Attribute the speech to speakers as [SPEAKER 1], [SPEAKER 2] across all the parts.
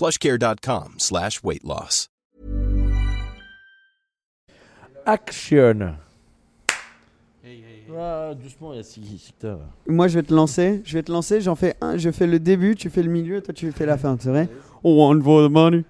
[SPEAKER 1] plushcare.com slash weight loss.
[SPEAKER 2] Action. Ah, doucement, il y a six.
[SPEAKER 3] Moi, je vais te lancer. Je vais te lancer. J'en fais un. Je fais le début, tu fais le milieu, toi tu fais la fin. C'est vrai One for the money.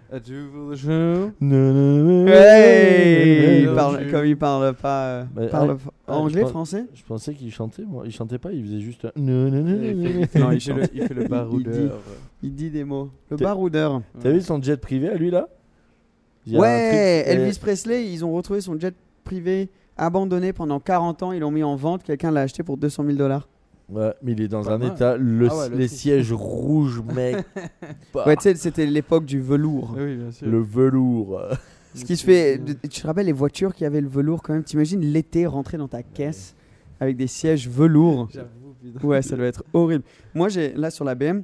[SPEAKER 3] Hey il parle, Comme il parle pas, euh,
[SPEAKER 2] Bah,
[SPEAKER 3] parle
[SPEAKER 2] ah, ah,
[SPEAKER 3] anglais, français?
[SPEAKER 2] Je pensais qu'il chantait, moi. Il chantait pas, il faisait juste. un Non, non, non, non, non, non.
[SPEAKER 3] Non, il
[SPEAKER 4] il, fait le, il fait le baroudeur.
[SPEAKER 3] Il dit des mots. Le baroudeur.
[SPEAKER 2] T'as vu son jet privé à lui là? Il
[SPEAKER 3] Ouais,
[SPEAKER 2] truc-
[SPEAKER 3] Elvis Presley, ils ont retrouvé son jet privé abandonné pendant 40 ans. Ils l'ont mis en vente. Quelqu'un l'a acheté pour 200 000 dollars.
[SPEAKER 2] Ouais, mais il est dans
[SPEAKER 4] Pas
[SPEAKER 2] un
[SPEAKER 4] mal.
[SPEAKER 2] état. Le,
[SPEAKER 4] Ah ouais, le
[SPEAKER 2] les sièges rouges, mec. Bah,
[SPEAKER 3] Ouais, tu sais, c'était l'époque du velours.
[SPEAKER 4] Oui, bien sûr.
[SPEAKER 2] le velours.
[SPEAKER 3] Ce qui se fait. Tu te rappelles les voitures qui avaient le velours quand même? T'imagines l'été rentrer dans ta caisse avec des sièges velours? Ouais, ça doit être horrible. Moi, j'ai là sur la BM,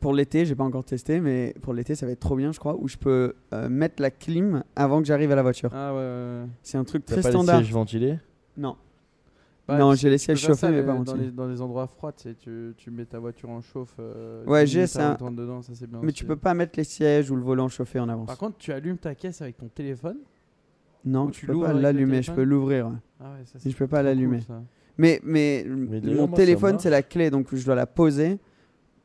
[SPEAKER 3] pour l'été, j'ai pas encore testé, mais pour l'été, ça va être trop bien, je crois, où je peux euh, mettre la clim avant que j'arrive à la voiture.
[SPEAKER 4] Ah ouais, ouais, ouais.
[SPEAKER 3] C'est un truc très
[SPEAKER 2] pas
[SPEAKER 3] standard.
[SPEAKER 2] les sièges ventilés
[SPEAKER 3] Non,
[SPEAKER 4] Bah,
[SPEAKER 3] non, j'ai les sièges chauffés, mais
[SPEAKER 4] euh,
[SPEAKER 3] pas
[SPEAKER 4] dans
[SPEAKER 3] ventilés.
[SPEAKER 4] les, dans les endroits froids, tu, sais, tu, tu mets ta voiture en chauffe. euh,
[SPEAKER 3] Ouais,
[SPEAKER 4] 10
[SPEAKER 3] j'ai ça.
[SPEAKER 4] dedans, bien.
[SPEAKER 3] Mais
[SPEAKER 4] aussi.
[SPEAKER 3] tu peux pas mettre les sièges ou le volant chauffé en avance.
[SPEAKER 4] Par contre, tu allumes ta caisse avec ton téléphone.
[SPEAKER 3] non, tu peux pas l'allumer, je peux l'ouvrir.
[SPEAKER 4] Ah ouais, ça,
[SPEAKER 3] je peux pas l'allumer.
[SPEAKER 4] cool.
[SPEAKER 3] Mais, mais, mon téléphone, c'est la clé, donc je dois la poser.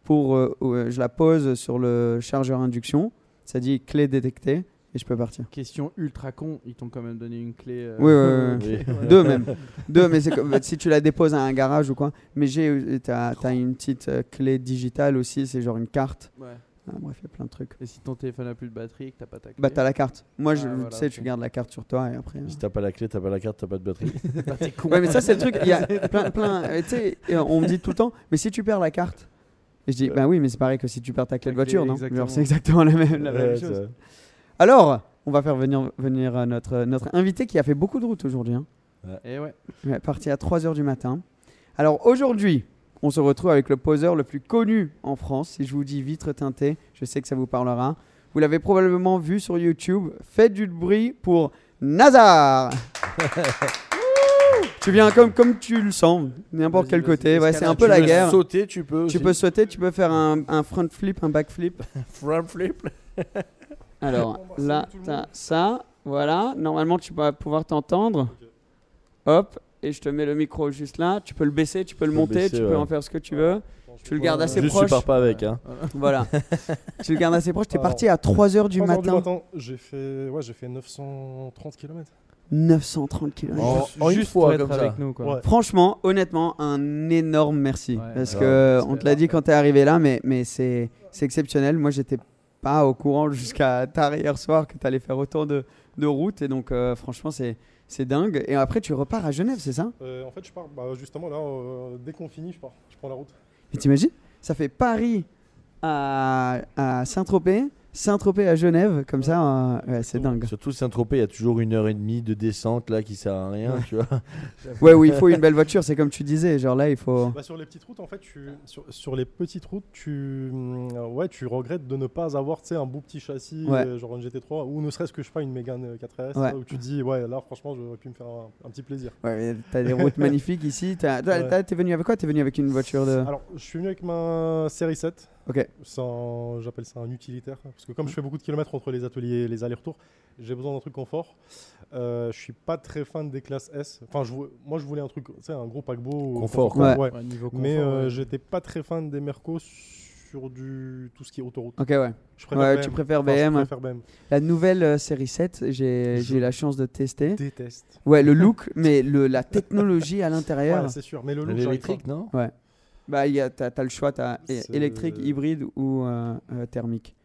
[SPEAKER 3] Pour, euh, euh, je la pose sur le chargeur induction. Ça dit clé détectée et je peux partir.
[SPEAKER 4] Question ultra con, ils t'ont quand même donné une clé. euh,
[SPEAKER 3] Oui, oui, oui,
[SPEAKER 2] Oui.
[SPEAKER 4] voilà.
[SPEAKER 3] Deux même. Deux, mais c'est comme si tu la déposes à un garage ou quoi. Mais j'ai, t'as, t'as une petite clé digitale aussi, c'est genre une carte.
[SPEAKER 4] Ouais.
[SPEAKER 3] Ah, bref, il y a plein de trucs.
[SPEAKER 4] Et si ton téléphone a plus de batterie et que t'as pas ta clé.
[SPEAKER 3] Bah t'as la carte. Moi, je,
[SPEAKER 4] Ah,
[SPEAKER 3] tu
[SPEAKER 4] voilà,
[SPEAKER 3] sais, tu gardes la carte sur toi et après. euh.
[SPEAKER 2] Si t'as pas la clé, t'as pas la carte, t'as pas de batterie.
[SPEAKER 4] Bah, t'es con.
[SPEAKER 3] Ouais, mais ça c'est le truc. Il y a plein, plein. Tu sais, on me dit tout le temps. Mais si tu perds la carte. Et je dis, bah oui, mais c'est pareil que si tu perds ta clé de voiture, non? c'est exactement la même, la même
[SPEAKER 2] Ouais,
[SPEAKER 3] chose. Alors, on va faire venir, venir euh, notre, notre invité qui a fait beaucoup de route aujourd'hui. hein.
[SPEAKER 4] Et ouais.
[SPEAKER 3] Ouais, parti à 3h du matin. Alors aujourd'hui, on se retrouve avec le poseur le plus connu en France. Si je vous dis vitre teintée, je sais que ça vous parlera. Vous l'avez probablement vu sur YouTube. Faites du bruit pour Nazar Tu viens comme, comme tu le sens, n'importe quel côté. Ouais, c'est un peu
[SPEAKER 2] Tu
[SPEAKER 3] la guerre.
[SPEAKER 2] Sauter, tu peux.
[SPEAKER 3] Tu peux sauter, tu peux faire un, un front flip, un back flip.
[SPEAKER 2] Front flip.
[SPEAKER 3] Alors là, t'as ça. Voilà. Normalement, tu vas pouvoir t'entendre. Hop. Et je te mets le micro juste là. Tu peux le baisser, tu peux le
[SPEAKER 2] peux le
[SPEAKER 3] monter,
[SPEAKER 2] baisser,
[SPEAKER 3] tu peux
[SPEAKER 2] ouais.
[SPEAKER 3] en faire ce que tu veux. Tu le gardes assez
[SPEAKER 2] Juste,
[SPEAKER 3] proche.
[SPEAKER 2] tu pars pas avec. Hein.
[SPEAKER 3] Voilà. tu le gardes assez proche. T'es
[SPEAKER 5] Alors,
[SPEAKER 3] parti à 3h du
[SPEAKER 5] 3 heures
[SPEAKER 3] matin.
[SPEAKER 5] J'ai fait, ouais, j'ai fait 930 km.
[SPEAKER 3] 930 km.
[SPEAKER 2] En- en une
[SPEAKER 4] Juste
[SPEAKER 2] fois,
[SPEAKER 4] pour être
[SPEAKER 2] comme ça.
[SPEAKER 4] avec nous, quoi.
[SPEAKER 5] Ouais.
[SPEAKER 3] Franchement, honnêtement, un énorme merci.
[SPEAKER 4] Ouais,
[SPEAKER 3] parce
[SPEAKER 2] ouais,
[SPEAKER 3] que on te l'a dit quand t'es arrivé là, mais, mais c'est c'est exceptionnel. Moi, j'étais pas au courant jusqu'à tard hier soir que t'allais faire autant de, de routes. Et donc, euh, franchement, c'est c'est dingue. Et après, tu repars à Genève, c'est ça?
[SPEAKER 5] Euh, en fait, je pars, bah, justement là, euh, dès qu'on finit, je pars. Je prends la route.
[SPEAKER 3] Et t'imagines? Ça fait Paris à, à Saint-Tropez, Saint-Tropez à Genève, comme ça, euh, ouais, c'est dingue.
[SPEAKER 2] Surtout Saint-Tropez, il y a toujours une heure et demie de descente là qui sert à rien, tu vois.
[SPEAKER 3] Ouais, oui, il faut une belle voiture, c'est comme tu disais. Genre là, il faut.
[SPEAKER 5] Bah, sur les petites routes, en fait, tu, sur, sur les petites routes, tu, euh, ouais, tu regrettes de ne pas avoir, tu sais, un beau petit châssis,
[SPEAKER 3] Ouais.
[SPEAKER 5] euh, genre une GT3, ou ne serait-ce que je sais pas une Mégane euh, 4S,
[SPEAKER 3] Ouais.
[SPEAKER 5] là, où tu te dis, ouais, là, franchement, j'aurais pu me faire un, un petit plaisir.
[SPEAKER 3] Ouais, t'as des routes magnifiques ici.
[SPEAKER 5] Ouais.
[SPEAKER 3] T'es venu avec quoi? T'es venu avec une voiture de.
[SPEAKER 5] Alors, je suis venu avec ma série 7.
[SPEAKER 3] Ok.
[SPEAKER 5] C'est un- J'appelle ça un utilitaire. Parce que comme je fais beaucoup de kilomètres entre les ateliers et les allers-retours, j'ai besoin d'un truc confort. Euh, je suis pas très fan des classes S. Enfin, je, moi, je voulais un truc, sais, un gros paquebot.
[SPEAKER 2] Confort,
[SPEAKER 5] confortable,
[SPEAKER 3] quoi.
[SPEAKER 5] ouais.
[SPEAKER 4] Ouais, niveau confort,
[SPEAKER 5] Mais euh,
[SPEAKER 4] ouais.
[SPEAKER 5] j'étais pas très fan des Mercos sur du tout ce qui est autoroute.
[SPEAKER 3] Ok, ouais.
[SPEAKER 5] Je préfère
[SPEAKER 3] Ouais,
[SPEAKER 5] BM.
[SPEAKER 3] tu préfères
[SPEAKER 5] Enfin, je
[SPEAKER 3] BM.
[SPEAKER 5] préfère BM.
[SPEAKER 3] La nouvelle euh, série 7, j'ai eu la chance de tester.
[SPEAKER 5] Déteste.
[SPEAKER 3] Ouais, le look, mais le, la technologie à l'intérieur.
[SPEAKER 5] Ouais, c'est sûr. Mais le look, j'arrive
[SPEAKER 2] L'électrique, non?
[SPEAKER 3] Bah, il y a- t'as as le choix, t'as é-
[SPEAKER 5] C'est-
[SPEAKER 3] électrique, hybride ou euh, euh, thermique.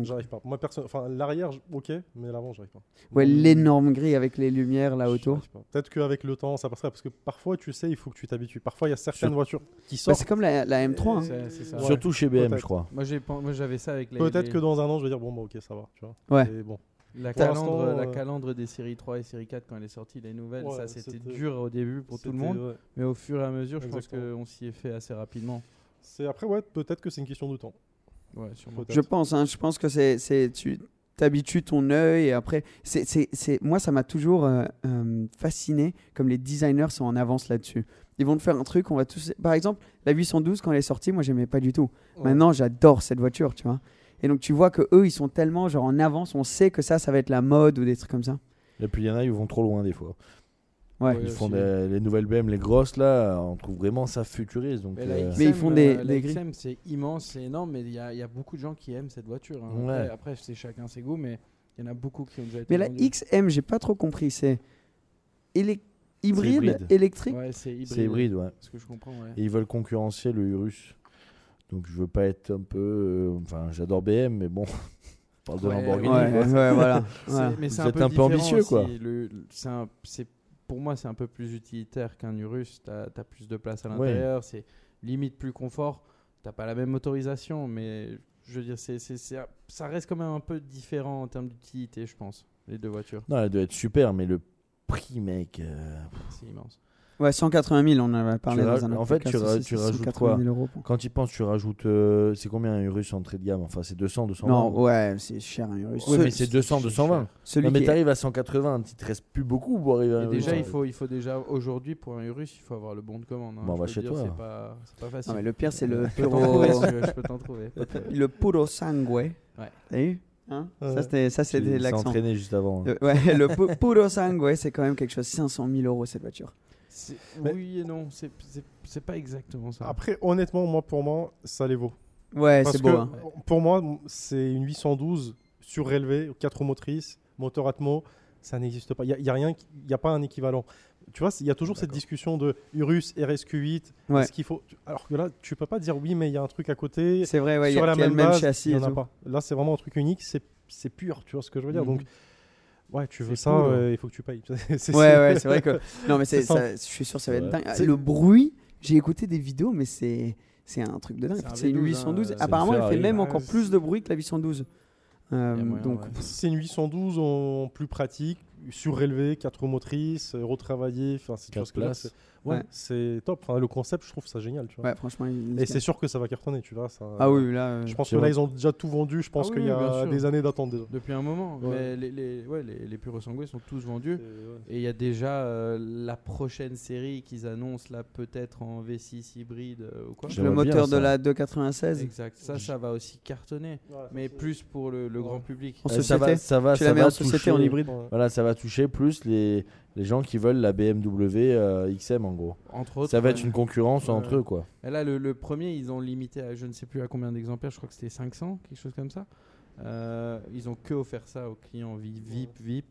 [SPEAKER 5] J'arrive pas. Moi, personne. Enfin, l'arrière, ok, mais l'avant, j'arrive pas.
[SPEAKER 3] Ouais,
[SPEAKER 5] Donc,
[SPEAKER 3] l'énorme grille avec les lumières là autour.
[SPEAKER 5] Peut-être qu'avec le temps, ça passera. Parce que parfois, tu sais, il faut que tu t'habitues. Parfois, il y a certaines
[SPEAKER 2] Sur-
[SPEAKER 5] voitures qui
[SPEAKER 3] Bah,
[SPEAKER 5] sortent.
[SPEAKER 3] c'est comme la, la M3. hein.
[SPEAKER 4] Ça.
[SPEAKER 5] Ouais.
[SPEAKER 2] Surtout chez BM, je crois.
[SPEAKER 4] Moi, j'ai pen- moi, j'avais ça avec les.
[SPEAKER 5] Peut-être
[SPEAKER 4] les-
[SPEAKER 5] que dans un an, je vais dire, bon, bah, ok, ça va. Tu vois.
[SPEAKER 3] Ouais.
[SPEAKER 5] Et bon.
[SPEAKER 4] La calandre, la
[SPEAKER 5] euh,
[SPEAKER 4] calandre des séries 3 et série 4 quand elle est sortie, les nouvelles,
[SPEAKER 5] Ouais,
[SPEAKER 4] ça c'était dur au début pour tout le monde,
[SPEAKER 5] ouais.
[SPEAKER 4] mais au fur et à mesure, je pense qu'on s'y est fait assez rapidement.
[SPEAKER 5] C'est après, ouais, peut-être que c'est une question de temps.
[SPEAKER 4] Ouais, sûrement.
[SPEAKER 5] Peut-être.
[SPEAKER 3] Je pense, hein, je pense que c'est, c'est tu t'habitues ton œil et après, c'est, c'est, c'est- moi ça m'a toujours euh, euh, fasciné comme les designers sont en avance là-dessus. Ils vont te faire un truc, on va tous, par exemple, la 812 quand elle est sortie, moi j'aimais pas du tout.
[SPEAKER 5] Ouais.
[SPEAKER 3] Maintenant j'adore cette voiture, tu vois. Et donc tu vois que eux ils sont tellement genre en avance, on sait que ça, ça va être la mode ou des trucs comme ça.
[SPEAKER 2] Et puis il y en a, ils vont trop loin des fois.
[SPEAKER 3] Ouais.
[SPEAKER 4] Ouais.
[SPEAKER 2] Ils font des- les nouvelles BM, les grosses là, on trouve vraiment ça futuriste. Donc,
[SPEAKER 4] Mais, la
[SPEAKER 2] euh,
[SPEAKER 4] XM,
[SPEAKER 3] Mais ils font des-
[SPEAKER 4] euh,
[SPEAKER 3] des.
[SPEAKER 4] XM, c'est immense, c'est énorme, mais il y, a- il y a beaucoup de gens qui aiment cette voiture. hein.
[SPEAKER 2] Ouais.
[SPEAKER 4] Après, après, c'est chacun ses goûts, mais il y en a beaucoup qui ont déjà été
[SPEAKER 3] Mais la
[SPEAKER 4] vendus.
[SPEAKER 3] XM, j'ai pas trop compris, c'est élec- hybride,
[SPEAKER 2] hybride.
[SPEAKER 3] électrique?
[SPEAKER 4] Ouais, c'est hybride.
[SPEAKER 2] c'est hybride, ouais.
[SPEAKER 4] Ce que je comprends, ouais.
[SPEAKER 2] Et ils veulent concurrencer le Urus. Donc je veux pas être un peu. euh, Enfin, j'adore BM, mais bon. on parle de Lamborghini.
[SPEAKER 3] Ouais,
[SPEAKER 2] quoi.
[SPEAKER 3] ouais, voilà.
[SPEAKER 4] C'est-. Mais un
[SPEAKER 2] êtes
[SPEAKER 4] peu,
[SPEAKER 2] un peu ambitieux, quoi.
[SPEAKER 4] aussi. Le- un- pour moi, c'est un peu plus utilitaire qu'un Urus. Tu as, plus de place à
[SPEAKER 2] Ouais.
[SPEAKER 4] l'intérieur. C'est limite plus confort. Tu pas la même motorisation, mais je veux dire, c'est c'est- c'est- ça reste quand même un peu différent en termes d'utilité, je pense, les deux voitures.
[SPEAKER 2] Non, elle doit être super, mais le prix, mec. euh,
[SPEAKER 4] C'est immense.
[SPEAKER 3] Ouais, 180 000, on en avait parlé
[SPEAKER 2] Tu
[SPEAKER 3] dans un
[SPEAKER 2] en fait, tu ra- tu rajoutes
[SPEAKER 3] 180
[SPEAKER 2] quoi
[SPEAKER 3] 000 euros pour-
[SPEAKER 2] Quand tu penses, tu rajoutes. euh, c'est combien un Urus entrée de gamme? Enfin, c'est 200, 220
[SPEAKER 3] Non, ouais, c'est cher un Urus.
[SPEAKER 2] Oui, mais c'est 200, 220.
[SPEAKER 3] Celui
[SPEAKER 2] Non, mais
[SPEAKER 3] qui est-
[SPEAKER 2] t'arrives à 180, il te reste plus beaucoup pour arriver à un
[SPEAKER 4] déjà,
[SPEAKER 2] Urus.
[SPEAKER 4] il faut, il faut déjà aujourd'hui pour un Urus, il faut avoir le bon de commande. hein.
[SPEAKER 2] Bon,
[SPEAKER 4] peux
[SPEAKER 2] chez
[SPEAKER 4] dire,
[SPEAKER 2] toi.
[SPEAKER 4] C'est pas, c'est pas facile.
[SPEAKER 3] Non, mais le pire, c'est le
[SPEAKER 4] Je peux t'en
[SPEAKER 3] puro,
[SPEAKER 4] trouver,
[SPEAKER 3] le puro sangue. Ouais. T'as vu Hein?
[SPEAKER 5] Ouais.
[SPEAKER 3] Ça, c'était, ça, c'était l'accent.
[SPEAKER 2] entraîné juste avant. hein.
[SPEAKER 3] Le- ouais, le pu- puro sangue, c'est quand même quelque chose. 500 000 euros cette voiture.
[SPEAKER 5] Mais-
[SPEAKER 4] Oui et non, c'est- pas exactement ça.
[SPEAKER 5] Après, honnêtement, moi, pour moi, ça les vaut.
[SPEAKER 3] Ouais, c'est beau. hein.
[SPEAKER 5] pour moi, c'est une 812 surélevée, 4 roues motrices, moteur Atmo. Ça n'existe pas. Il n'y a, rien, qui- il y a pas un équivalent. Tu vois, il y a toujours cette discussion de Urus, RSQ8.
[SPEAKER 3] Ouais.
[SPEAKER 5] Est-ce qu'il faut. Alors que là, tu peux pas dire oui, mais il y a un truc à côté.
[SPEAKER 3] C'est vrai, ouais, il y
[SPEAKER 5] sur
[SPEAKER 3] a,
[SPEAKER 5] la
[SPEAKER 3] y a
[SPEAKER 5] même,
[SPEAKER 3] le même
[SPEAKER 5] base,
[SPEAKER 3] châssis.
[SPEAKER 5] il n'y en a
[SPEAKER 3] tout.
[SPEAKER 5] pas. Là, c'est vraiment un truc unique. C'est c'est pur, tu vois ce que je veux dire.
[SPEAKER 4] Mhm.
[SPEAKER 5] Donc, ouais, tu veux ça,
[SPEAKER 4] cool,
[SPEAKER 5] euh, il faut que tu payes. C'est-
[SPEAKER 3] Ouais, ouais, c'est vrai que. Non, mais c'est, ça- je suis sûr que ça va être dingue.
[SPEAKER 5] C'est-
[SPEAKER 3] Le bruit, j'ai écouté des vidéos, mais c'est, c'est un truc de dingue.
[SPEAKER 4] C'est un
[SPEAKER 3] C'est une
[SPEAKER 4] V12,
[SPEAKER 3] 812.
[SPEAKER 4] hein,
[SPEAKER 3] Apparemment, elle fait même
[SPEAKER 4] Ah,
[SPEAKER 3] encore plus de bruit que la 812. Euh,
[SPEAKER 4] moyen,
[SPEAKER 3] donc,
[SPEAKER 4] ouais.
[SPEAKER 5] C'est une 812 en plus pratique, surélevée, 4 roues motrices, euh, retravaillée. Enfin, c'est
[SPEAKER 2] Quatre
[SPEAKER 5] ce que là, Ouais,
[SPEAKER 3] Ouais.
[SPEAKER 5] c'est top. Enfin, le concept, je trouve ça génial. Tu vois.
[SPEAKER 3] ouais, franchement, il-
[SPEAKER 5] Et c'est sûr que ça va cartonner, tu vois. Ça,
[SPEAKER 3] Ah oui, là. euh,
[SPEAKER 5] Je pense que là, ils ont déjà tout vendu. Je pense
[SPEAKER 4] Ah oui,
[SPEAKER 5] qu'il y a des années d'attente déjà.
[SPEAKER 4] Depuis un moment,
[SPEAKER 5] Ouais.
[SPEAKER 4] mais les, les, ouais, les, les sont tous vendus. Et il y a déjà euh, la prochaine série qu'ils annoncent là peut-être en V6 hybride euh, ou quoi.
[SPEAKER 3] Le
[SPEAKER 2] bien
[SPEAKER 3] moteur de
[SPEAKER 2] ça.
[SPEAKER 3] la 296.
[SPEAKER 4] Exact, ça, ça va aussi cartonner,
[SPEAKER 5] Ouais,
[SPEAKER 4] mais plus pour le, le
[SPEAKER 5] Ouais.
[SPEAKER 4] grand public.
[SPEAKER 3] En
[SPEAKER 2] Euh, ça
[SPEAKER 3] société.
[SPEAKER 2] va, ça va,
[SPEAKER 3] Tu
[SPEAKER 2] ça
[SPEAKER 3] la mets
[SPEAKER 2] va
[SPEAKER 3] en société en
[SPEAKER 2] toucher-
[SPEAKER 3] hybride.
[SPEAKER 5] Ouais.
[SPEAKER 2] Voilà, ça va toucher plus les, les gens qui veulent la BMW euh, XM en gros.
[SPEAKER 4] Entre autres,
[SPEAKER 2] Ça va être une concurrence entre eux quoi.
[SPEAKER 4] Et là, le, le premier, ils ont limité à je ne sais plus à combien d'exemplaires, je crois que c'était 500, quelque chose comme ça. Euh, ils ont que offert ça aux clients vi- VIP, VIP.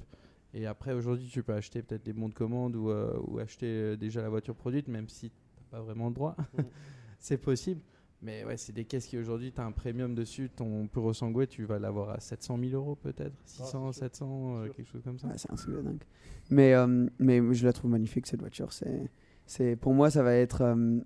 [SPEAKER 4] Et après, aujourd'hui, tu peux acheter peut-être des bons de commande ou, euh, ou acheter déjà la voiture produite, même si tu n'as pas vraiment le droit. C'est possible. Mais ouais, c'est des caisses qui aujourd'hui, tu as un premium dessus. Ton Puro Sangue, tu vas l'avoir à 700 000 euros peut-être? 600,
[SPEAKER 5] sûr.
[SPEAKER 4] 700, euh, quelque chose comme ça?
[SPEAKER 3] Ouais, c'est un truc de dingue. Mais, euh, mais je la trouve magnifique cette voiture. C'est, c'est, pour moi, ça va être. euh,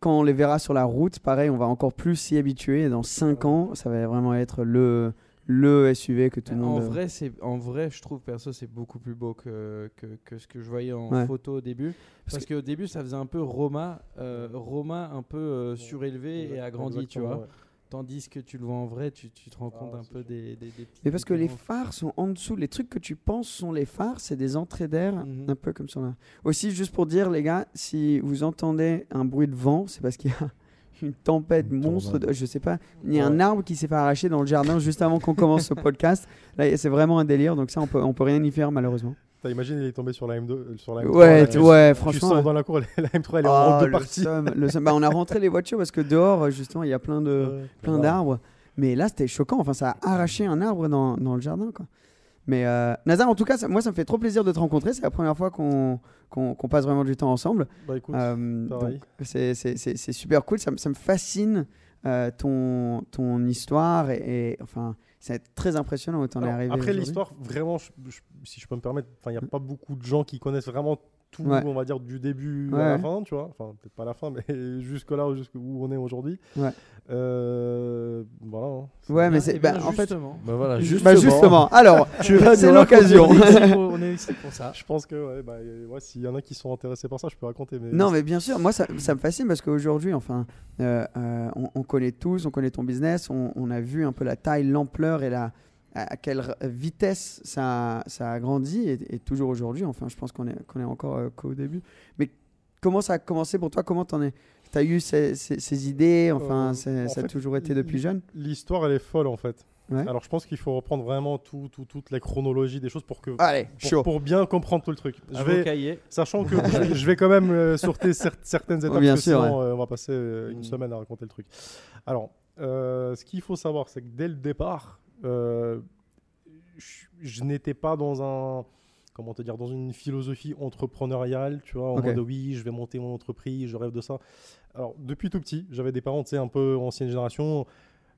[SPEAKER 3] quand on les verra sur la route, pareil, on va encore plus s'y habituer. Et dans 5 ans, ça va vraiment être le, le SUV que tout le
[SPEAKER 4] en
[SPEAKER 3] monde.
[SPEAKER 4] vrai, c'est en vrai, je trouve perso c'est beaucoup plus beau que, que, que ce que je voyais en
[SPEAKER 3] Ouais.
[SPEAKER 4] photo au début. Parce, qu'au début, ça faisait un peu Roma, euh, Roma un peu euh, surélevé et agrandi, tu vois.
[SPEAKER 5] Ouais.
[SPEAKER 4] Tandis que tu le vois en vrai, tu, tu te rends compte
[SPEAKER 5] Ah,
[SPEAKER 4] un
[SPEAKER 5] c'est
[SPEAKER 4] peu des, des, des petites
[SPEAKER 3] Mais parce que les phares sont en dessous. Les trucs que tu penses sont les phares, c'est des entrées d'air,
[SPEAKER 4] Mhm.
[SPEAKER 3] un peu comme ça. Aussi, juste pour dire, les gars, si vous entendez un bruit de vent, c'est parce qu'il y a une tempête
[SPEAKER 2] Une
[SPEAKER 3] monstre. De, je sais pas. Il y a un arbre qui s'est fait arracher dans le jardin juste avant qu'on commence ce podcast. Là, c'est vraiment un délire. Donc ça, on peut, on peut rien y faire malheureusement.
[SPEAKER 5] T'as imaginé, il est tombé sur la M2. euh, Sur la M3,
[SPEAKER 3] Ouais,
[SPEAKER 5] là,
[SPEAKER 3] tu-
[SPEAKER 5] tu-
[SPEAKER 3] ouais,
[SPEAKER 5] Tu
[SPEAKER 3] franchement.
[SPEAKER 5] sors
[SPEAKER 3] ouais.
[SPEAKER 5] dans la cour, la M3 elle est
[SPEAKER 3] Oh,
[SPEAKER 5] en deux
[SPEAKER 3] le
[SPEAKER 5] parties.
[SPEAKER 3] le. Bah, on a rentré les voitures parce que dehors, justement, il y a plein de,
[SPEAKER 5] Ouais,
[SPEAKER 3] plein d'arbres. Mais là, c'était choquant. Enfin, ça a arraché un arbre dans, dans le jardin, quoi. Mais euh, Nazar, en tout cas, ça- moi, ça me fait trop plaisir de te rencontrer. C'est la première fois qu'on passe vraiment du temps ensemble.
[SPEAKER 5] Bah écoute,
[SPEAKER 3] Euh, c'est super cool. Ça, me- ça me fascine euh, ton, ton histoire. Et, et, enfin, c'est très impressionnant où tu en es
[SPEAKER 5] Alors,
[SPEAKER 3] arrivé.
[SPEAKER 5] Après l'histoire, vraiment, je- je- si je peux me permettre, il n'y a pas beaucoup de gens qui connaissent vraiment tout,
[SPEAKER 3] Ouais.
[SPEAKER 5] on va dire, du début
[SPEAKER 3] Ouais,
[SPEAKER 5] à la fin, tu vois. Enfin, peut-être pas la fin, mais jusque là, jusqu'où on est aujourd'hui.
[SPEAKER 3] Ouais.
[SPEAKER 5] Euh, voilà. hein.
[SPEAKER 3] Ouais, mais c'est.
[SPEAKER 4] eh
[SPEAKER 3] bah, en fait,
[SPEAKER 4] justement.
[SPEAKER 2] Bah voilà,
[SPEAKER 3] Ju-
[SPEAKER 2] justement.
[SPEAKER 3] bah, justement. Alors, c'est l'occasion.
[SPEAKER 4] on, est ici pour, ça.
[SPEAKER 5] Je pense que, ouais, bah, ouais, s'il y en a qui sont intéressés par ça, je peux raconter. Mais
[SPEAKER 3] Non, mais bien sûr, moi ça, ça me fascine parce qu'aujourd'hui, enfin, euh, euh, on, on connaît tous, on connaît ton business, on, on a vu un peu la taille, l'ampleur et la, à quelle vitesse ça, ça a grandi et, et toujours aujourd'hui, enfin, je pense qu'on est, qu'on est encore euh, qu'au début. Mais comment ça a commencé pour toi? Comment t'en es? T'as eu ces, ces- ces idées? Enfin,
[SPEAKER 5] Euh,
[SPEAKER 3] c'est-
[SPEAKER 5] en
[SPEAKER 3] ça a toujours été depuis jeune?
[SPEAKER 5] l'histoire, elle est folle en fait.
[SPEAKER 3] Ouais.
[SPEAKER 5] Alors, je pense qu'il faut reprendre vraiment tout, tout, toute la chronologie des choses pour que.
[SPEAKER 3] Allez,
[SPEAKER 5] pour, bien comprendre tout le truc. Je vais,
[SPEAKER 4] cahier.
[SPEAKER 5] Sachant que je, je vais quand même euh, sortir cer- certaines étapes,
[SPEAKER 3] Oh, bien sûr,
[SPEAKER 5] sinon euh, on va passer euh, une
[SPEAKER 4] Mm.
[SPEAKER 5] semaine à raconter le truc. Alors, euh, ce qu'il faut savoir, c'est que dès le départ, euh, je, je n'étais pas dans un comment te dire dans une philosophie entrepreneuriale, tu vois, en
[SPEAKER 3] Ok.
[SPEAKER 5] mode oui, je vais monter mon entreprise, je rêve de ça. Alors, depuis tout petit, j'avais des parents, tu sais, un peu ancienne génération.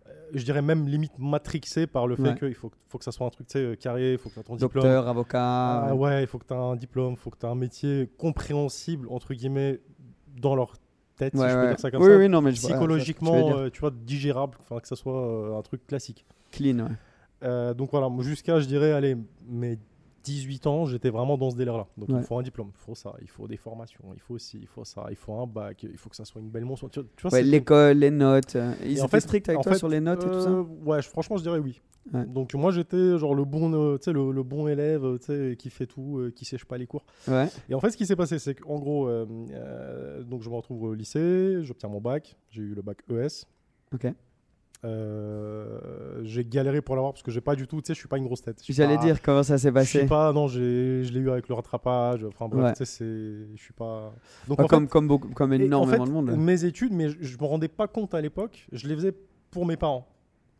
[SPEAKER 5] euh, Je dirais même limite matrixés par le fait
[SPEAKER 3] Ouais.
[SPEAKER 5] qu'il faut, faut que ça soit un truc tu sais, carré, il faut que tu aies ton diplôme.
[SPEAKER 3] Docteur, avocat.
[SPEAKER 5] Ah ouais, il faut que tu aies un diplôme, il faut que tu aies un métier compréhensible, entre guillemets, dans leur si
[SPEAKER 3] Ouais,
[SPEAKER 5] je peux dire ça comme
[SPEAKER 3] oui,
[SPEAKER 5] ça.
[SPEAKER 3] oui, non, mais je vois- vois tu
[SPEAKER 5] Psychologiquement,
[SPEAKER 3] dire.
[SPEAKER 5] euh, tu vois, digérable, enfin que ça soit euh, un truc classique.
[SPEAKER 3] clean. ouais.
[SPEAKER 5] Euh, donc voilà, jusqu'à, je dirais, allez, mes 18 ans, j'étais vraiment dans ce délire-là. Donc
[SPEAKER 3] Ouais.
[SPEAKER 5] il faut un diplôme, il faut ça, il faut des formations, il faut ci, il faut ça, il faut un bac, il faut que ça soit une belle mention. Tu, vois- tu
[SPEAKER 3] Ouais, L'école, les notes. euh, Ils étaient
[SPEAKER 5] fait-
[SPEAKER 3] stricts avec toi
[SPEAKER 5] fait,
[SPEAKER 3] sur les notes et tout ça?
[SPEAKER 5] euh, Ouais, franchement, je dirais oui.
[SPEAKER 3] Ouais.
[SPEAKER 5] Donc moi, j'étais genre le bon, euh, le, le bon élève, euh, qui fait tout, euh, qui sèche pas les cours.
[SPEAKER 3] Ouais.
[SPEAKER 5] Et en fait, ce qui s'est passé, c'est qu'en gros, euh, donc je me retrouve au lycée, j'obtiens mon bac, j'ai eu le bac ES.
[SPEAKER 3] Ok.
[SPEAKER 5] Euh, j'ai galéré pour l'avoir parce que j'ai pas du tout, tu sais, je suis pas une grosse tête. Je
[SPEAKER 3] J'allais dire comment ça s'est
[SPEAKER 5] Je
[SPEAKER 3] passé.
[SPEAKER 5] suis pas, non, j'ai, je l'ai eu avec le rattrapage. Enfin bref,
[SPEAKER 3] Ouais.
[SPEAKER 5] tu sais, c'est, je suis pas. Donc en
[SPEAKER 3] comme,
[SPEAKER 5] fait,
[SPEAKER 3] comme, beaucoup, comme
[SPEAKER 5] en
[SPEAKER 3] énormément
[SPEAKER 5] fait,
[SPEAKER 3] de monde. là.
[SPEAKER 5] mes études, mais je, je me rendais pas compte à l'époque. Je les faisais pour mes parents.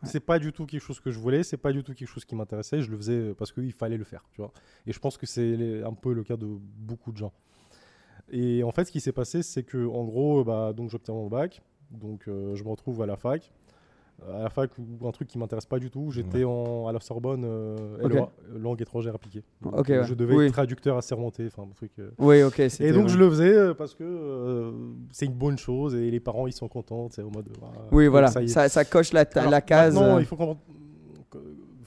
[SPEAKER 3] Ouais.
[SPEAKER 5] C'est pas du tout quelque chose que je voulais, c'est pas du tout quelque chose qui m'intéressait. Je le faisais parce qu'il fallait le faire, tu vois. Et je pense que c'est un peu le cas de beaucoup de gens. Et en fait, ce qui s'est passé, c'est que en gros, bah, donc j'obtiens mon bac, donc euh, je me retrouve à la fac. À la fac, ou un truc qui m'intéresse pas du tout. J'étais à la Sorbonne, euh. LEA, langue étrangère appliquée. Donc, euh,
[SPEAKER 3] ouais.
[SPEAKER 5] Je devais
[SPEAKER 3] Oui.
[SPEAKER 5] être traducteur assermenté, enfin un truc. euh,
[SPEAKER 3] Oui, ok. c'était-
[SPEAKER 5] et donc je le faisais euh, parce que euh, c'est une bonne chose et les parents ils sont contents, c'est au mode.
[SPEAKER 3] Oui, voilà.
[SPEAKER 5] ça
[SPEAKER 3] coche la, ta-
[SPEAKER 5] Alors,
[SPEAKER 3] la case. euh,
[SPEAKER 5] il faut comprendre,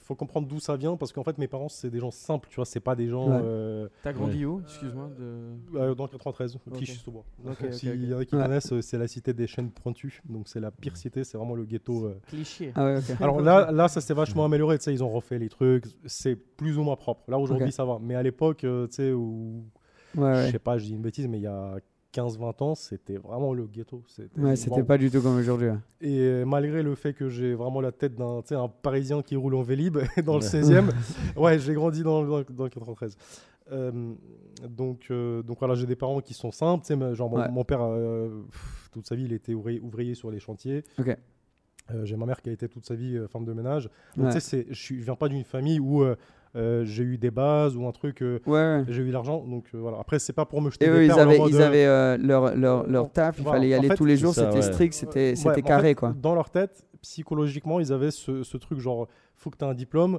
[SPEAKER 5] faut comprendre d'où ça vient parce qu'en fait mes parents c'est des gens simples, tu vois, c'est pas des gens
[SPEAKER 3] Ouais.
[SPEAKER 5] euh,
[SPEAKER 4] T'as grandi où Excuse-moi. De...
[SPEAKER 5] euh, dans le 93,
[SPEAKER 4] Ok.
[SPEAKER 5] Clichy-sous-Bois.
[SPEAKER 4] Ok, ok,
[SPEAKER 5] S'il
[SPEAKER 4] ok.
[SPEAKER 5] y en a qui connaissent, euh, c'est la cité des chaînes pointues, donc c'est la pire cité, c'est vraiment le ghetto. euh.
[SPEAKER 4] Cliché.
[SPEAKER 3] Ah ouais.
[SPEAKER 5] Alors là, là ça s'est vachement amélioré, tu sais, ils ont refait les trucs, c'est plus ou moins propre. Là aujourd'hui ça va, mais à l'époque, euh, tu sais, où
[SPEAKER 3] Ouais,
[SPEAKER 5] je
[SPEAKER 3] ouais.
[SPEAKER 5] sais pas, je dis une bêtise, mais il y a 15-20 ans, c'était vraiment le ghetto. C'était
[SPEAKER 3] Ouais, c'était pas du tout comme aujourd'hui.
[SPEAKER 5] Et malgré le fait que j'ai vraiment la tête d'un un Parisien qui roule en Vélib dans le
[SPEAKER 2] Ouais.
[SPEAKER 5] 16e, ouais, j'ai grandi dans, dans, dans le 93. Euh, donc, euh, donc voilà, j'ai des parents qui sont simples. Genre, mon,
[SPEAKER 3] Ouais.
[SPEAKER 5] mon père, euh, pff, toute sa vie, il était ouvrier, ouvrier sur les chantiers. J'ai ma mère qui a été toute sa vie femme de ménage. Donc,
[SPEAKER 3] Ouais.
[SPEAKER 5] tu sais, c'est- je suis- je viens pas d'une famille où euh, j'ai eu des bases ou un truc, euh,
[SPEAKER 3] Ouais,
[SPEAKER 5] j'ai eu l'argent. Donc euh, voilà. Après, c'est pas pour me jeter
[SPEAKER 3] Et
[SPEAKER 5] des
[SPEAKER 3] eux, ils avaient, ils
[SPEAKER 5] euh,
[SPEAKER 3] avaient euh, leur, leur, leur taf, il
[SPEAKER 5] voilà.
[SPEAKER 3] fallait y
[SPEAKER 5] En
[SPEAKER 3] aller
[SPEAKER 5] fait,
[SPEAKER 3] tous les jours, c'était
[SPEAKER 2] ouais.
[SPEAKER 3] strict, c'était
[SPEAKER 5] Ouais, en
[SPEAKER 3] carré,
[SPEAKER 5] fait,
[SPEAKER 3] quoi.
[SPEAKER 5] Dans leur tête, psychologiquement, ils avaient ce, ce truc genre, faut que tu aies un diplôme.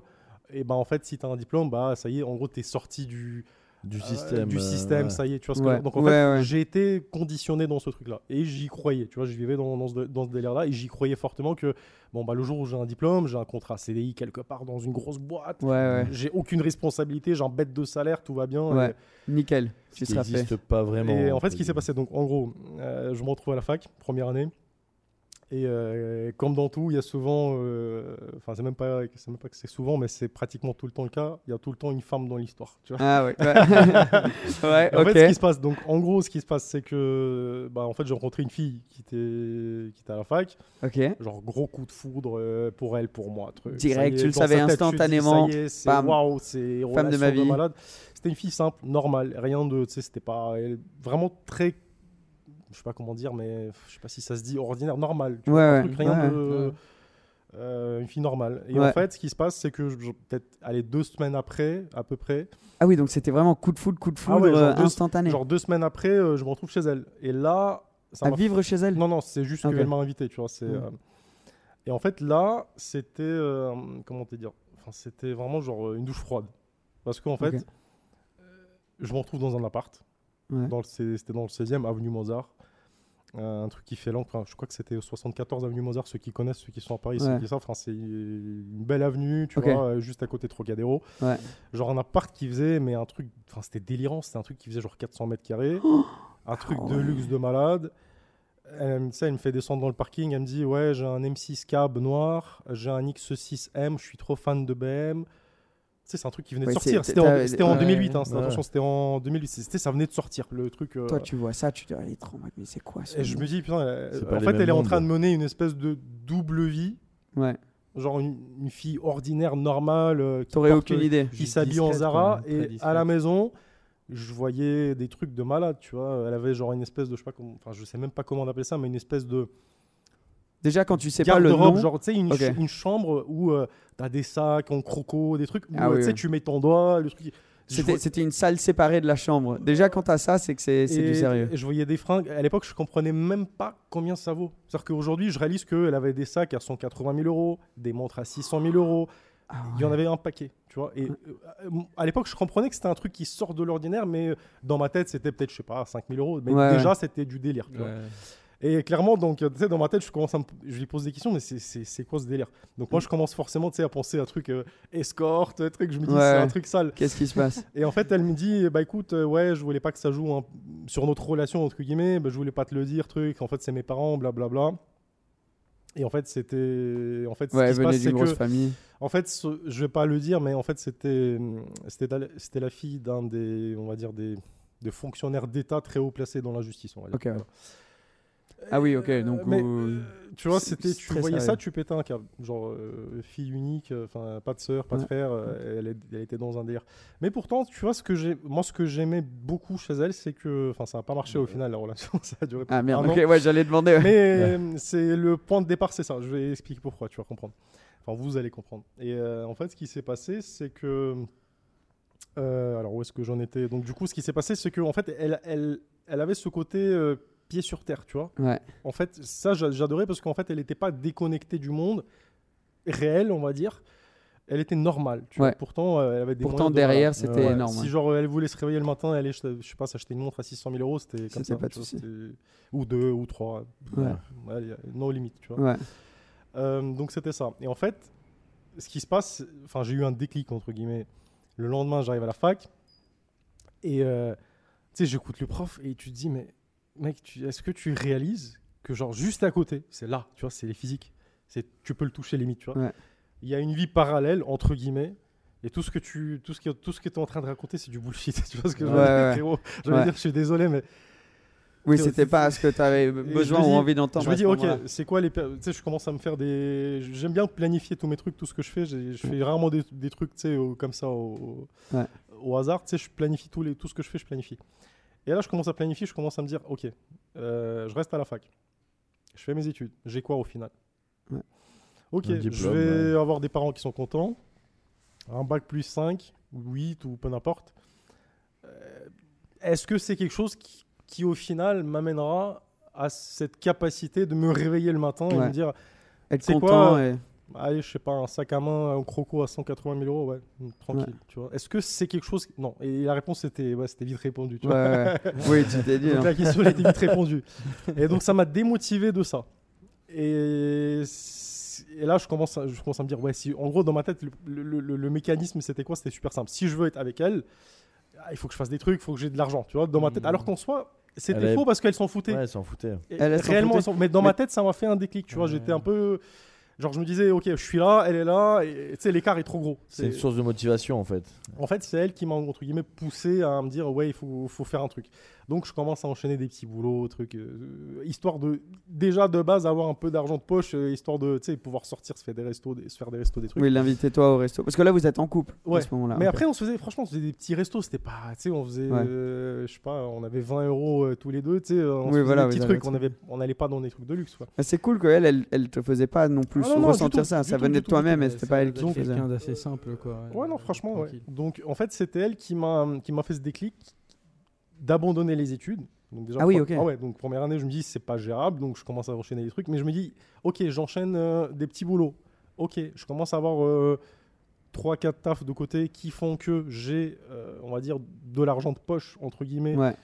[SPEAKER 5] Et ben en fait, si tu as un diplôme, bah ça y est, en gros, tu es sorti du,
[SPEAKER 2] Du
[SPEAKER 5] euh,
[SPEAKER 2] système.
[SPEAKER 5] du
[SPEAKER 2] euh,
[SPEAKER 5] système,
[SPEAKER 2] ouais.
[SPEAKER 5] ça y est, tu vois ce que
[SPEAKER 3] Ouais.
[SPEAKER 5] Donc en
[SPEAKER 3] Ouais,
[SPEAKER 5] fait,
[SPEAKER 3] ouais.
[SPEAKER 5] j'ai été conditionné dans ce truc-là. Et j'y croyais, tu vois, je vivais dans, dans ce, dans ce délire-là. Et j'y croyais fortement que, bon, bah le jour où j'ai un diplôme, j'ai un contrat CDI quelque part dans une grosse boîte.
[SPEAKER 3] Ouais, ouais.
[SPEAKER 5] J'ai aucune responsabilité, j'ai un bête de salaire, tout va bien.
[SPEAKER 3] Ouais.
[SPEAKER 5] Et-
[SPEAKER 3] Nickel,
[SPEAKER 2] Ce qui n'existe pas vraiment.
[SPEAKER 5] et en fait, ce qui s'est passé, donc en gros, euh, je me retrouve à la fac, première année. Et euh, comme dans tout, il y a souvent, euh, enfin, c'est même pas, c'est même pas que c'est souvent, mais c'est pratiquement tout le temps le cas. Il y a tout le temps une femme dans l'histoire.
[SPEAKER 3] Ah ouais. Ouais,
[SPEAKER 5] en
[SPEAKER 3] ok.
[SPEAKER 5] fait, ce qui se passe, donc en gros, ce qui se passe, c'est que, bah, en fait, j'ai rencontré une fille qui était, qui était à la fac.
[SPEAKER 3] Ok.
[SPEAKER 5] Genre gros coup de foudre euh, pour elle, pour moi. Truc.
[SPEAKER 3] Direct,
[SPEAKER 5] est,
[SPEAKER 3] tu le savais
[SPEAKER 5] tête,
[SPEAKER 3] instantanément.
[SPEAKER 5] C'est waouh, c'est
[SPEAKER 3] Femme de ma vie.
[SPEAKER 5] C'était une fille simple, normale, rien de. Tu sais, c'était pas. elle vraiment très. Je sais pas comment dire, mais je sais pas si ça se dit ordinaire, normal. tu
[SPEAKER 3] Ouais,
[SPEAKER 5] vois, un
[SPEAKER 3] ouais,
[SPEAKER 5] truc, rien
[SPEAKER 3] ouais.
[SPEAKER 5] de. euh, une fille normale. Et
[SPEAKER 3] Ouais.
[SPEAKER 5] en fait, ce qui se passe, c'est que peut-être, allez, deux semaines après, à peu près,
[SPEAKER 3] Ah oui, donc c'était vraiment coup de foudre, coup de
[SPEAKER 5] Ah
[SPEAKER 3] foudre
[SPEAKER 5] ouais, genre
[SPEAKER 3] euh,
[SPEAKER 5] deux-
[SPEAKER 3] instantané.
[SPEAKER 5] genre deux semaines après, euh, je me retrouve chez elle. Et là, ça
[SPEAKER 3] à vivre chez elle?
[SPEAKER 5] Non, non, c'est juste qu'elle m'a invité, tu vois. C'est, euh, Et en fait, là, c'était. comment te dire enfin, C'était vraiment genre une douche froide. Parce qu'en fait, je me retrouve dans un appart.
[SPEAKER 3] Ouais.
[SPEAKER 5] Dans le, c'est- c'était dans le 16e, avenue Mozart. Un truc qui fait l'encre. je crois que c'était au 74 avenue Mozart. Ceux qui connaissent, ceux qui sont à Paris,
[SPEAKER 3] Ouais.
[SPEAKER 5] ceux qui savent. Enfin, c'est une belle avenue, tu vois, euh, juste à côté de Trocadéro.
[SPEAKER 3] Ouais.
[SPEAKER 5] Genre un appart qui faisait, mais un truc. Enfin, c'était délirant. C'était un truc qui faisait genre 400 mètres carrés. un truc de
[SPEAKER 3] ouais.
[SPEAKER 5] luxe de malade. Elle, ça, elle me fait descendre dans le parking. Elle me dit Ouais, j'ai un M6 cab noir, j'ai un X6M, je suis trop fan de BM. C'est un truc qui venait
[SPEAKER 3] Ouais,
[SPEAKER 5] de sortir. C'était en,
[SPEAKER 3] t'as-
[SPEAKER 5] c'était en
[SPEAKER 3] ouais,
[SPEAKER 5] 2008. Hein,
[SPEAKER 2] ouais.
[SPEAKER 5] Attention, c'était en 2008. C'était, ça venait de sortir, le truc. euh,
[SPEAKER 3] Toi, tu vois ça, tu te dis, elle est trop mais c'est quoi ce
[SPEAKER 5] et je me dis Putain, elle- en fait, elle est en train de mener une espèce de double vie.
[SPEAKER 3] Ouais.
[SPEAKER 5] Genre une, une fille ordinaire, normale, euh, qui, porte-
[SPEAKER 3] aucune idée.
[SPEAKER 5] qui s'habille en Zara. Et à la maison, je voyais des trucs de malade, tu vois. Elle avait genre une espèce de, je sais pas comment, enfin, je sais même pas comment on appelle ça, mais une espèce de
[SPEAKER 3] Déjà, quand tu sais pas le nom,
[SPEAKER 5] genre, tu sais, une,
[SPEAKER 3] Ok.
[SPEAKER 5] ch- une chambre où tu t'as des sacs en croco, des trucs où,
[SPEAKER 3] Ah
[SPEAKER 5] euh,
[SPEAKER 3] oui,
[SPEAKER 5] tu sais,
[SPEAKER 3] oui.
[SPEAKER 5] tu mets ton doigt, le truc.
[SPEAKER 3] C'était une salle séparée de la chambre. Déjà, quand t'as ça, c'est que c'est du sérieux.
[SPEAKER 5] et je voyais des fringues. À l'époque, je comprenais même pas combien ça vaut. C'est-à-dire qu'aujourd'hui, je réalise qu'elle avait des sacs à 180 000 euros, des montres à 600 000 euros.
[SPEAKER 3] Ah
[SPEAKER 5] Il y en avait un paquet, tu vois. Et euh, à l'époque, je comprenais que c'était un truc qui sort de l'ordinaire, mais euh, dans ma tête, c'était peut-être, je sais pas, 5 000 euros. Mais
[SPEAKER 3] Ouais,
[SPEAKER 5] déjà,
[SPEAKER 3] ouais.
[SPEAKER 5] c'était du délire, tu vois. Et clairement, donc, euh, tu sais, dans ma tête, je commence à me- je lui pose des questions, mais c'est- quoi ce délire? Donc moi, je commence forcément, tu sais, à penser à un truc euh, escorte, un truc, je me dis,
[SPEAKER 3] Ouais.
[SPEAKER 5] c'est un truc sale.
[SPEAKER 3] Qu'est-ce qui se passe?
[SPEAKER 5] Et en fait, elle me dit, bah écoute, euh, ouais, je voulais pas que ça joue hein, sur notre relation, entre guillemets, bah, je voulais pas te le dire, truc, en fait, c'est mes parents, blablabla. Et en fait, c'était. En fait, ce
[SPEAKER 3] Ouais,
[SPEAKER 5] qui
[SPEAKER 3] elle
[SPEAKER 5] se
[SPEAKER 3] venait
[SPEAKER 5] passe, c'est que.
[SPEAKER 3] famille.
[SPEAKER 5] En fait, ce- je vais pas le dire, mais en fait, c'était c'était la, fille d'un des, on va dire, des, des fonctionnaires d'État très haut placés dans la justice, on va dire. Voilà.
[SPEAKER 3] Ah oui, ok. Donc,
[SPEAKER 5] Mais,
[SPEAKER 3] euh,
[SPEAKER 5] Tu vois, c'était, tu voyais
[SPEAKER 3] sérieux.
[SPEAKER 5] ça, tu pétais un câble. Genre, euh, fille unique, euh, enfin, pas de sœur, pas de frère, euh, elle, était dans un délire. Mais pourtant, tu vois, ce que j'ai, moi, ce que j'aimais beaucoup chez elle, c'est que, enfin, ça n'a pas marché au final, la relation, ça a duré
[SPEAKER 3] Ah merde,
[SPEAKER 5] un an.
[SPEAKER 3] ok, ouais, j'allais demander. ouais.
[SPEAKER 5] Mais c'est le point de départ, c'est ça. Je vais expliquer pourquoi, tu vas comprendre. Enfin, vous allez comprendre. Et en fait, ce qui s'est passé, c'est que. alors, où est-ce que j'en étais? Donc, du coup, ce qui s'est passé, c'est qu'en fait, elle, elle, elle avait ce côté pied sur terre, tu vois.
[SPEAKER 3] Ouais.
[SPEAKER 5] En fait, ça, j'a- j'adorais parce qu'en fait, elle n'était pas déconnectée du monde réel, on va dire. Elle était normale. Tu
[SPEAKER 3] Ouais.
[SPEAKER 5] vois. Pourtant, euh, elle avait des
[SPEAKER 3] Pourtant,
[SPEAKER 5] de-
[SPEAKER 3] derrière, c'était
[SPEAKER 5] Ouais.
[SPEAKER 3] énorme,
[SPEAKER 5] Si genre elle voulait se réveiller le matin, elle allait, je sais pas, s'acheter une montre à 600 000 euros, c'était comme ça.
[SPEAKER 3] pas
[SPEAKER 5] vois, Ou deux, ou trois.
[SPEAKER 3] Ouais.
[SPEAKER 5] Ouais, y a no limite, tu vois.
[SPEAKER 3] Ouais.
[SPEAKER 5] Euh, donc c'était ça. Et en fait, ce qui se passe, enfin j'ai eu un déclic entre guillemets. Le lendemain, j'arrive à la fac et euh, tu sais, j'écoute le prof et tu te dis mais mec, est-ce que tu réalises que genre juste à côté, c'est là, tu vois, c'est les physiques, c'est tu peux le toucher limite, tu vois.
[SPEAKER 3] Ouais.
[SPEAKER 5] Il y a une vie parallèle entre guillemets. Et tout ce que tu, tout ce que, tout ce que es en train de raconter, c'est du bullshit. Tu vois ce que je veux
[SPEAKER 3] Ouais,
[SPEAKER 5] dire,
[SPEAKER 3] ouais.
[SPEAKER 5] frérot J'allais
[SPEAKER 3] Ouais.
[SPEAKER 5] dire, je suis désolé, mais
[SPEAKER 3] Oui, c'était pas ce que tu avais
[SPEAKER 5] je
[SPEAKER 3] besoin ou envie d'entendre.
[SPEAKER 5] je me dis,
[SPEAKER 3] ce
[SPEAKER 5] ok, c'est quoi les. Tu sais, je commence à me faire des. J'aime bien planifier tous mes trucs, tout ce que je fais. Je fais rarement des, des trucs, tu sais, comme ça, au,
[SPEAKER 3] Ouais.
[SPEAKER 5] au hasard. Tu sais, je planifie tous les, tout ce que je fais, je planifie. Et là, je commence à planifier, je commence à me dire, ok, euh, je reste à la fac. Je fais mes études. J'ai quoi au final
[SPEAKER 3] Ouais.
[SPEAKER 5] Ok, je vais
[SPEAKER 2] ouais.
[SPEAKER 5] avoir des parents qui sont contents. Un bac plus 5, ou 8, ou peu n'importe. Euh, Est-ce que c'est quelque chose qui, qui, au final, m'amènera à cette capacité de me réveiller le matin et
[SPEAKER 3] Ouais.
[SPEAKER 5] me dire
[SPEAKER 3] Être
[SPEAKER 5] c'est
[SPEAKER 3] content
[SPEAKER 5] quoi,
[SPEAKER 3] et...
[SPEAKER 5] allez je sais pas un sac à main un croco à 180 000 euros ouais mm, tranquille tu vois est-ce que c'est quelque chose non et la réponse c'était ouais, c'était vite répondu tu
[SPEAKER 3] Ouais,
[SPEAKER 5] vois
[SPEAKER 3] ouais. oui, tu t'es dit.
[SPEAKER 5] donc
[SPEAKER 3] hein.
[SPEAKER 5] la question elle était vite répondue et donc ça m'a démotivé de ça et, et là je commence à, je commence à me dire ouais si en gros dans ma tête le, le- le- le mécanisme c'était quoi? C'était super simple si je veux être avec elle ah, il faut que je fasse des trucs il faut que j'ai de l'argent tu vois dans ma tête
[SPEAKER 4] Mhm.
[SPEAKER 5] alors qu'en soi c'était
[SPEAKER 2] est-
[SPEAKER 5] faux parce qu'elle s'en foutait
[SPEAKER 2] Ouais, elle s'en foutait.
[SPEAKER 5] et
[SPEAKER 3] Elle,
[SPEAKER 5] réellement,
[SPEAKER 3] foutait.
[SPEAKER 5] ils sont- mais dans
[SPEAKER 3] Mais-
[SPEAKER 5] ma tête, ça m'a fait un déclic, tu vois.
[SPEAKER 4] Ouais.
[SPEAKER 5] J'étais un peu. Genre, je me disais, ok, je suis là, elle est là, et tu sais, l'écart est trop gros.
[SPEAKER 2] C'est une source de motivation en fait.
[SPEAKER 5] En fait, c'est elle qui m'a, entre guillemets, poussé à me dire, ouais, il faut, faut faire un truc. Donc, je commence à enchaîner des petits boulots, trucs, euh, histoire de, déjà de base, avoir un peu d'argent de poche, euh, histoire de, tu sais, pouvoir sortir, se faire des restos, des, se faire des restos, des trucs.
[SPEAKER 3] Oui, l'inviter toi au resto. Parce que là, vous êtes en couple
[SPEAKER 5] Ouais.
[SPEAKER 3] à ce moment-là.
[SPEAKER 5] Mais après, on se faisait, franchement, on se faisait des petits restos. C'était pas, tu sais, on faisait,
[SPEAKER 3] Ouais.
[SPEAKER 5] euh, je sais pas, on avait 20 euros euh, tous les deux, tu sais, on
[SPEAKER 3] Oui,
[SPEAKER 5] faisait
[SPEAKER 3] voilà,
[SPEAKER 5] des petits trucs. On avait, on n'allait pas dans des trucs de luxe,
[SPEAKER 3] c'est cool qu'elle, elle, elle te faisait pas non plus
[SPEAKER 5] Ah non, non, du
[SPEAKER 3] ressentir
[SPEAKER 5] tout,
[SPEAKER 3] ça. Ça
[SPEAKER 5] tout,
[SPEAKER 3] venait de toi-même et c'était pas elle qui faisait.
[SPEAKER 4] quelqu'un d'assez simple quoi.
[SPEAKER 5] Ouais, non, franchement, ouais. Donc, en fait, c'était elle qui m'a, qui m'a fait ce déclic d'abandonner les études. Donc déjà,
[SPEAKER 3] Ah oui, ok.
[SPEAKER 5] ouais, donc première année, je me dis, c'est pas gérable, donc je commence à enchaîner des trucs, mais je me dis, ok, j'enchaîne euh, des petits boulots. Ok, je commence à avoir euh, 3-4 tafs de côté qui font que j'ai, euh, on va dire, de l'argent de poche, entre guillemets,
[SPEAKER 3] Ouais.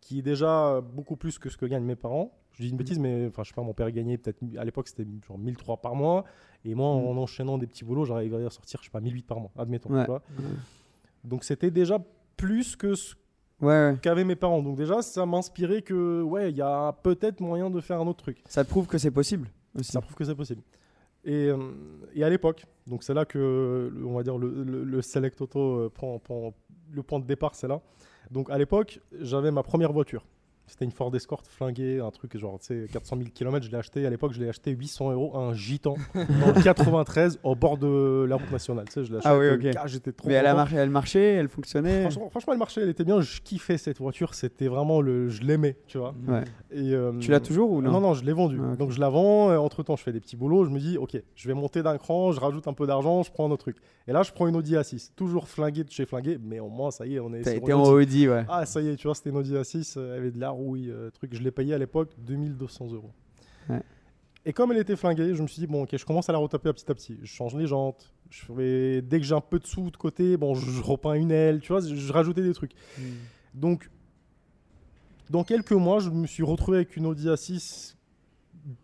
[SPEAKER 5] qui est déjà beaucoup plus que ce que gagnent mes parents. Je dis une bêtise, mais enfin, je sais pas, mon père gagnait peut-être, à l'époque, c'était genre 1003 par mois. Et moi,
[SPEAKER 3] Mhm.
[SPEAKER 5] en enchaînant des petits boulots, j'arrivais à sortir, je sais pas, 1008 par mois, admettons. tu. Donc c'était déjà plus que ce
[SPEAKER 3] Ouais,
[SPEAKER 5] qu'avaient mes parents. Donc déjà, ça m'inspirait que, ouais, il y a peut-être moyen de faire un autre truc.
[SPEAKER 3] Ça prouve que c'est possible aussi.
[SPEAKER 5] Ça prouve que c'est possible. Et, euh, et à l'époque, donc c'est là que, on va dire, le, le- le Select Auto euh, prend, prend- le point de départ, c'est là. Donc à l'époque, j'avais ma première voiture. C'était une Ford Escort flinguée, un truc genre, tu sais, 400 000 km, je l'ai acheté. À l'époque, je l'ai acheté 800 euros, un Gitan, le 93, au bord de la route nationale. Tu sais, je l'ai acheté.
[SPEAKER 3] Ah oui,
[SPEAKER 5] euh,
[SPEAKER 3] ok.
[SPEAKER 5] ah, J'étais trop
[SPEAKER 3] Mais elle, a marché, elle marchait, elle fonctionnait?
[SPEAKER 5] Franchement, franchement, elle marchait, elle était bien. Je kiffais cette voiture. C'était vraiment le, je l'aimais, tu vois.
[SPEAKER 3] Ouais.
[SPEAKER 5] Et, euh,
[SPEAKER 3] Tu l'as toujours ou non?
[SPEAKER 5] Non, non, je l'ai vendu.
[SPEAKER 3] Ah.
[SPEAKER 5] Donc je la vends. entre temps, je fais des petits boulots. Je me dis, ok, je vais monter d'un cran, je rajoute un peu d'argent, je prends un autre truc. Et là, je prends une Audi A6. Toujours flingué de chez flingué, mais au moins, ça y est, on est.
[SPEAKER 3] T'as été en
[SPEAKER 5] Audi.
[SPEAKER 3] Ouais.
[SPEAKER 5] Ah, ça y est, tu vois, c'était une Audi A6. euh, Elle avait de la rouille, euh, truc. Je l'ai payé à l'époque 2200 euros.
[SPEAKER 3] Ouais.
[SPEAKER 5] Et comme elle était flinguée, je me suis dit, bon, ok, je commence à la retaper petit à petit. Je change les jantes. Je fais... Dès que j'ai un peu de sous de côté, bon, je, je repeins une aile, tu vois, je, je rajoutais des trucs. Donc, dans quelques mois, je me suis retrouvé avec une Audi A6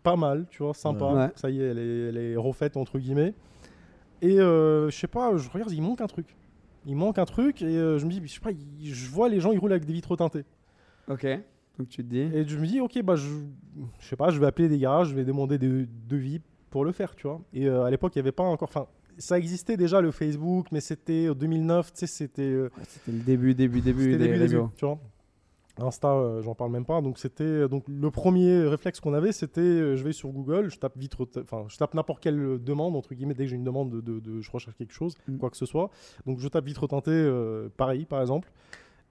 [SPEAKER 5] pas mal, tu vois, sympa.
[SPEAKER 3] Ouais.
[SPEAKER 5] Ça y est, elle est, elle est refaite, entre guillemets. Et euh, je sais pas, je regarde, il manque un truc. Il manque un truc et euh, je me dis, je sais pas, je vois les gens, ils roulent avec des vitres teintées.
[SPEAKER 3] Ok. Donc tu te dis.
[SPEAKER 5] Et je me dis, ok, bah, je, je sais pas, je vais appeler des garages, je vais demander des devis pour le faire, tu vois. Et euh, à l'époque, il n'y avait pas encore. Enfin, ça existait déjà le Facebook, mais c'était en 2009, tu sais, c'était. euh,
[SPEAKER 3] Ouais, C'était le début, début, début des
[SPEAKER 5] début,
[SPEAKER 3] réseaux.
[SPEAKER 5] début, tu vois. Insta, euh, j'en parle même pas. Donc c'était euh, donc le premier réflexe qu'on avait, c'était euh, je vais sur Google, je tape vitre, te- enfin je tape n'importe quelle euh, demande entre guillemets dès que j'ai une demande de, de- de- je recherche quelque chose,
[SPEAKER 3] Mm.
[SPEAKER 5] quoi que ce soit. Donc je tape vitre teintée, euh, pareil par exemple.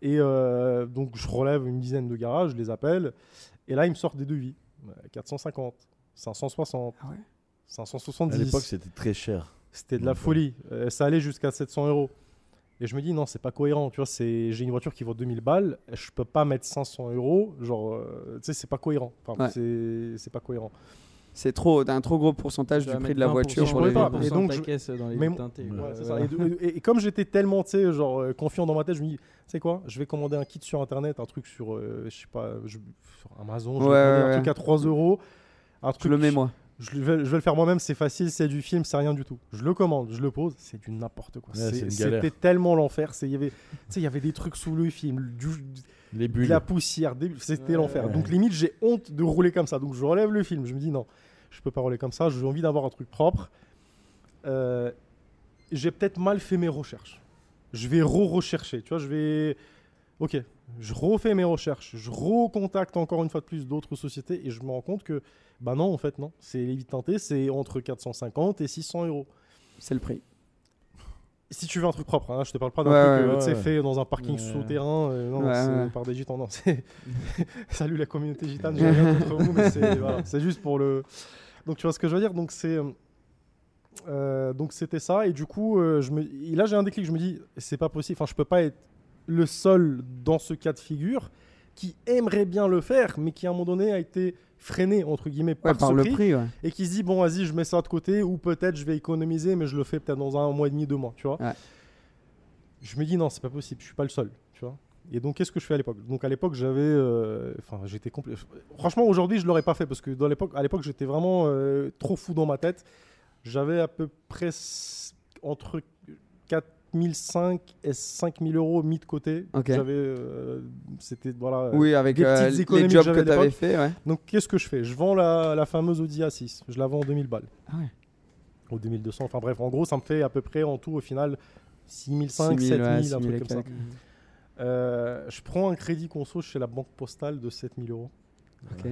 [SPEAKER 5] Et euh, donc je relève une dizaine de garages, je les appelle, et là ils me sortent des devis, Euh, 450, 560,
[SPEAKER 3] Ah ouais
[SPEAKER 5] 570.
[SPEAKER 2] À l'époque, c'était très cher.
[SPEAKER 5] C'était de la folie. Euh, ça allait jusqu'à 700 euros. Et je me dis, non, c'est pas cohérent. Tu vois, c'est, j'ai une voiture qui vaut 2000 balles. Je peux pas mettre 500 euros. Genre, euh, tu sais, c'est pas cohérent. Enfin,
[SPEAKER 3] Ouais.
[SPEAKER 5] c'est, c'est pas cohérent.
[SPEAKER 3] C'est trop, t'as un trop gros pourcentage du prix de la
[SPEAKER 4] 20%
[SPEAKER 3] voiture
[SPEAKER 5] je
[SPEAKER 3] pour
[SPEAKER 5] pourrais
[SPEAKER 3] les
[SPEAKER 5] pas.
[SPEAKER 3] véhicules.
[SPEAKER 5] Et donc,
[SPEAKER 4] de
[SPEAKER 5] je-
[SPEAKER 4] ta caisse dans les
[SPEAKER 5] mais-
[SPEAKER 4] teintés.
[SPEAKER 5] Ouais,
[SPEAKER 4] quoi.
[SPEAKER 5] c'est ça. Et, de- et- et comme j'étais tellement, tu sais, genre, euh, confiant dans ma tête, je me dis, tu sais quoi, je vais commander un kit sur internet, un truc sur, euh, je sais pas, je- sur Amazon, je vais
[SPEAKER 3] Ouais,
[SPEAKER 5] commander
[SPEAKER 3] ouais,
[SPEAKER 5] un truc à 3 euros. Un
[SPEAKER 3] Tu
[SPEAKER 5] truc
[SPEAKER 3] le mets moi.
[SPEAKER 5] Je le vais, je vais le faire moi-même, c'est facile, c'est du film, c'est rien du tout. Je le commande, je le pose, c'est du n'importe quoi. C'est-
[SPEAKER 2] c'est.
[SPEAKER 5] C'était tellement l'enfer. c'est- Il y avait, tu sais, il y avait des trucs sous le film, du-
[SPEAKER 2] Les
[SPEAKER 5] de
[SPEAKER 2] bulles.
[SPEAKER 5] la poussière, des- c'était
[SPEAKER 4] Ouais,
[SPEAKER 5] l'enfer.
[SPEAKER 2] ouais.
[SPEAKER 5] Donc limite, j'ai honte de rouler comme ça. Donc je relève le film, je me dis non, je peux pas rouler comme ça. J'ai envie d'avoir un truc propre. Euh, j'ai peut-être mal fait mes recherches. Je vais re-rechercher, tu vois, je vais. Ok, je refais mes recherches, je recontacte encore une fois de plus d'autres sociétés et je me rends compte que, bah non, en fait, non. C'est les vitres teintées, c'est entre 450 et 600 euros.
[SPEAKER 3] C'est le prix.
[SPEAKER 5] Si tu veux un truc propre, hein, je te parle pas d'un
[SPEAKER 3] Ouais,
[SPEAKER 5] truc
[SPEAKER 3] ouais,
[SPEAKER 5] euh,
[SPEAKER 2] ouais.
[SPEAKER 5] fait dans un parking
[SPEAKER 2] Ouais.
[SPEAKER 5] souterrain, euh, non,
[SPEAKER 3] Ouais,
[SPEAKER 5] c'est
[SPEAKER 3] ouais.
[SPEAKER 5] par des gitans, non. Salut la communauté gitane, j'ai rien contre vous, mais c'est voilà, juste pour le. Donc tu vois ce que je veux dire Donc c'est. euh, euh, donc c'était ça, et du coup, euh, je me... et là j'ai un déclic, je me dis, c'est pas possible, enfin je peux pas être le seul dans ce cas de figure qui aimerait bien le faire, mais qui à un moment donné a été freiné, entre guillemets,
[SPEAKER 3] Ouais,
[SPEAKER 5] par, ce
[SPEAKER 3] le
[SPEAKER 5] prix
[SPEAKER 3] prix, ouais.
[SPEAKER 5] et qui se dit bon vas-y je mets ça de côté ou peut-être je vais économiser mais je le fais peut-être dans un mois et demi deux mois tu vois
[SPEAKER 3] Ouais.
[SPEAKER 5] je me dis non c'est pas possible je suis pas le seul tu vois et donc qu'est-ce que je fais à l'époque? Donc à l'époque j'avais euh, enfin j'étais complet franchement aujourd'hui je l'aurais pas fait parce que dans l'époque à l'époque j'étais vraiment euh, trop fou dans ma tête j'avais à peu près entre 4005 et 5000 euros mis de côté
[SPEAKER 3] Ok.
[SPEAKER 5] j'avais euh, c'était voilà
[SPEAKER 3] Oui, avec
[SPEAKER 5] des
[SPEAKER 3] euh,
[SPEAKER 5] petites
[SPEAKER 3] les
[SPEAKER 5] économies
[SPEAKER 3] jobs
[SPEAKER 5] j'avais
[SPEAKER 3] que tu avais fait, ouais.
[SPEAKER 5] donc qu'est-ce que je fais? Je vends la, la fameuse Audi A6. Je la vends en 2000 balles.
[SPEAKER 3] Ah ouais.
[SPEAKER 5] Ou 2200. Enfin bref, en gros, ça me fait à peu près en tout au final 6500,
[SPEAKER 3] 6000,
[SPEAKER 5] 7000,
[SPEAKER 3] ouais,
[SPEAKER 5] un
[SPEAKER 3] 6000 et
[SPEAKER 5] truc comme ça. Euh, je prends un crédit conso chez la banque postale de 7000 euros.
[SPEAKER 3] Ok.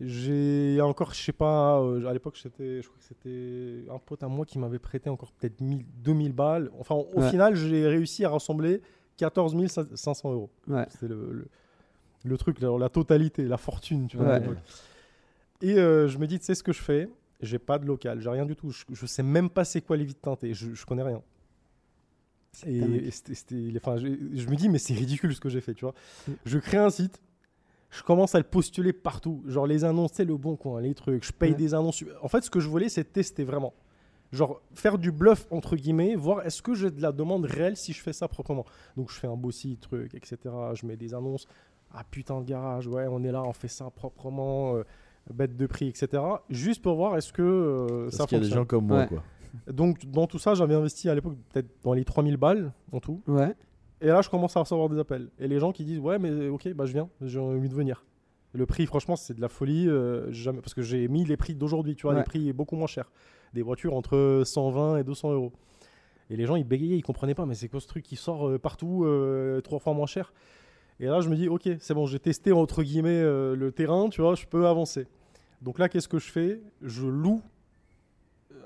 [SPEAKER 5] J'ai encore, je sais pas, euh, à l'époque, c'était, je crois que c'était un pote à moi qui m'avait prêté encore peut-être 1000, 2000 balles. Enfin, au
[SPEAKER 3] Ouais.
[SPEAKER 5] final, j'ai réussi à rassembler 14 500 euros.
[SPEAKER 3] Ouais.
[SPEAKER 5] C'était le, le, le truc, la, la totalité, la fortune, tu vois.
[SPEAKER 3] Ouais.
[SPEAKER 5] Et euh, je me dis, tu sais ce que je fais? J'ai pas de local, j'ai rien du tout. Je, je sais même pas c'est quoi les vides teintées, je, je connais rien. Et, enfin, j'ai- je me dis, mais c'est ridicule ce que j'ai fait, tu vois.
[SPEAKER 3] Mm.
[SPEAKER 5] Je crée un site, je commence à le postuler partout. Genre les annonces, c'est le bon coin, les trucs. Je paye
[SPEAKER 3] Ouais.
[SPEAKER 5] des annonces. En fait, ce que je voulais, c'est tester vraiment. Genre faire du bluff, entre guillemets, voir est-ce que j'ai de la demande réelle si je fais ça proprement. Donc je fais un beau site, truc, etc. Je mets des annonces. Ah putain, le garage, ouais, on est là, on fait ça proprement, euh, bête de prix, etc. Juste pour voir est-ce que euh,
[SPEAKER 2] Parce
[SPEAKER 5] ça
[SPEAKER 2] qu'il y a des
[SPEAKER 5] fonctionne.
[SPEAKER 2] gens comme moi,
[SPEAKER 3] Ouais.
[SPEAKER 2] quoi.
[SPEAKER 5] Donc dans tout ça, j'avais investi à l'époque peut-être dans les 3000 balles en tout.
[SPEAKER 3] Ouais.
[SPEAKER 5] Et là, je commence à recevoir des appels. Et les gens qui disent Ouais, mais ok, bah je viens, j'ai envie de venir. Le prix, franchement, c'est de la folie. euh, jamais... Parce que j'ai mis les prix d'aujourd'hui, tu vois,
[SPEAKER 3] Ouais.
[SPEAKER 5] les prix beaucoup moins chers. Des voitures entre 120 et 200 euros. Et les gens, ils bégayaient, ils comprenaient pas, mais c'est quoi ce truc qui sort euh, partout euh, trois fois moins cher? Et là, je me dis Ok, c'est bon, j'ai testé entre guillemets euh, le terrain, tu vois, je peux avancer. Donc là, qu'est-ce que je fais? Je loue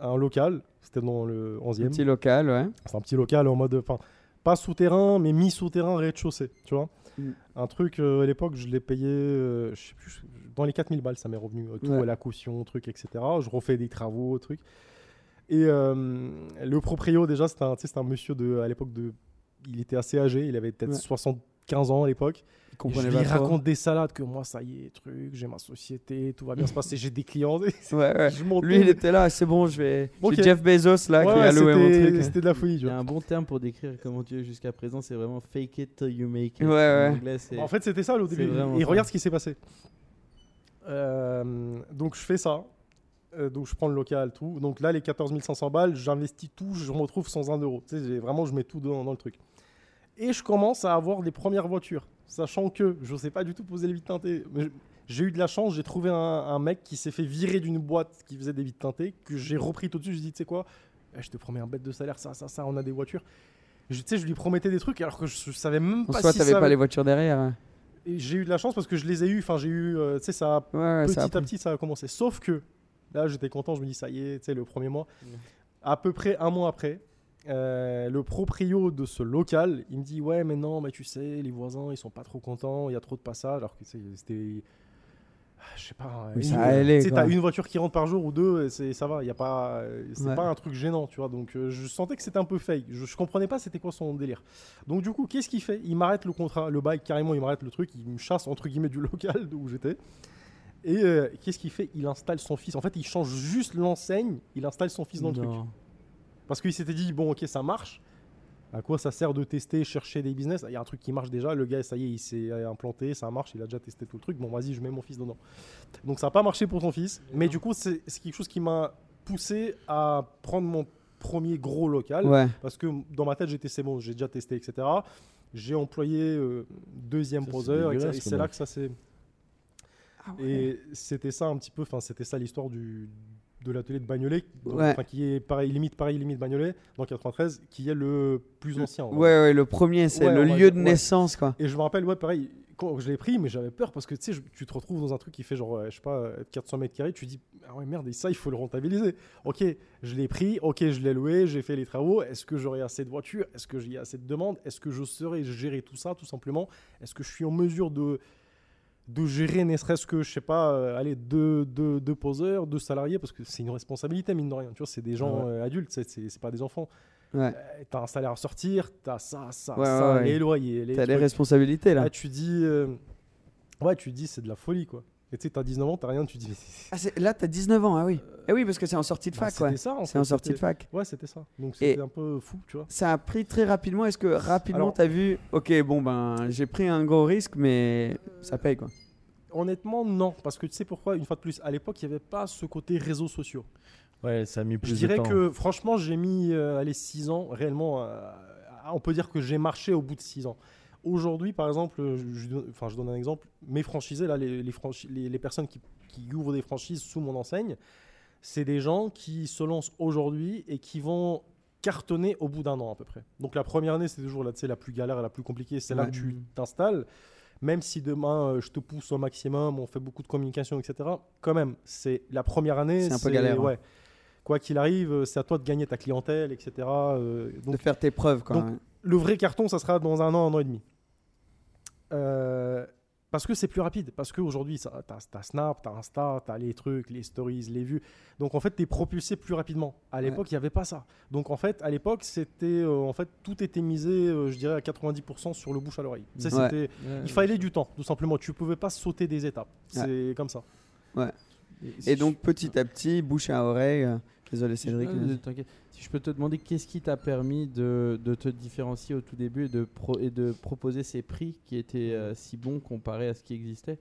[SPEAKER 5] un local. C'était dans le 11e.
[SPEAKER 3] Petit local, ouais.
[SPEAKER 5] C'est un petit local en mode, enfin, pas souterrain, mais mi-souterrain, rez-de-chaussée, tu vois.
[SPEAKER 3] Mm.
[SPEAKER 5] Un truc, euh, à l'époque, je l'ai payé, euh, je sais plus, dans les 4000 balles, ça m'est revenu. euh, tout,
[SPEAKER 3] Ouais.
[SPEAKER 5] la caution, truc, etc. Je refais des travaux, truc. Et le proprio, déjà, c'était un, un monsieur de, à l'époque de. Il était assez âgé, il avait peut-être
[SPEAKER 3] Ouais.
[SPEAKER 5] 75 ans à l'époque. Je lui raconte des salades, que moi, ça y est, truc, j'ai ma société, tout va bien se passer, j'ai des clients.
[SPEAKER 3] Ouais, ouais.
[SPEAKER 5] je monte
[SPEAKER 3] Lui, il était là, c'est bon, je vais.
[SPEAKER 5] Ok.
[SPEAKER 3] J'ai Jeff Bezos là
[SPEAKER 5] Ouais,
[SPEAKER 3] qui
[SPEAKER 5] ouais,
[SPEAKER 3] a loué mon
[SPEAKER 5] c'était-
[SPEAKER 3] truc.
[SPEAKER 5] C'était de la folie,
[SPEAKER 4] Il y a un bon terme pour décrire comment tu es jusqu'à présent, c'est vraiment fake it till you make it.
[SPEAKER 3] Ouais,
[SPEAKER 4] En anglais,
[SPEAKER 5] fait, c'était ça au début. Et regarde ce qui s'est passé. Euh, donc, je fais ça. Euh, donc, je prends le local, tout. Donc là, les 14 500 balles, j'investis tout. Je me retrouve sans un euro. Tu sais, vraiment, je mets tout dans, dans le truc. Et je commence à avoir des premières voitures. Sachant que je ne sais pas du tout poser les vides teintés. Mais J'ai eu de la chance. J'ai trouvé un, un mec qui s'est fait virer d'une boîte qui faisait des vides teintés. Que j'ai repris tout de suite. Je dis, tu sais quoi Eh, Je te promets un bête de salaire. Ça, ça, ça. On a des voitures. Je, tu sais, je lui promettais des trucs alors que je, je savais même
[SPEAKER 3] En
[SPEAKER 5] pas
[SPEAKER 3] soi,
[SPEAKER 5] si
[SPEAKER 3] t'avais
[SPEAKER 5] ça
[SPEAKER 3] pas les voitures derrière. hein.
[SPEAKER 5] et j'ai eu de la chance parce que je les ai eu. Enfin, j'ai eu. euh, tu sais, ça a
[SPEAKER 3] Ouais, ouais,
[SPEAKER 5] petit
[SPEAKER 3] ça a
[SPEAKER 5] à
[SPEAKER 3] pris.
[SPEAKER 5] petit, ça a commencé. Sauf que là, j'étais content. Je me dis, ça y est, tu sais, le premier mois. À peu près un mois après, euh, le proprio de ce local, il me dit, ouais, mais non, mais tu sais, les voisins, ils sont pas trop contents. Il y a trop de passages. Alors que c'était. ah, Je sais pas.
[SPEAKER 3] Oui,
[SPEAKER 5] une- t'as une voiture qui rentre par jour ou deux, c'est ça va. Il y a pas. C'est
[SPEAKER 3] Ouais.
[SPEAKER 5] pas un truc gênant, tu vois. Donc, euh, je sentais que c'était un peu fake. Je, je comprenais pas c'était quoi son délire. Donc, du coup, qu'est-ce qu'il fait? Il m'arrête le contrat, le bail carrément. Il m'arrête le truc. Il me chasse entre guillemets du local où j'étais. Et euh, qu'est-ce qu'il fait? Il installe son fils. En fait, il change juste l'enseigne. Il installe son fils dans le truc. Parce qu'il s'était dit, bon, ok, ça marche. À quoi ça sert de tester, chercher des business? Il y a un truc qui marche déjà. Le gars, ça y est, il s'est implanté, ça marche, il a déjà testé tout le truc. Bon, vas-y, je mets mon fils dedans. Donc, ça n'a pas marché pour ton fils. Mais du coup, c'est quelque chose qui m'a poussé à prendre mon premier gros local.
[SPEAKER 3] Ouais.
[SPEAKER 5] Parce que dans ma tête, j'étais, c'est bon, j'ai déjà testé, etc. J'ai employé euh, deuxième poseur. Et c'est- là que ça s'est.
[SPEAKER 3] Ah ouais.
[SPEAKER 5] Et c'était ça un petit peu, enfin c'était ça l'histoire du de l'atelier de Bagnolet, donc,
[SPEAKER 3] Ouais.
[SPEAKER 5] enfin, qui est pareil limite pareil limite Bagnolet dans 93, qui est le plus ancien.
[SPEAKER 3] Ouais, ouais, le premier, c'est le lieu de naissance, quoi.
[SPEAKER 5] Et je me rappelle, ouais, pareil, quand je l'ai pris, mais j'avais peur parce que tu sais, tu te retrouves dans un truc qui fait genre, euh, je sais pas, euh, 400 mètres carrés, tu dis, ah ouais, merde, et ça, il faut le rentabiliser. Ok, je l'ai pris, ok, je l'ai loué, j'ai fait les travaux. Est-ce que j'aurai assez de voitures? Est-ce que j'ai assez de demandes? Est-ce que je saurais gérer tout ça, tout simplement? Est-ce que je suis en mesure de de gérer ne serait-ce que, je sais pas, euh, allez, deux, deux, deux poseurs, deux salariés, parce que c'est une responsabilité, mine de rien. Tu vois, c'est des gens
[SPEAKER 2] Ouais.
[SPEAKER 5] euh, adultes, c'est- c'est c'est pas des enfants.
[SPEAKER 3] Ouais.
[SPEAKER 5] Euh, t'as un salaire à sortir, t'as ça, ça,
[SPEAKER 3] Ouais,
[SPEAKER 5] ça, les loyers, les
[SPEAKER 3] T'as
[SPEAKER 5] trucs.
[SPEAKER 3] responsabilités, là.
[SPEAKER 5] Là, tu dis, ouais, tu dis, c'est de la folie, quoi. Et tu sais, t'as 19 ans, t'as rien, tu dis,
[SPEAKER 3] Ah, là, t'as 19 ans, ah oui. Eh oui, parce que c'est en sortie de
[SPEAKER 5] bah,
[SPEAKER 3] fac,
[SPEAKER 5] c'était
[SPEAKER 3] ouais.
[SPEAKER 5] ça, en
[SPEAKER 3] C'est en sortie de
[SPEAKER 5] c'était-
[SPEAKER 3] fac.
[SPEAKER 5] Ouais, c'était ça. Donc c'était un peu fou, tu vois.
[SPEAKER 3] Ça a pris très rapidement. Est-ce que rapidement,
[SPEAKER 5] Alors-
[SPEAKER 3] t'as vu, ok, bon, ben, j'ai pris un gros risque, mais ça paye, quoi.
[SPEAKER 5] Honnêtement, non. Parce que tu sais pourquoi, une fois de plus, à l'époque, il n'y avait pas ce côté réseaux sociaux.
[SPEAKER 2] Ouais, ça a mis plus
[SPEAKER 5] Je
[SPEAKER 2] de
[SPEAKER 5] dirais
[SPEAKER 2] temps.
[SPEAKER 5] que, franchement, j'ai mis euh, allez, 6 ans, réellement. euh, on peut dire que j'ai marché au bout de 6 ans. Aujourd'hui, par exemple, je, je donne- enfin, je donne un exemple. Mes franchisés, là, les, les, franchi- les, les personnes qui, qui ouvrent des franchises sous mon enseigne, c'est des gens qui se lancent aujourd'hui et qui vont cartonner au bout d'un an à peu près. Donc la première année, c'est toujours sais, la plus galère et la plus compliquée. C'est là
[SPEAKER 3] Ouais.
[SPEAKER 5] que tu t'installes. Même si demain, euh, je te pousse au maximum, on fait beaucoup de communication, etc. Quand même, c'est la première année.
[SPEAKER 3] C'est un peu galère, hein.
[SPEAKER 5] Ouais. Quoi qu'il arrive, euh, c'est à toi de gagner ta clientèle, etc. Euh, donc
[SPEAKER 3] de faire tes preuves, quoi.
[SPEAKER 5] donc,
[SPEAKER 3] ouais.
[SPEAKER 5] le vrai carton, ça sera dans un an, un an et demi. Euh, parce que c'est plus rapide. Parce qu'aujourd'hui, tu as, Snap, tu as Insta, tu as les trucs, les stories, les vues. Donc en fait, tu es propulsé plus rapidement. À l'époque, il n'y avait pas ça. Donc en fait, à l'époque, c'était euh, en fait tout était misé, euh, je dirais, à 90% sur le bouche à l'oreille. Tu sais,
[SPEAKER 3] Ouais.
[SPEAKER 5] c'était-
[SPEAKER 4] Ouais.
[SPEAKER 5] Il fallait du temps, tout simplement. Tu pouvais pas sauter des étapes. C'est comme ça.
[SPEAKER 3] Ouais.
[SPEAKER 5] Et,
[SPEAKER 3] Et donc, petit à petit, bouche à oreille. euh, Désolé, Cédric.
[SPEAKER 4] Ouais,
[SPEAKER 3] vas-y.
[SPEAKER 4] Si je peux te demander, qu'est-ce qui t'a permis de, de te différencier au tout début et de, pro- et de proposer ces prix qui étaient euh, si bons comparés à ce qui existait?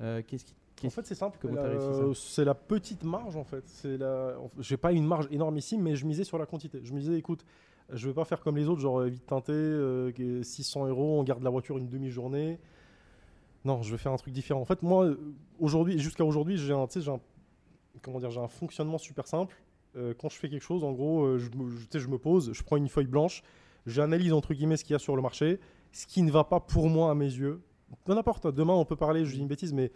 [SPEAKER 4] Euh, Qu'est-ce qui,
[SPEAKER 5] En
[SPEAKER 4] qu'est-ce-
[SPEAKER 5] fait, c'est simple. Euh, C'est la petite marge en fait. La. J'ai pas une marge énormissime, mais je misais sur la quantité. Je me disais, écoute, je vais pas faire comme les autres, genre euh, vite teinté, euh, que 600 euros, on garde la voiture une demi-journée. Non, je vais faire un truc différent. En fait, moi, aujourd'hui, jusqu'à aujourd'hui, un, j'ai un, comment dire, j'ai un fonctionnement super simple. Euh, quand je fais quelque chose, en gros, euh, je, me, pose, je prends une feuille blanche, j'analyse entre guillemets ce qu'il y a sur le marché, ce qui ne va pas pour moi à mes yeux. Peu n'importe. Demain, on peut parler, je dis une bêtise, mais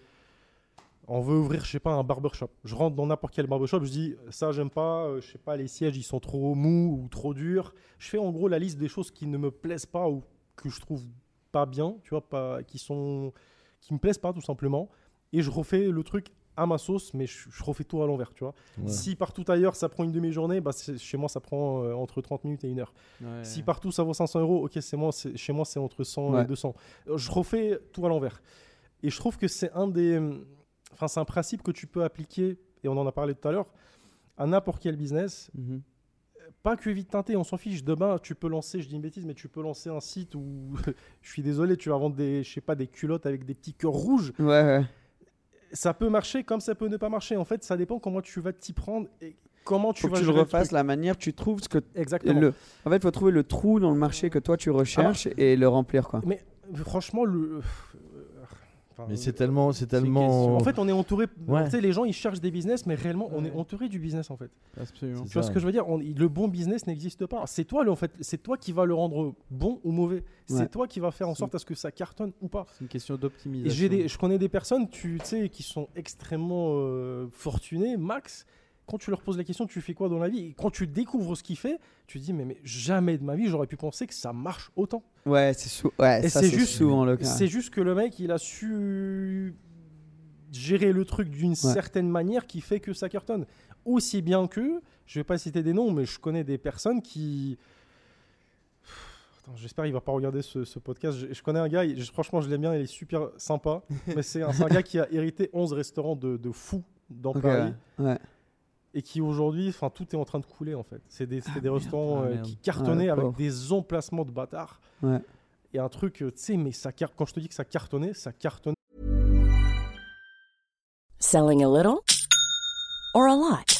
[SPEAKER 5] on veut ouvrir, je sais pas, un barbershop. Je rentre dans n'importe quel barbershop, je dis ça, j'aime pas, euh, je sais pas, les sièges, ils sont trop mous ou trop durs. Je fais en gros la liste des choses qui ne me plaisent pas ou que je trouve pas bien, tu vois, pas, qui sont, qui me plaisent pas tout simplement. Et je refais le truc à ma sauce, mais je, je refais tout à l'envers, tu vois.
[SPEAKER 2] Ouais.
[SPEAKER 5] Si partout ailleurs ça prend une demi-journée, bah, chez moi ça prend euh, entre 30 minutes et une heure.
[SPEAKER 4] Ouais.
[SPEAKER 5] Si partout ça vaut 500 euros, ok, c'est moi, c'est- chez moi c'est entre 100
[SPEAKER 3] Ouais.
[SPEAKER 5] et 200. Euh, Je refais tout à l'envers. Et je trouve que c'est un des, enfin c'est un principe que tu peux appliquer et on en a parlé tout à l'heure à n'importe quel business.
[SPEAKER 4] Mhm.
[SPEAKER 5] Pas que vite teinté, on s'en fiche. Demain, tu peux lancer, je dis une bêtise, mais tu peux lancer un site où, je suis désolé, tu vas vendre des, je sais pas, des culottes avec des petits cœurs rouges.
[SPEAKER 3] Ouais, ouais.
[SPEAKER 5] Ça peut marcher comme ça peut ne pas marcher. En fait, ça dépend comment tu vas t'y prendre et comment tu
[SPEAKER 3] Faut que
[SPEAKER 5] vas
[SPEAKER 3] tu le refasses la manière, tu trouves ce que.
[SPEAKER 5] Exactement.
[SPEAKER 3] Le... En fait, il faut trouver le trou dans le marché que toi tu recherches et le remplir, quoi.
[SPEAKER 5] Mais franchement, le. Enfin,
[SPEAKER 2] Mais c'est tellement, c'est tellement.
[SPEAKER 5] En fait, on est entouré.
[SPEAKER 2] Ouais.
[SPEAKER 5] Tu sais, les gens, ils cherchent des business, mais réellement, on est entouré du business, en fait.
[SPEAKER 4] Absolument.
[SPEAKER 2] C'est
[SPEAKER 5] Tu vois ce que je veux dire? On- Le bon business n'existe pas. C'est toi, le- en fait, c'est toi qui va le rendre bon ou mauvais. C'est
[SPEAKER 3] Ouais.
[SPEAKER 5] toi qui va faire en sorte à ce que ça cartonne ou pas.
[SPEAKER 4] C'est une question d'optimisation.
[SPEAKER 5] des, je connais des personnes, tu tu sais, qui sont extrêmement euh, fortunées, max. Quand tu leur poses la question, tu fais quoi dans la vie? Et quand tu découvres ce qu'il fait, tu te dis, mais, mais jamais de ma vie, j'aurais pu penser que ça marche autant.
[SPEAKER 3] Ouais, c'est sou- ouais,
[SPEAKER 5] juste-
[SPEAKER 3] souvent le cas.
[SPEAKER 5] C'est juste que le mec, il a su gérer le truc d'une certaine manière qui fait que ça cartonne. Aussi bien que, je vais pas citer des noms, mais je connais des personnes qui. J'espère qu'il va pas regarder ce, ce podcast. Je, je connais un gars, franchement, je l'aime bien, il est super sympa. mais c'est un, gars qui a hérité 11 restaurants de, de fous dans
[SPEAKER 3] Ok,
[SPEAKER 5] Paris
[SPEAKER 3] ouais.
[SPEAKER 5] Et qui aujourd'hui, enfin, tout est en train de couler en fait. C'est des, des restaurants
[SPEAKER 4] Ah,
[SPEAKER 5] euh,
[SPEAKER 4] merde.
[SPEAKER 5] qui cartonnaient avec des emplacements de bâtards.
[SPEAKER 3] Ouais.
[SPEAKER 5] Et un truc, euh, tu sais, mais ça car- quand je te dis que ça cartonnait, ça cartonnait.
[SPEAKER 6] Selling a little or a lot?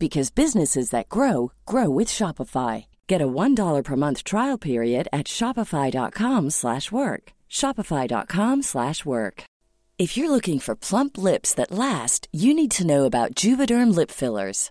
[SPEAKER 6] because businesses that grow grow with Shopify. Get a $1 per month trial period at shopify.com/work. slash work. shopify.com/work. slash work. If you're looking for plump lips that last, you need to know about Juvederm lip fillers.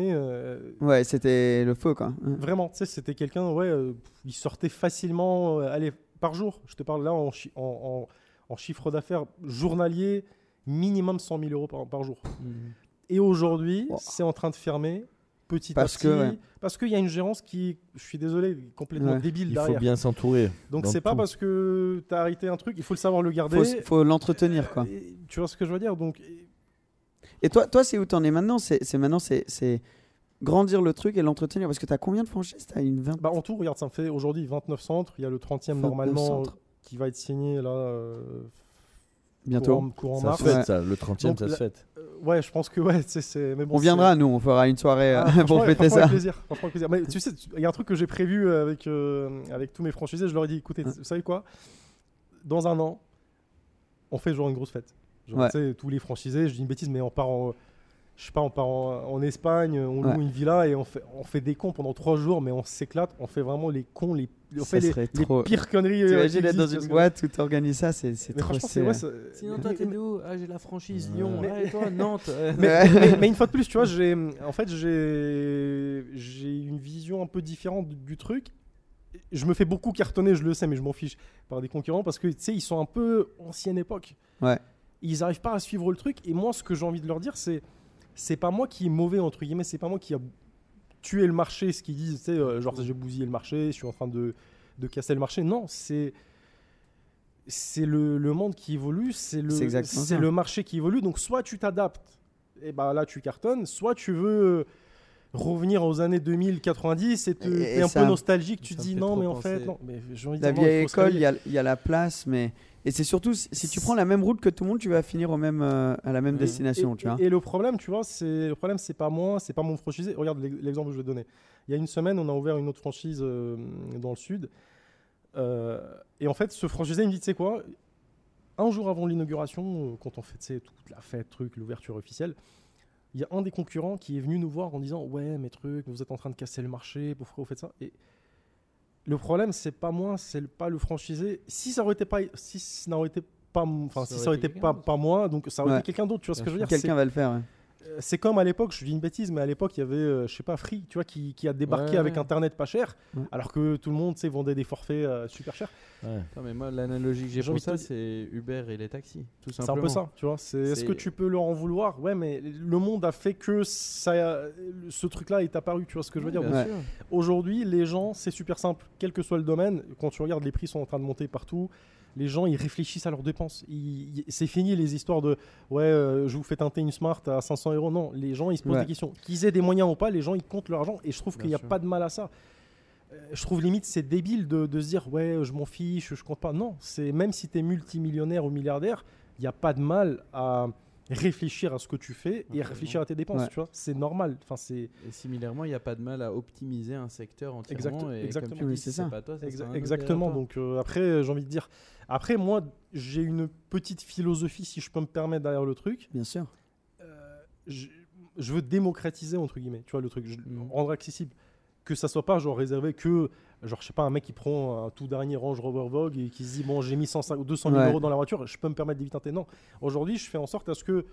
[SPEAKER 5] Euh,
[SPEAKER 3] Ouais, c'était le feu, quoi.
[SPEAKER 5] Vraiment, tu sais, c'était quelqu'un, ouais, euh, il sortait facilement, euh, allez, par jour. Je te parle là en, chi- en, en- en chiffre d'affaires journalier, minimum 100 000 euros par, par jour. Et aujourd'hui,
[SPEAKER 3] Wow.
[SPEAKER 5] c'est en train de fermer petit
[SPEAKER 3] Parce
[SPEAKER 5] à
[SPEAKER 3] que,
[SPEAKER 5] petit,
[SPEAKER 3] ouais.
[SPEAKER 5] parce qu'il y a une gérance qui, je suis désolé, complètement
[SPEAKER 3] Ouais.
[SPEAKER 5] débile
[SPEAKER 2] Il faut
[SPEAKER 5] derrière.
[SPEAKER 2] bien s'entourer.
[SPEAKER 5] Donc c'est pas parce que tu as arrêté un truc, il faut le savoir le garder.
[SPEAKER 3] Faut, faut l'entretenir, quoi.
[SPEAKER 5] Tu vois ce que je veux dire? Donc
[SPEAKER 3] Et toi, toi c'est où t'en es maintenant? C'est maintenant, c'est grandir le truc et l'entretenir. Parce que t'as combien de franchises? T'as une 20
[SPEAKER 5] Bah, en tout, regarde, ça me fait aujourd'hui 29 centres. Il y a le 30e
[SPEAKER 3] 29
[SPEAKER 5] normalement
[SPEAKER 3] centres.
[SPEAKER 5] qui va être signé là. euh,
[SPEAKER 3] bientôt.
[SPEAKER 5] Courant, courant
[SPEAKER 2] Ça
[SPEAKER 5] mars.
[SPEAKER 2] se fête,
[SPEAKER 3] Ouais.
[SPEAKER 2] ça. Le 30e,
[SPEAKER 5] Donc,
[SPEAKER 2] ça se
[SPEAKER 5] la-
[SPEAKER 2] fête.
[SPEAKER 5] Euh, ouais, je pense que ouais, c'est- bon,
[SPEAKER 3] On viendra, nous, on fera une soirée euh,
[SPEAKER 5] Ah,
[SPEAKER 3] pour fêter ça.
[SPEAKER 5] Avec plaisir, avec plaisir. Mais tu sais, tu- il y a un truc que j'ai prévu euh, avec, euh, avec tous mes franchisés. Je leur ai dit écoutez, vous savez quoi? Dans un an, on fait genre une grosse fête. Genre,
[SPEAKER 3] Ouais.
[SPEAKER 5] tu sais, tous les franchisés, je dis une bêtise, mais on part en. Je sais pas, on part en, en Espagne, on loue une villa et on fait, on fait des cons pendant trois jours, mais on s'éclate, on fait vraiment les cons, les, on
[SPEAKER 3] Ça
[SPEAKER 5] fait les,
[SPEAKER 3] trop-
[SPEAKER 5] pires conneries. euh,
[SPEAKER 3] T'imagines être dans une boîte où t'organises ça, c'est trop
[SPEAKER 5] franchement, c'est.
[SPEAKER 3] stylé.
[SPEAKER 5] Ouais, c'est-
[SPEAKER 4] Sinon, toi, t'es où? Ah, j'ai la franchise
[SPEAKER 2] Ouais.
[SPEAKER 4] Lyon.
[SPEAKER 5] Mais-
[SPEAKER 4] Ah, et toi, Nantes Euh,
[SPEAKER 5] mais,
[SPEAKER 3] Ouais.
[SPEAKER 5] mais- mais une fois de plus, tu vois, j'ai, en fait, j'ai, j'ai une vision un peu différente du, du truc. Je me fais beaucoup cartonner, je le sais, mais je m'en fiche par des concurrents parce que tu sais, ils sont un peu ancienne époque.
[SPEAKER 3] Ouais.
[SPEAKER 5] Ils n'arrivent pas à suivre le truc. Et moi, ce que j'ai envie de leur dire, c'est, c'est pas moi qui est mauvais entre guillemets, c'est pas moi qui a tué le marché, ce qu'ils disent, tu sais, euh, genre j'ai bousillé le marché, je suis en train de, de casser le marché. Non, c'est c'est le, le monde qui évolue, c'est le,
[SPEAKER 3] C'est
[SPEAKER 5] le marché qui évolue. Donc soit tu t'adaptes, et bah là tu cartonnes, soit tu veux revenir aux années 2090 et t'es un
[SPEAKER 3] ça-
[SPEAKER 5] peu nostalgique, tu te dis non mais en
[SPEAKER 4] penser.
[SPEAKER 5] fait non, mais
[SPEAKER 3] La vieille école, il y a, il y a la place, mais. Et c'est surtout, si tu prends la même route que tout le monde, tu vas finir au même, euh, à la même
[SPEAKER 4] Oui.
[SPEAKER 3] destination,
[SPEAKER 5] et,
[SPEAKER 3] tu vois.
[SPEAKER 5] et- et le problème, tu vois, c'est le problème, c'est pas moi, c'est pas mon franchisé. Regarde l'ex- l'exemple que je vais te donner. Il y a une semaine, on a ouvert une autre franchise euh, dans le sud, Euh, et en fait, ce franchisé il me dit, tu sais quoi, un jour avant l'inauguration, quand on fait toute la fête, truc, l'ouverture officielle, il y a un des concurrents qui est venu nous voir en disant, ouais, mes trucs, vous êtes en train de casser le marché, pourquoi vous faites ça? Et le problème, c'est pas moi, c'est le- pas le franchisé. Si ça aurait été pas, si ça n'aurait été pas, enfin, si ça aurait
[SPEAKER 4] été
[SPEAKER 5] pas, pas moi, donc ça aurait
[SPEAKER 3] Ouais.
[SPEAKER 5] été quelqu'un d'autre. Tu vois ce que je veux dire?
[SPEAKER 3] Quelqu'un va le faire. ouais.
[SPEAKER 5] C'est comme à l'époque, je dis une bêtise, mais à l'époque, il y avait, euh, je sais pas, Free, tu vois, qui, qui a débarqué
[SPEAKER 4] Ouais,
[SPEAKER 5] avec
[SPEAKER 4] ouais.
[SPEAKER 5] Internet pas cher,
[SPEAKER 3] Ouais.
[SPEAKER 5] alors que tout le monde, tu sais, vendait des forfaits euh, super chers.
[SPEAKER 2] Ouais.
[SPEAKER 4] Non, mais moi, l'analogie que j'ai pour ça, c'est Uber et les taxis. Tout
[SPEAKER 5] C'est un
[SPEAKER 4] simplement.
[SPEAKER 5] peu ça, tu vois. Est-ce que tu peux leur en vouloir? Ouais, mais le monde a fait que ça, ce truc-là est apparu, tu vois ce que je veux dire?
[SPEAKER 3] Ouais.
[SPEAKER 5] Aujourd'hui, les gens, c'est super simple, quel que soit le domaine, quand tu regardes, les prix sont en train de monter partout. Les gens, ils réfléchissent à leurs dépenses. C'est fini les histoires de ouais, euh, je vous fais teinter une Smart à 500 euros. Non, les gens, ils se posent
[SPEAKER 3] Ouais.
[SPEAKER 5] des questions. Qu'ils aient des moyens ou pas, les gens, ils comptent leur argent. Et je trouve qu'il n'y a
[SPEAKER 4] sûr.
[SPEAKER 5] pas de mal à ça. Euh, Je trouve limite c'est débile de, de se dire ouais, je m'en fiche, je compte pas. Non, c'est même si tu es multimillionnaire ou milliardaire, il n'y a pas de mal à, réfléchir à ce que tu fais et réfléchir à tes dépenses.
[SPEAKER 3] Ouais.
[SPEAKER 5] Tu vois, c'est normal. Enfin, c'est
[SPEAKER 4] Et similairement, il n'y a pas de mal à optimiser un secteur entièrement.
[SPEAKER 5] Exact-
[SPEAKER 4] et
[SPEAKER 5] exactement.
[SPEAKER 4] Comme tu
[SPEAKER 3] Oui,
[SPEAKER 4] dis,
[SPEAKER 3] c'est ça.
[SPEAKER 4] pas toi, ça
[SPEAKER 5] Exa-
[SPEAKER 4] sera un autre
[SPEAKER 5] exactement. Donc euh, après, j'ai envie de dire. Après, moi, j'ai une petite philosophie, si je peux me permettre derrière le truc.
[SPEAKER 3] Bien sûr.
[SPEAKER 5] Euh, je, je veux démocratiser entre guillemets. Tu vois le truc, je,
[SPEAKER 4] Mhm.
[SPEAKER 5] rendre accessible. Que ça soit pas genre réservé que genre je sais pas un mec qui prend un tout dernier Range Rover Vogue et qui se dit bon j'ai mis 105 ou 200 000
[SPEAKER 3] Ouais.
[SPEAKER 5] euros dans la voiture, je peux me permettre d'éviter un. Non, aujourd'hui je fais en sorte à ce que euh,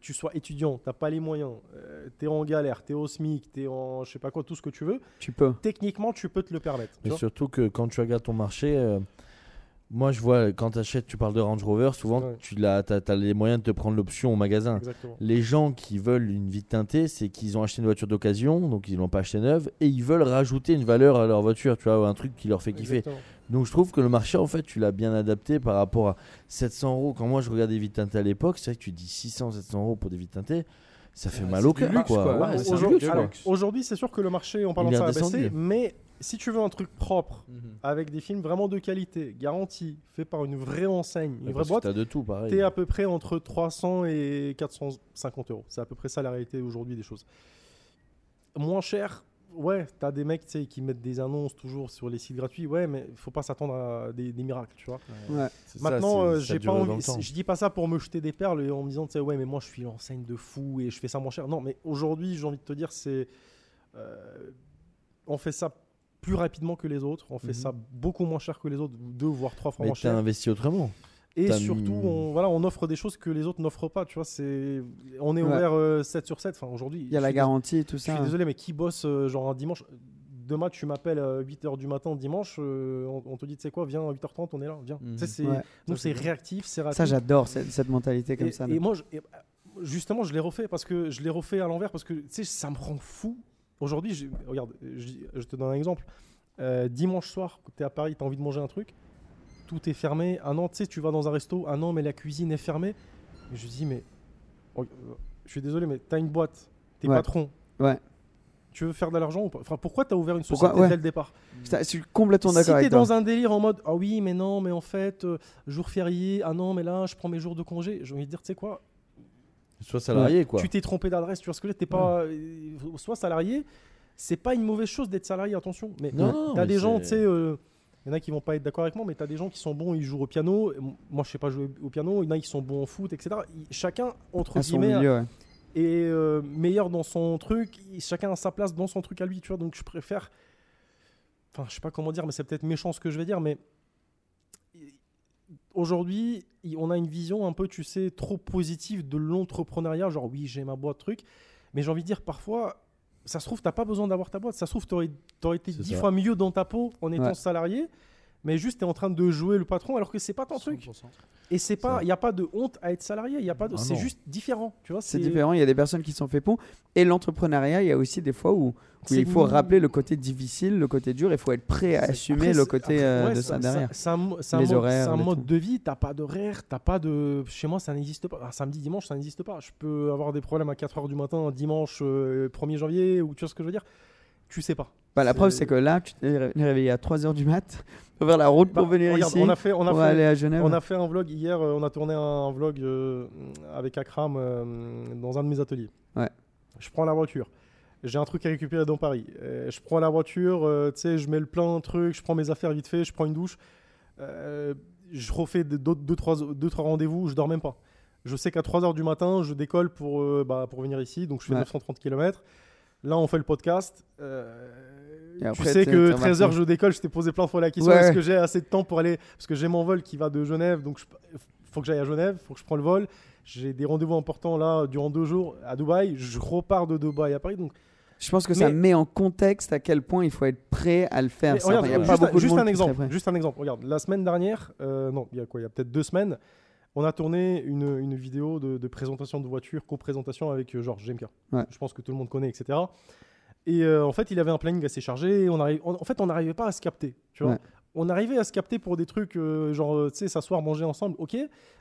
[SPEAKER 5] tu sois étudiant, t'as pas les moyens, euh, t'es en galère, t'es au SMIC, t'es en je sais pas quoi, tout ce que tu veux.
[SPEAKER 3] Tu peux.
[SPEAKER 5] Techniquement tu peux te le permettre. tu
[SPEAKER 2] Mais surtout que quand tu regardes ton marché, euh, moi je vois quand tu achètes, tu parles de Range Rover, souvent
[SPEAKER 5] Ouais.
[SPEAKER 2] tu as, les moyens de te prendre l'option au magasin.
[SPEAKER 5] Exactement.
[SPEAKER 2] Les gens qui veulent une vie teintée, c'est qu'ils ont acheté une voiture d'occasion, donc ils l'ont pas acheté neuve, et ils veulent rajouter une valeur à leur voiture, tu vois, un truc qui leur fait kiffer.
[SPEAKER 5] Exactement.
[SPEAKER 2] Donc je trouve que le marché, en fait, tu l'as bien adapté par rapport à 700 euros. Quand moi je regardais des vies teintées à l'époque, c'est vrai que tu dis 600, 700 euros pour des vies teintées, ça fait
[SPEAKER 4] Ouais,
[SPEAKER 2] mal au cœur,
[SPEAKER 4] luxe,
[SPEAKER 2] quoi.
[SPEAKER 4] quoi.
[SPEAKER 2] Ouais,
[SPEAKER 4] Ouais,
[SPEAKER 2] c'est du
[SPEAKER 5] Aujourd'hui, c'est sûr que le marché, en parlant de ça, a baissé, mais si tu veux un truc propre,
[SPEAKER 4] Mhm.
[SPEAKER 5] avec des films vraiment de qualité, garantis, fait par une vraie enseigne, une vraie boîte,
[SPEAKER 2] t'as de tout, pareil.
[SPEAKER 5] t'es à peu près entre 300 et 450 euros. C'est à peu près ça la réalité aujourd'hui des choses. Moins cher, ouais, t'as des mecs tu sais, qui mettent des annonces toujours sur les sites gratuits, ouais, mais faut pas s'attendre à des, des miracles, tu vois.
[SPEAKER 3] Ouais.
[SPEAKER 5] Maintenant, euh, j'ai pas envie, je dis pas ça pour me jeter des perles et en me disant, tu sais, ouais, mais moi je suis l'enseigne de fou et je fais ça moins cher. Non, mais aujourd'hui, j'ai envie de te dire, c'est. euh, on fait ça plus rapidement que les autres, on fait
[SPEAKER 2] Mhm.
[SPEAKER 5] ça beaucoup moins cher que les autres, deux voire trois fois
[SPEAKER 2] Mais
[SPEAKER 5] moins cher.
[SPEAKER 2] investi autrement.
[SPEAKER 5] Et surtout, on, voilà, on offre des choses que les autres n'offrent pas. Tu vois, c'est, on est
[SPEAKER 3] Ouais.
[SPEAKER 5] ouvert euh, 7 sur 7. Enfin, aujourd'hui,
[SPEAKER 3] Il y a
[SPEAKER 5] je
[SPEAKER 3] la garantie et tout
[SPEAKER 5] Je
[SPEAKER 3] ça.
[SPEAKER 5] suis désolé, mais qui bosse euh, genre un dimanche Demain, tu m'appelles à 8h du matin dimanche, euh, on, on te dit, tu sais quoi, viens à 8h30, on est là, viens. Tu sais, c'est,
[SPEAKER 3] Ouais.
[SPEAKER 5] nous, c'est réactif, c'est rapide.
[SPEAKER 3] Ça, j'adore cette, cette mentalité comme
[SPEAKER 5] et,
[SPEAKER 3] ça.
[SPEAKER 5] et moi, je- et, justement, je l'ai refait parce que je l'ai refait à l'envers parce que tu sais, ça me rend fou. Aujourd'hui, regarde, je, je te donne un exemple. Euh, dimanche soir, quand tu es à Paris, tu as envie de manger un truc, tout est fermé. Ah non, tu sais, tu vas dans un resto, ah non, mais la cuisine est fermée. Et je dis, mais oh, je suis désolé, mais tu as une boîte, tu es
[SPEAKER 3] Ouais.
[SPEAKER 5] patron.
[SPEAKER 3] Ouais.
[SPEAKER 5] Tu veux faire de l'argent ou pas? Enfin, pourquoi tu as ouvert une
[SPEAKER 3] Pourquoi
[SPEAKER 5] société
[SPEAKER 3] Ouais.
[SPEAKER 5] dès le départ?
[SPEAKER 3] Je suis complètement
[SPEAKER 5] si
[SPEAKER 3] d'accord
[SPEAKER 5] t'es
[SPEAKER 3] avec toi.
[SPEAKER 5] dans un délire en mode ah oui mais non mais en fait euh, jour férié ah non mais là je prends mes jours de congé j'ai envie de dire tu sais quoi?
[SPEAKER 2] Sois salarié, quoi.
[SPEAKER 5] tu t'es trompé d'adresse, tu vois ce que je veux dire, t'es pas euh, soit salarié, c'est pas une mauvaise chose d'être salarié, attention. Mais
[SPEAKER 2] Non, non,
[SPEAKER 5] t'as des gens, tu sais, euh, il y en a qui vont pas être d'accord avec moi, mais t'as des gens qui sont bons, ils jouent au piano. Moi, je sais pas jouer au piano. Il y en a qui sont bons en foot, etc. Chacun entre
[SPEAKER 3] À
[SPEAKER 5] guillemets
[SPEAKER 3] milieu, ouais.
[SPEAKER 5] est euh, meilleur dans son truc. Chacun a sa place dans son truc à lui, tu vois. Donc je préfère. Enfin, je sais pas comment dire, mais c'est peut-être méchant ce que je vais dire, mais aujourd'hui, on a une vision un peu, tu sais, trop positive de l'entrepreneuriat. Genre, oui, j'ai ma boîte, truc. Mais j'ai envie de dire, parfois, ça se trouve, t'as pas besoin d'avoir ta boîte. Ça se trouve, t'aurais aurais été dix fois mieux dans ta peau en étant
[SPEAKER 3] Ouais.
[SPEAKER 5] salarié. Mais juste, tu es en train de jouer le patron alors que c'est pas ton truc.
[SPEAKER 4] 100%.
[SPEAKER 5] Et c'est pas, il n'y a pas de honte à être salarié. Il y a pas de,
[SPEAKER 2] Ah
[SPEAKER 5] c'est juste différent. Tu vois,
[SPEAKER 3] C'est différent, il y a des personnes qui sont fait pour. Et l'entrepreneuriat, il y a aussi des fois où, il faut rappeler le côté difficile, le côté dur, il faut être prêt à assumer
[SPEAKER 5] après,
[SPEAKER 3] le côté
[SPEAKER 5] après,
[SPEAKER 3] euh,
[SPEAKER 5] ouais,
[SPEAKER 3] de ça derrière.
[SPEAKER 5] C'est un, un mode,
[SPEAKER 3] horaires,
[SPEAKER 5] c'est un mode de vie. T'as pas d'horaire, t'as pas de. Chez moi, ça n'existe pas. Un samedi, dimanche, ça n'existe pas. Je peux avoir des problèmes à 4h du matin, dimanche euh, 1er janvier, ou tu vois ce que je veux dire? Tu sais pas.
[SPEAKER 3] Bah, la preuve,
[SPEAKER 5] c'est-
[SPEAKER 3] que là, tu t'es ré- réveillé à 3h du mat faire la route pour
[SPEAKER 5] Bah,
[SPEAKER 3] venir
[SPEAKER 5] regarde,
[SPEAKER 3] ici,
[SPEAKER 5] on a fait, on a fait,
[SPEAKER 3] aller à Genève.
[SPEAKER 5] on a fait un vlog hier. euh, on a tourné un vlog euh, avec Akram euh, dans un de mes ateliers.
[SPEAKER 3] Ouais.
[SPEAKER 5] Je prends la voiture. J'ai un truc à récupérer dans Paris. Je prends la voiture, tu sais, je mets le plein truc, je prends mes affaires vite fait, je prends une douche. Je refais d'autres deux, trois, deux, trois rendez-vous, je dors même pas. Je sais qu'à 3h du matin, je décolle pour, bah, pour venir ici, donc je fais
[SPEAKER 3] Ouais.
[SPEAKER 5] 930 km. Là, on fait le podcast. Euh,
[SPEAKER 3] Et
[SPEAKER 5] tu sais que
[SPEAKER 3] t'es
[SPEAKER 5] 13h,
[SPEAKER 3] reparti.
[SPEAKER 5] je décolle. Je t'ai posé plein de fois la question
[SPEAKER 3] Ouais.
[SPEAKER 5] est-ce que j'ai assez de temps pour aller Parce que j'ai mon vol qui va de Genève, donc il faut que j'aille à Genève, faut que je prenne le vol. J'ai des rendez-vous importants là durant deux jours à Dubaï. Je repars de Dubaï à Paris. Donc,
[SPEAKER 3] Je pense que ça met en contexte à quel point il faut être prêt à le faire.
[SPEAKER 5] Mais
[SPEAKER 3] ça.
[SPEAKER 5] regarde,
[SPEAKER 3] Enfin, il y a
[SPEAKER 5] juste,
[SPEAKER 3] pas
[SPEAKER 5] un- juste exemple.
[SPEAKER 3] prêt.
[SPEAKER 5] Juste un exemple. Regarde, la semaine dernière, euh, non, il y a quoi Il y a peut-être deux semaines, on a tourné une, une vidéo de, de présentation de voiture, co-présentation avec euh, Georges.
[SPEAKER 3] Ouais.
[SPEAKER 5] Je pense que tout le monde connaît, etc. Et euh, en fait, il avait un planning assez chargé. et On arrive, en fait, on n'arrivait pas à se capter. Tu vois
[SPEAKER 3] Ouais.
[SPEAKER 5] On arrivait à se capter pour des trucs euh, genre, euh, tu sais, s'asseoir, manger ensemble, ok.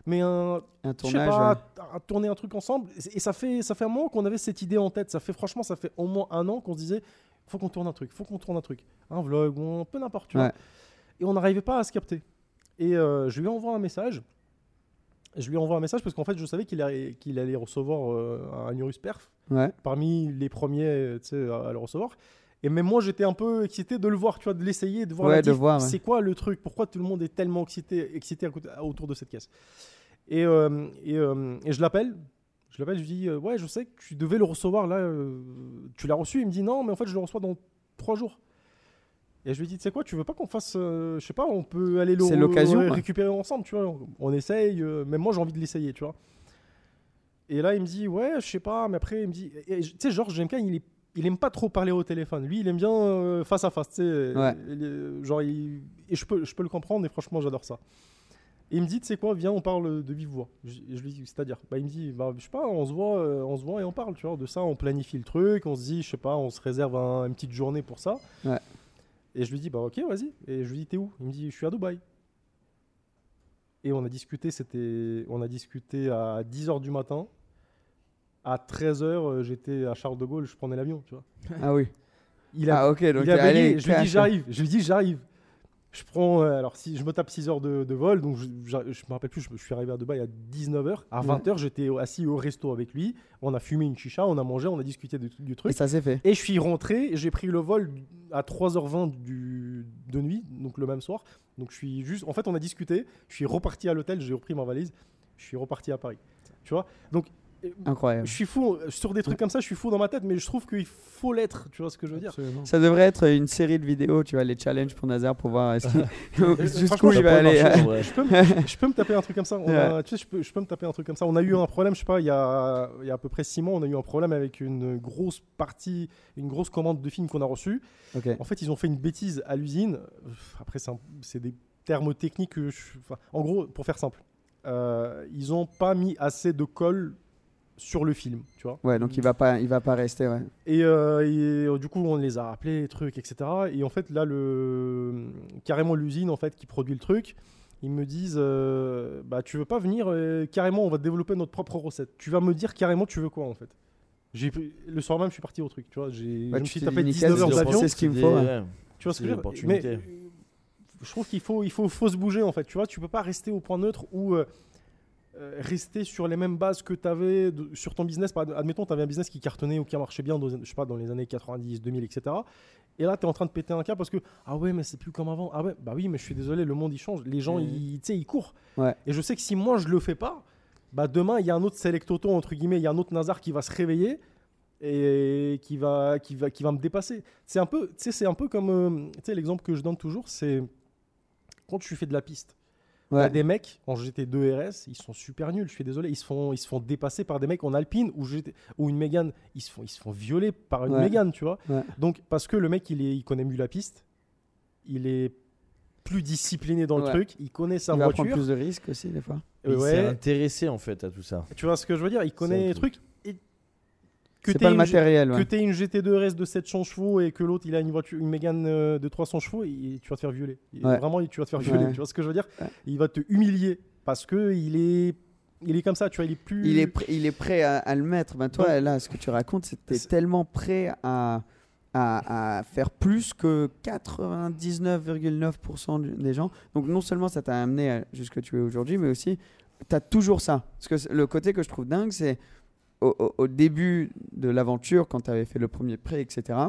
[SPEAKER 5] Mais un,
[SPEAKER 3] tournage.
[SPEAKER 5] pas,
[SPEAKER 3] ouais.
[SPEAKER 5] à, à tourner un truc ensemble. Et ça fait, ça fait un moment qu'on avait cette idée en tête. Ça fait franchement, ça fait au moins un an qu'on se disait, faut qu'on tourne un truc, faut qu'on tourne un truc, un vlog ou un peu n'importe.
[SPEAKER 3] Ouais.
[SPEAKER 5] Et on n'arrivait pas à se capter. Et euh, je lui envoie un message. Je lui envoie un message parce qu'en fait, je savais qu'il allait, recevoir euh, un Urus Perf
[SPEAKER 3] Ouais.
[SPEAKER 5] parmi les premiers à, à le recevoir. Et même moi, j'étais un peu excité de le voir, tu vois, de l'essayer, de voir
[SPEAKER 3] Ouais,
[SPEAKER 5] la
[SPEAKER 3] de
[SPEAKER 5] diff.
[SPEAKER 3] voir, ouais.
[SPEAKER 5] C'est quoi le truc? Pourquoi tout le monde est tellement excité, excité à côté- autour de cette caisse? Et, euh, et, euh, et je l'appelle. Je l'appelle, je lui dis euh, Ouais, je sais que tu devais le recevoir là. tu l'as reçu Il me dit Non, mais en fait, je le reçois dans trois jours. Et je lui dis Tu sais quoi, tu veux pas qu'on fasse. euh, je sais pas, on peut aller le
[SPEAKER 3] C'est l'occasion,
[SPEAKER 5] ouais,
[SPEAKER 3] ouais.
[SPEAKER 5] récupérer ensemble, tu vois. On, on essaye. euh, même moi, j'ai envie de l'essayer, tu vois. Et là, il me dit Ouais, je sais pas, mais après, il me dit Tu sais, Georges JMK, il est il aime pas trop parler au téléphone. Lui, il aime bien euh, face à face. tu sais.
[SPEAKER 3] Ouais.
[SPEAKER 5] Est- genre, il- et je peux, je peux le comprendre. Et franchement, j'adore ça. Et il me dit, tu sais quoi, viens, on parle de vive voix. Je, lui dis, c'est-à-dire, bah, il me dit, bah, je sais pas, on se voit, euh, on se voit et on parle, tu vois. De ça, on planifie le truc, on se dit, je sais pas, on se réserve un- une petite journée pour ça.
[SPEAKER 3] Ouais.
[SPEAKER 5] Et je lui dis, bah ok, vas-y. Et je lui dis, t'es où? Il me dit, je suis à Dubaï. Et on a discuté, c'était, on a discuté à 10h du matin. À 13h, j'étais à Charles de Gaulle, je prenais l'avion, tu vois.
[SPEAKER 3] Ah oui.
[SPEAKER 5] Il a,
[SPEAKER 3] Ah ok, donc
[SPEAKER 5] il a
[SPEAKER 3] allez,
[SPEAKER 5] je lui dis j'arrive, je lui dis j'arrive. Je prends, euh, alors si je me tape 6 heures de, de vol, donc je, je, je me rappelle plus, je, je suis arrivé à Dubaï à 19h. À
[SPEAKER 3] Ouais.
[SPEAKER 5] 20h, j'étais assis au resto avec lui. On a fumé une chicha, on a mangé, on a discuté du, du
[SPEAKER 3] Et
[SPEAKER 5] truc.
[SPEAKER 3] ça s'est fait.
[SPEAKER 5] Et je suis rentré, j'ai pris le vol à 3h20 du, de nuit, donc le même soir. Donc je suis juste, en fait, on a discuté. Je suis reparti à l'hôtel, j'ai repris ma valise. Je suis reparti à Paris. Tu vois? Donc
[SPEAKER 3] Incroyable.
[SPEAKER 5] je suis fou sur des trucs comme ça, je suis fou dans ma tête, mais je trouve qu'il faut l'être. Tu vois ce que je veux dire
[SPEAKER 4] Absolument.
[SPEAKER 3] Ça devrait être une série de vidéos, tu vois, les challenges pour Nazar pour voir jusqu'où il va aller.
[SPEAKER 5] je peux, me, je peux me taper un truc comme ça. On a- tu sais, je peux, je peux me taper un truc comme ça. On a eu un problème, je sais pas, il y a, il y a à peu près six mois, on a eu un problème avec une grosse partie, une grosse commande de film qu'on a reçue. En fait, ils ont fait une bêtise à l'usine. Après, c'est des termes techniques. que je- enfin, en gros, pour faire simple, euh, ils ont pas mis assez de colle sur le film, tu vois.
[SPEAKER 3] Ouais, donc il va pas, il va pas rester, ouais.
[SPEAKER 5] Et, euh, et, euh, du coup, on les a appelés, trucs, etc. Et en fait, là, le... carrément l'usine en fait, qui produit le truc, ils me disent euh, bah, Tu veux pas venir euh, Carrément, on va développer notre propre recette. Tu vas me dire carrément, tu veux quoi en fait? J'ai Le soir même, je suis parti au truc. Tu vois, j'ai...
[SPEAKER 3] Ouais,
[SPEAKER 5] je me
[SPEAKER 3] tu
[SPEAKER 5] suis tapé
[SPEAKER 3] dit, nickel,
[SPEAKER 5] 19 heures
[SPEAKER 3] c'est
[SPEAKER 5] d'avion.
[SPEAKER 3] c'est ce qu'il me faut.
[SPEAKER 2] des-
[SPEAKER 3] ouais.
[SPEAKER 2] ouais.
[SPEAKER 5] Tu vois ce que
[SPEAKER 2] C'est
[SPEAKER 5] je veux dire? Mais
[SPEAKER 2] l'opportunité.
[SPEAKER 5] je trouve qu'il faut, il faut, faut se bouger en fait. Tu vois, tu peux pas rester au point neutre ou euh, rester sur les mêmes bases que tu avais sur ton business. Admettons, tu avais un business qui cartonnait ou qui marchait bien dans, je sais pas, dans les années 90, 2000, etc. Et là, tu es en train de péter un câble parce que ah ouais, mais c'est plus comme avant. Ah ouais, bah oui, mais je suis désolé, le monde il change. Les gens,
[SPEAKER 3] Mhm.
[SPEAKER 5] ils, tu sais, ils courent.
[SPEAKER 3] Ouais.
[SPEAKER 5] Et je sais que si moi je le fais pas, bah demain il y a un autre Select Auto entre guillemets, il y a un autre Nazar qui va se réveiller et qui va, qui va, qui va me dépasser. C'est un peu, c'est un peu comme, euh, tu sais, l'exemple que je donne toujours, c'est quand tu fais de la piste. Il y a
[SPEAKER 3] Ouais.
[SPEAKER 5] des mecs en GT2 RS, ils sont super nuls. Je suis désolé, ils se font, ils se font dépasser par des mecs en Alpine ou GT ou une Mégane. Ils se font, ils se font violer par une
[SPEAKER 3] Ouais.
[SPEAKER 5] Mégane, tu vois.
[SPEAKER 3] Ouais.
[SPEAKER 5] Donc parce que le mec, il est, il connaît mieux la piste, il est plus discipliné dans le
[SPEAKER 3] Ouais.
[SPEAKER 5] truc, il connaît sa
[SPEAKER 3] Il va
[SPEAKER 5] voiture.
[SPEAKER 3] prendre plus de risques aussi, des fois.
[SPEAKER 2] Il s'est intéressé en fait à tout ça.
[SPEAKER 5] Tu vois ce que je veux dire? Il connaît les trucs. Et que
[SPEAKER 3] matériel,
[SPEAKER 5] que
[SPEAKER 3] ouais.
[SPEAKER 5] tu aies une GT2 RS de 700 chevaux et que l'autre il a une voiture une Mégane euh, de 300 chevaux et tu vas te faire violer.
[SPEAKER 3] Ouais.
[SPEAKER 5] Vraiment tu vas te faire violer,
[SPEAKER 3] Ouais.
[SPEAKER 5] tu vois ce que je veux dire. Il va te humilier parce que il est il est comme ça, tu vois, il est plus
[SPEAKER 3] Il est, prêt, il est prêt à, à le mettre. Ben toi, là, ce que tu racontes, c'est que t'es
[SPEAKER 5] C'est-
[SPEAKER 3] tellement prêt à, à, à faire plus que 99,9% du- des gens. Donc, non seulement ça t'a amené à jusque tu es aujourd'hui, mais aussi, tu as toujours ça. Parce que le côté que je trouve dingue, c'est au, début de l'aventure, quand tu avais fait le premier prêt, etc.,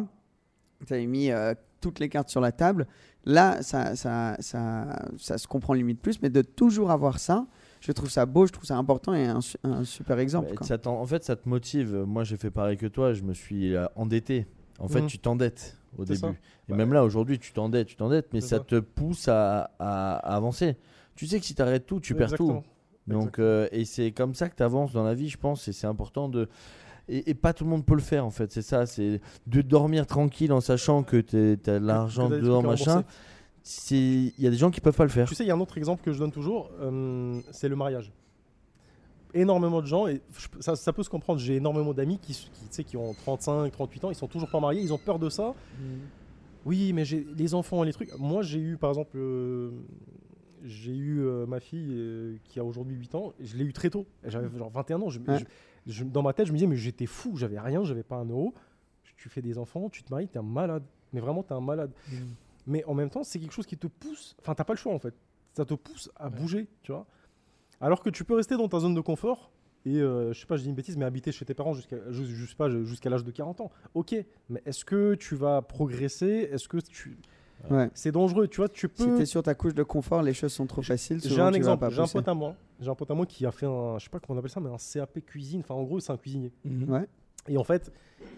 [SPEAKER 3] tu avais mis euh, toutes les cartes sur la table. Là, ça, ça, ça, ça se comprend limite plus, mais de toujours avoir ça, je trouve ça beau, je trouve ça important et un, su- un super exemple. Quoi.
[SPEAKER 2] ça t'en- en fait, ça te motive. Moi, j'ai fait pareil que toi. Je me suis euh, endetté. En fait,
[SPEAKER 5] Mhm.
[SPEAKER 2] tu t'endettes au début.
[SPEAKER 5] ça.
[SPEAKER 2] Et
[SPEAKER 5] Bah,
[SPEAKER 2] même là, aujourd'hui, tu t'endettes, tu t'endettes, mais ça,
[SPEAKER 5] ça.
[SPEAKER 2] te pousse à, à- à avancer. Tu sais que si tu arrêtes tout, tu perds
[SPEAKER 5] Exactement.
[SPEAKER 2] tout. Donc, euh, et c'est comme ça que tu avances dans la vie, je pense. Et c'est important de. Et, et pas tout le monde peut le faire, en fait. C'est ça. C'est de dormir tranquille en sachant que tu as de l'argent
[SPEAKER 5] à
[SPEAKER 2] machin. Il y a des gens qui peuvent pas le faire.
[SPEAKER 5] Tu sais, il y a un autre exemple que je donne toujours, euh, c'est le mariage. Énormément de gens, et je- ça, ça peut se comprendre, j'ai énormément d'amis qui, qui, tu sais, qui ont 35, 38 ans, ils sont toujours pas mariés, ils ont peur de ça. Oui, mais j'ai les enfants, les trucs. Moi, j'ai eu, par exemple, euh, j'ai eu euh, ma fille euh, qui a aujourd'hui 8 ans, et je l'ai eu très tôt. J'avais genre 21 ans. Je,
[SPEAKER 3] Ouais.
[SPEAKER 5] je- je- dans ma tête, je me disais, mais j'étais fou, j'avais rien, j'avais pas un euro. Tu fais des enfants, tu te maries, t'es un malade. Mais vraiment, t'es un malade. Mais en même temps, c'est quelque chose qui te pousse. Enfin, t'as pas le choix en fait. Ça te pousse à bouger, tu vois. Alors que tu peux rester dans ta zone de confort et, euh, je sais pas, je dis une bêtise, mais habiter chez tes parents jusqu'à ju- je sais pas, jusqu'à l'âge de 40 ans. Ok, mais est-ce que tu vas progresser? Est-ce que tu.
[SPEAKER 3] Ouais.
[SPEAKER 5] C'est dangereux, tu vois, tu
[SPEAKER 3] Si
[SPEAKER 5] peux.
[SPEAKER 3] t'es sur ta couche de confort, les choses sont trop faciles.
[SPEAKER 5] J'ai un exemple, j'ai un pote à moi, j'ai un pote à moi qui a fait un, je sais pas comment on appelle ça, mais un CAP cuisine. Enfin, en gros, c'est un cuisinier.
[SPEAKER 4] Mhm.
[SPEAKER 3] Ouais.
[SPEAKER 5] Et en fait,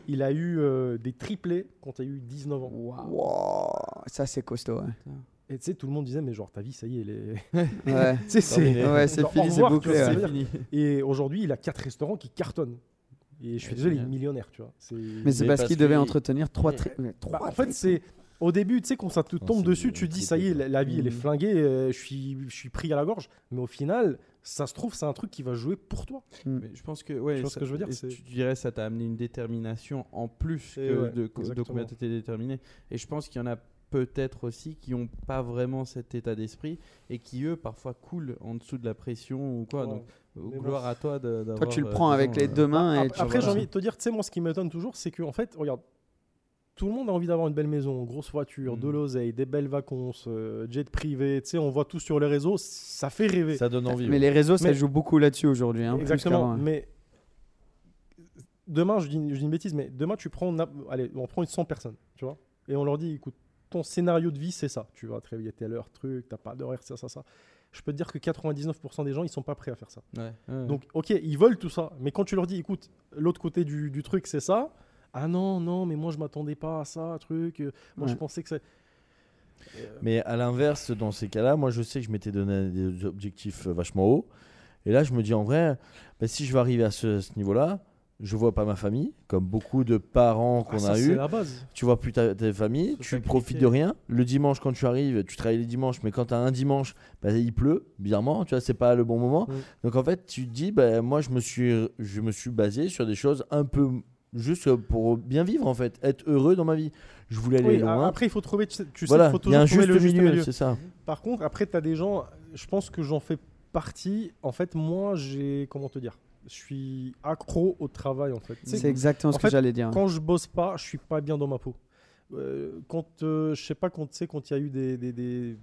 [SPEAKER 5] il a eu euh, des triplés quand il a eu 19 ans.
[SPEAKER 3] Wow, ça c'est costaud. Ouais,
[SPEAKER 5] Et tu sais, tout le monde disait, mais genre, ta vie, ça y est, elle est.
[SPEAKER 3] ouais.
[SPEAKER 5] C'est.
[SPEAKER 3] Fini, c'est bouclé.
[SPEAKER 5] dire. Et aujourd'hui, il a quatre restaurants qui cartonnent. Et je suis désolé, il est millionnaire, tu vois.
[SPEAKER 3] Mais c'est parce
[SPEAKER 2] parce
[SPEAKER 3] qu'il devait entretenir trois tri-
[SPEAKER 5] Bah, en fait, c'est. Au début, tu sais, quand ça te
[SPEAKER 2] Non,
[SPEAKER 5] tombe dessus,
[SPEAKER 2] des-
[SPEAKER 5] tu te dis, ça y est, la, la vie, elle est flinguée, euh, je, suis, je suis pris à la gorge. Mais au final, ça se trouve, c'est un truc qui va jouer pour toi.
[SPEAKER 4] Mais je pense que ouais,
[SPEAKER 5] Tu vois ce
[SPEAKER 4] ça-
[SPEAKER 5] que je veux dire,
[SPEAKER 4] Tu dirais ça t'a amené une détermination en plus que
[SPEAKER 5] ouais,
[SPEAKER 4] de, de combien t'étais déterminé. Et je pense qu'il y en a peut-être aussi qui n'ont pas vraiment cet état d'esprit et qui eux parfois coulent en dessous de la pression ou quoi.
[SPEAKER 5] Ouais.
[SPEAKER 4] Donc euh,
[SPEAKER 5] bon,
[SPEAKER 4] gloire à toi d'avoir.
[SPEAKER 3] Toi, tu le
[SPEAKER 4] euh,
[SPEAKER 3] prends avec
[SPEAKER 4] disons,
[SPEAKER 3] les
[SPEAKER 4] euh,
[SPEAKER 3] deux mains et
[SPEAKER 5] Ap-
[SPEAKER 3] tu
[SPEAKER 5] Après, j'ai envie de te dire, tu sais, moi, ce qui m'étonne toujours, c'est qu'en fait, regarde, tout le monde a envie d'avoir une belle maison, une grosse voiture, de
[SPEAKER 4] Mhm.
[SPEAKER 5] l'oseille, des belles vacances, euh, jet privé, tu sais, on voit tout sur les réseaux, ça fait rêver.
[SPEAKER 2] Ça donne envie.
[SPEAKER 3] Mais
[SPEAKER 2] ouais.
[SPEAKER 3] les réseaux, ça
[SPEAKER 5] Mais-
[SPEAKER 3] joue beaucoup là-dessus aujourd'hui. hein,
[SPEAKER 5] Exactement,
[SPEAKER 3] hein.
[SPEAKER 5] mais demain, je dis, je dis une bêtise, mais demain, tu prends, na- allez, on prend une 100 personnes, tu vois, et on leur dit, écoute, ton scénario de vie, c'est ça, tu vas te réveiller à telle heure, truc, t'as pas d'horaire, ça, ça, ça. Je peux te dire que 99% des gens, ils sont pas prêts à faire ça.
[SPEAKER 4] ouais, ouais.
[SPEAKER 5] Donc, ok, ils veulent tout ça, mais quand tu leur dis, écoute, l'autre côté du, du truc, c'est ça, ah non, non, mais moi, je m'attendais pas à ça, truc, euh, moi, je pensais que c'est.
[SPEAKER 2] Mais à l'inverse, dans ces cas-là, moi je sais que je m'étais donné des objectifs euh, vachement hauts. Et là, je me dis en vrai, bah, si je veux arriver à ce, ce niveau-là, je vois pas ma famille, comme beaucoup de parents qu'on
[SPEAKER 5] Ah, ça,
[SPEAKER 2] a eu.
[SPEAKER 5] la base.
[SPEAKER 2] Tu vois plus ta, ta famille,
[SPEAKER 4] Se
[SPEAKER 2] tu
[SPEAKER 4] sacrifier.
[SPEAKER 2] profites de rien. Le dimanche, quand tu arrives, tu travailles les dimanches, mais quand tu as un dimanche, bah, il pleut, bizarrement, tu vois, c'est pas le bon moment.
[SPEAKER 5] Mm.
[SPEAKER 2] Donc en fait, tu te dis, bah, moi, je me, suis, je me suis basé sur des choses un peu juste pour bien vivre, en fait, être heureux dans ma vie. Je voulais aller
[SPEAKER 5] Oui,
[SPEAKER 2] loin.
[SPEAKER 5] après, il faut trouver, tu sais,
[SPEAKER 2] voilà,
[SPEAKER 5] il faut
[SPEAKER 2] il y a
[SPEAKER 5] toujours
[SPEAKER 2] un
[SPEAKER 5] trouver
[SPEAKER 2] juste
[SPEAKER 5] le juste
[SPEAKER 2] milieu,
[SPEAKER 5] milieu.
[SPEAKER 2] c'est ça.
[SPEAKER 5] Par contre, après, tu as des gens, je pense que j'en fais partie. En fait, moi, j'ai, comment te dire, je suis accro au travail, en fait.
[SPEAKER 3] C'est exactement ce que j'allais dire.
[SPEAKER 5] Quand je bosse pas, je suis pas bien dans ma peau. Euh, quand, euh, je sais pas, quand tu sais, quand il y a eu des, des, des,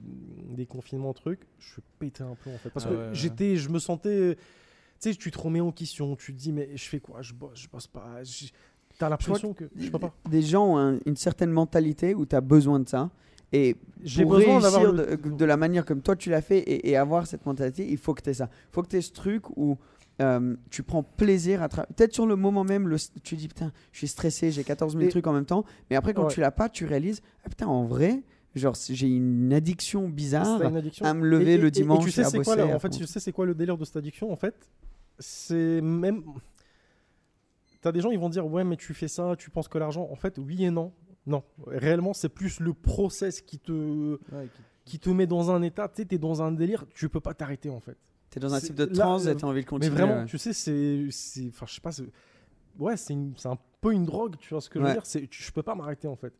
[SPEAKER 5] des confinements, trucs, je pétais un peu, en fait. Parce
[SPEAKER 4] Ah
[SPEAKER 5] que
[SPEAKER 4] ouais, ouais.
[SPEAKER 5] j'étais, je me sentais, sais, tu te remets en question, tu te dis, mais je fais quoi? Je bosse, je bosse pas. je- T'as l'impression que je peux pas.
[SPEAKER 3] Des gens ont un- une certaine mentalité où tu as besoin de ça. Et
[SPEAKER 5] J'ai
[SPEAKER 3] pour
[SPEAKER 5] besoin
[SPEAKER 3] réussir
[SPEAKER 5] le-
[SPEAKER 3] de, la manière comme toi tu l'as fait et, et avoir cette mentalité, il faut que tu aies ça. Il faut que tu aies ce truc où euh, tu prends plaisir à travailler. Peut-être sur le moment même, le, tu dis putain, je suis stressé, j'ai 14 000
[SPEAKER 5] Et-
[SPEAKER 3] trucs en même temps. Mais après, quand
[SPEAKER 5] Ouais.
[SPEAKER 3] tu l'as pas, tu réalises, ah, putain, en vrai, genre j'ai une addiction bizarre.
[SPEAKER 5] C'est une addiction.
[SPEAKER 3] à me lever le dimanche
[SPEAKER 5] tu sais
[SPEAKER 3] et
[SPEAKER 5] c'est quoi, là, en fait, tu sais c'est quoi le délire de cette addiction En fait, c'est même. T'as des gens, ils vont dire ouais, mais tu fais ça, tu penses que l'argent. En fait, oui et non. Non, réellement, c'est plus le process qui te
[SPEAKER 4] Ouais, qui-
[SPEAKER 5] qui te met dans un état. Tu sais, t'es dans un délire, tu peux pas t'arrêter en fait.
[SPEAKER 3] Tu es dans un type de transe
[SPEAKER 5] euh,
[SPEAKER 3] et tu as envie de
[SPEAKER 5] Mais
[SPEAKER 3] continuer.
[SPEAKER 5] vraiment,
[SPEAKER 3] ouais.
[SPEAKER 5] tu sais, c'est, c'est, enfin, je sais pas, ouais, c'est, une- c'est un peu une drogue, tu vois ce que je veux dire. C'est, je peux pas m'arrêter en fait.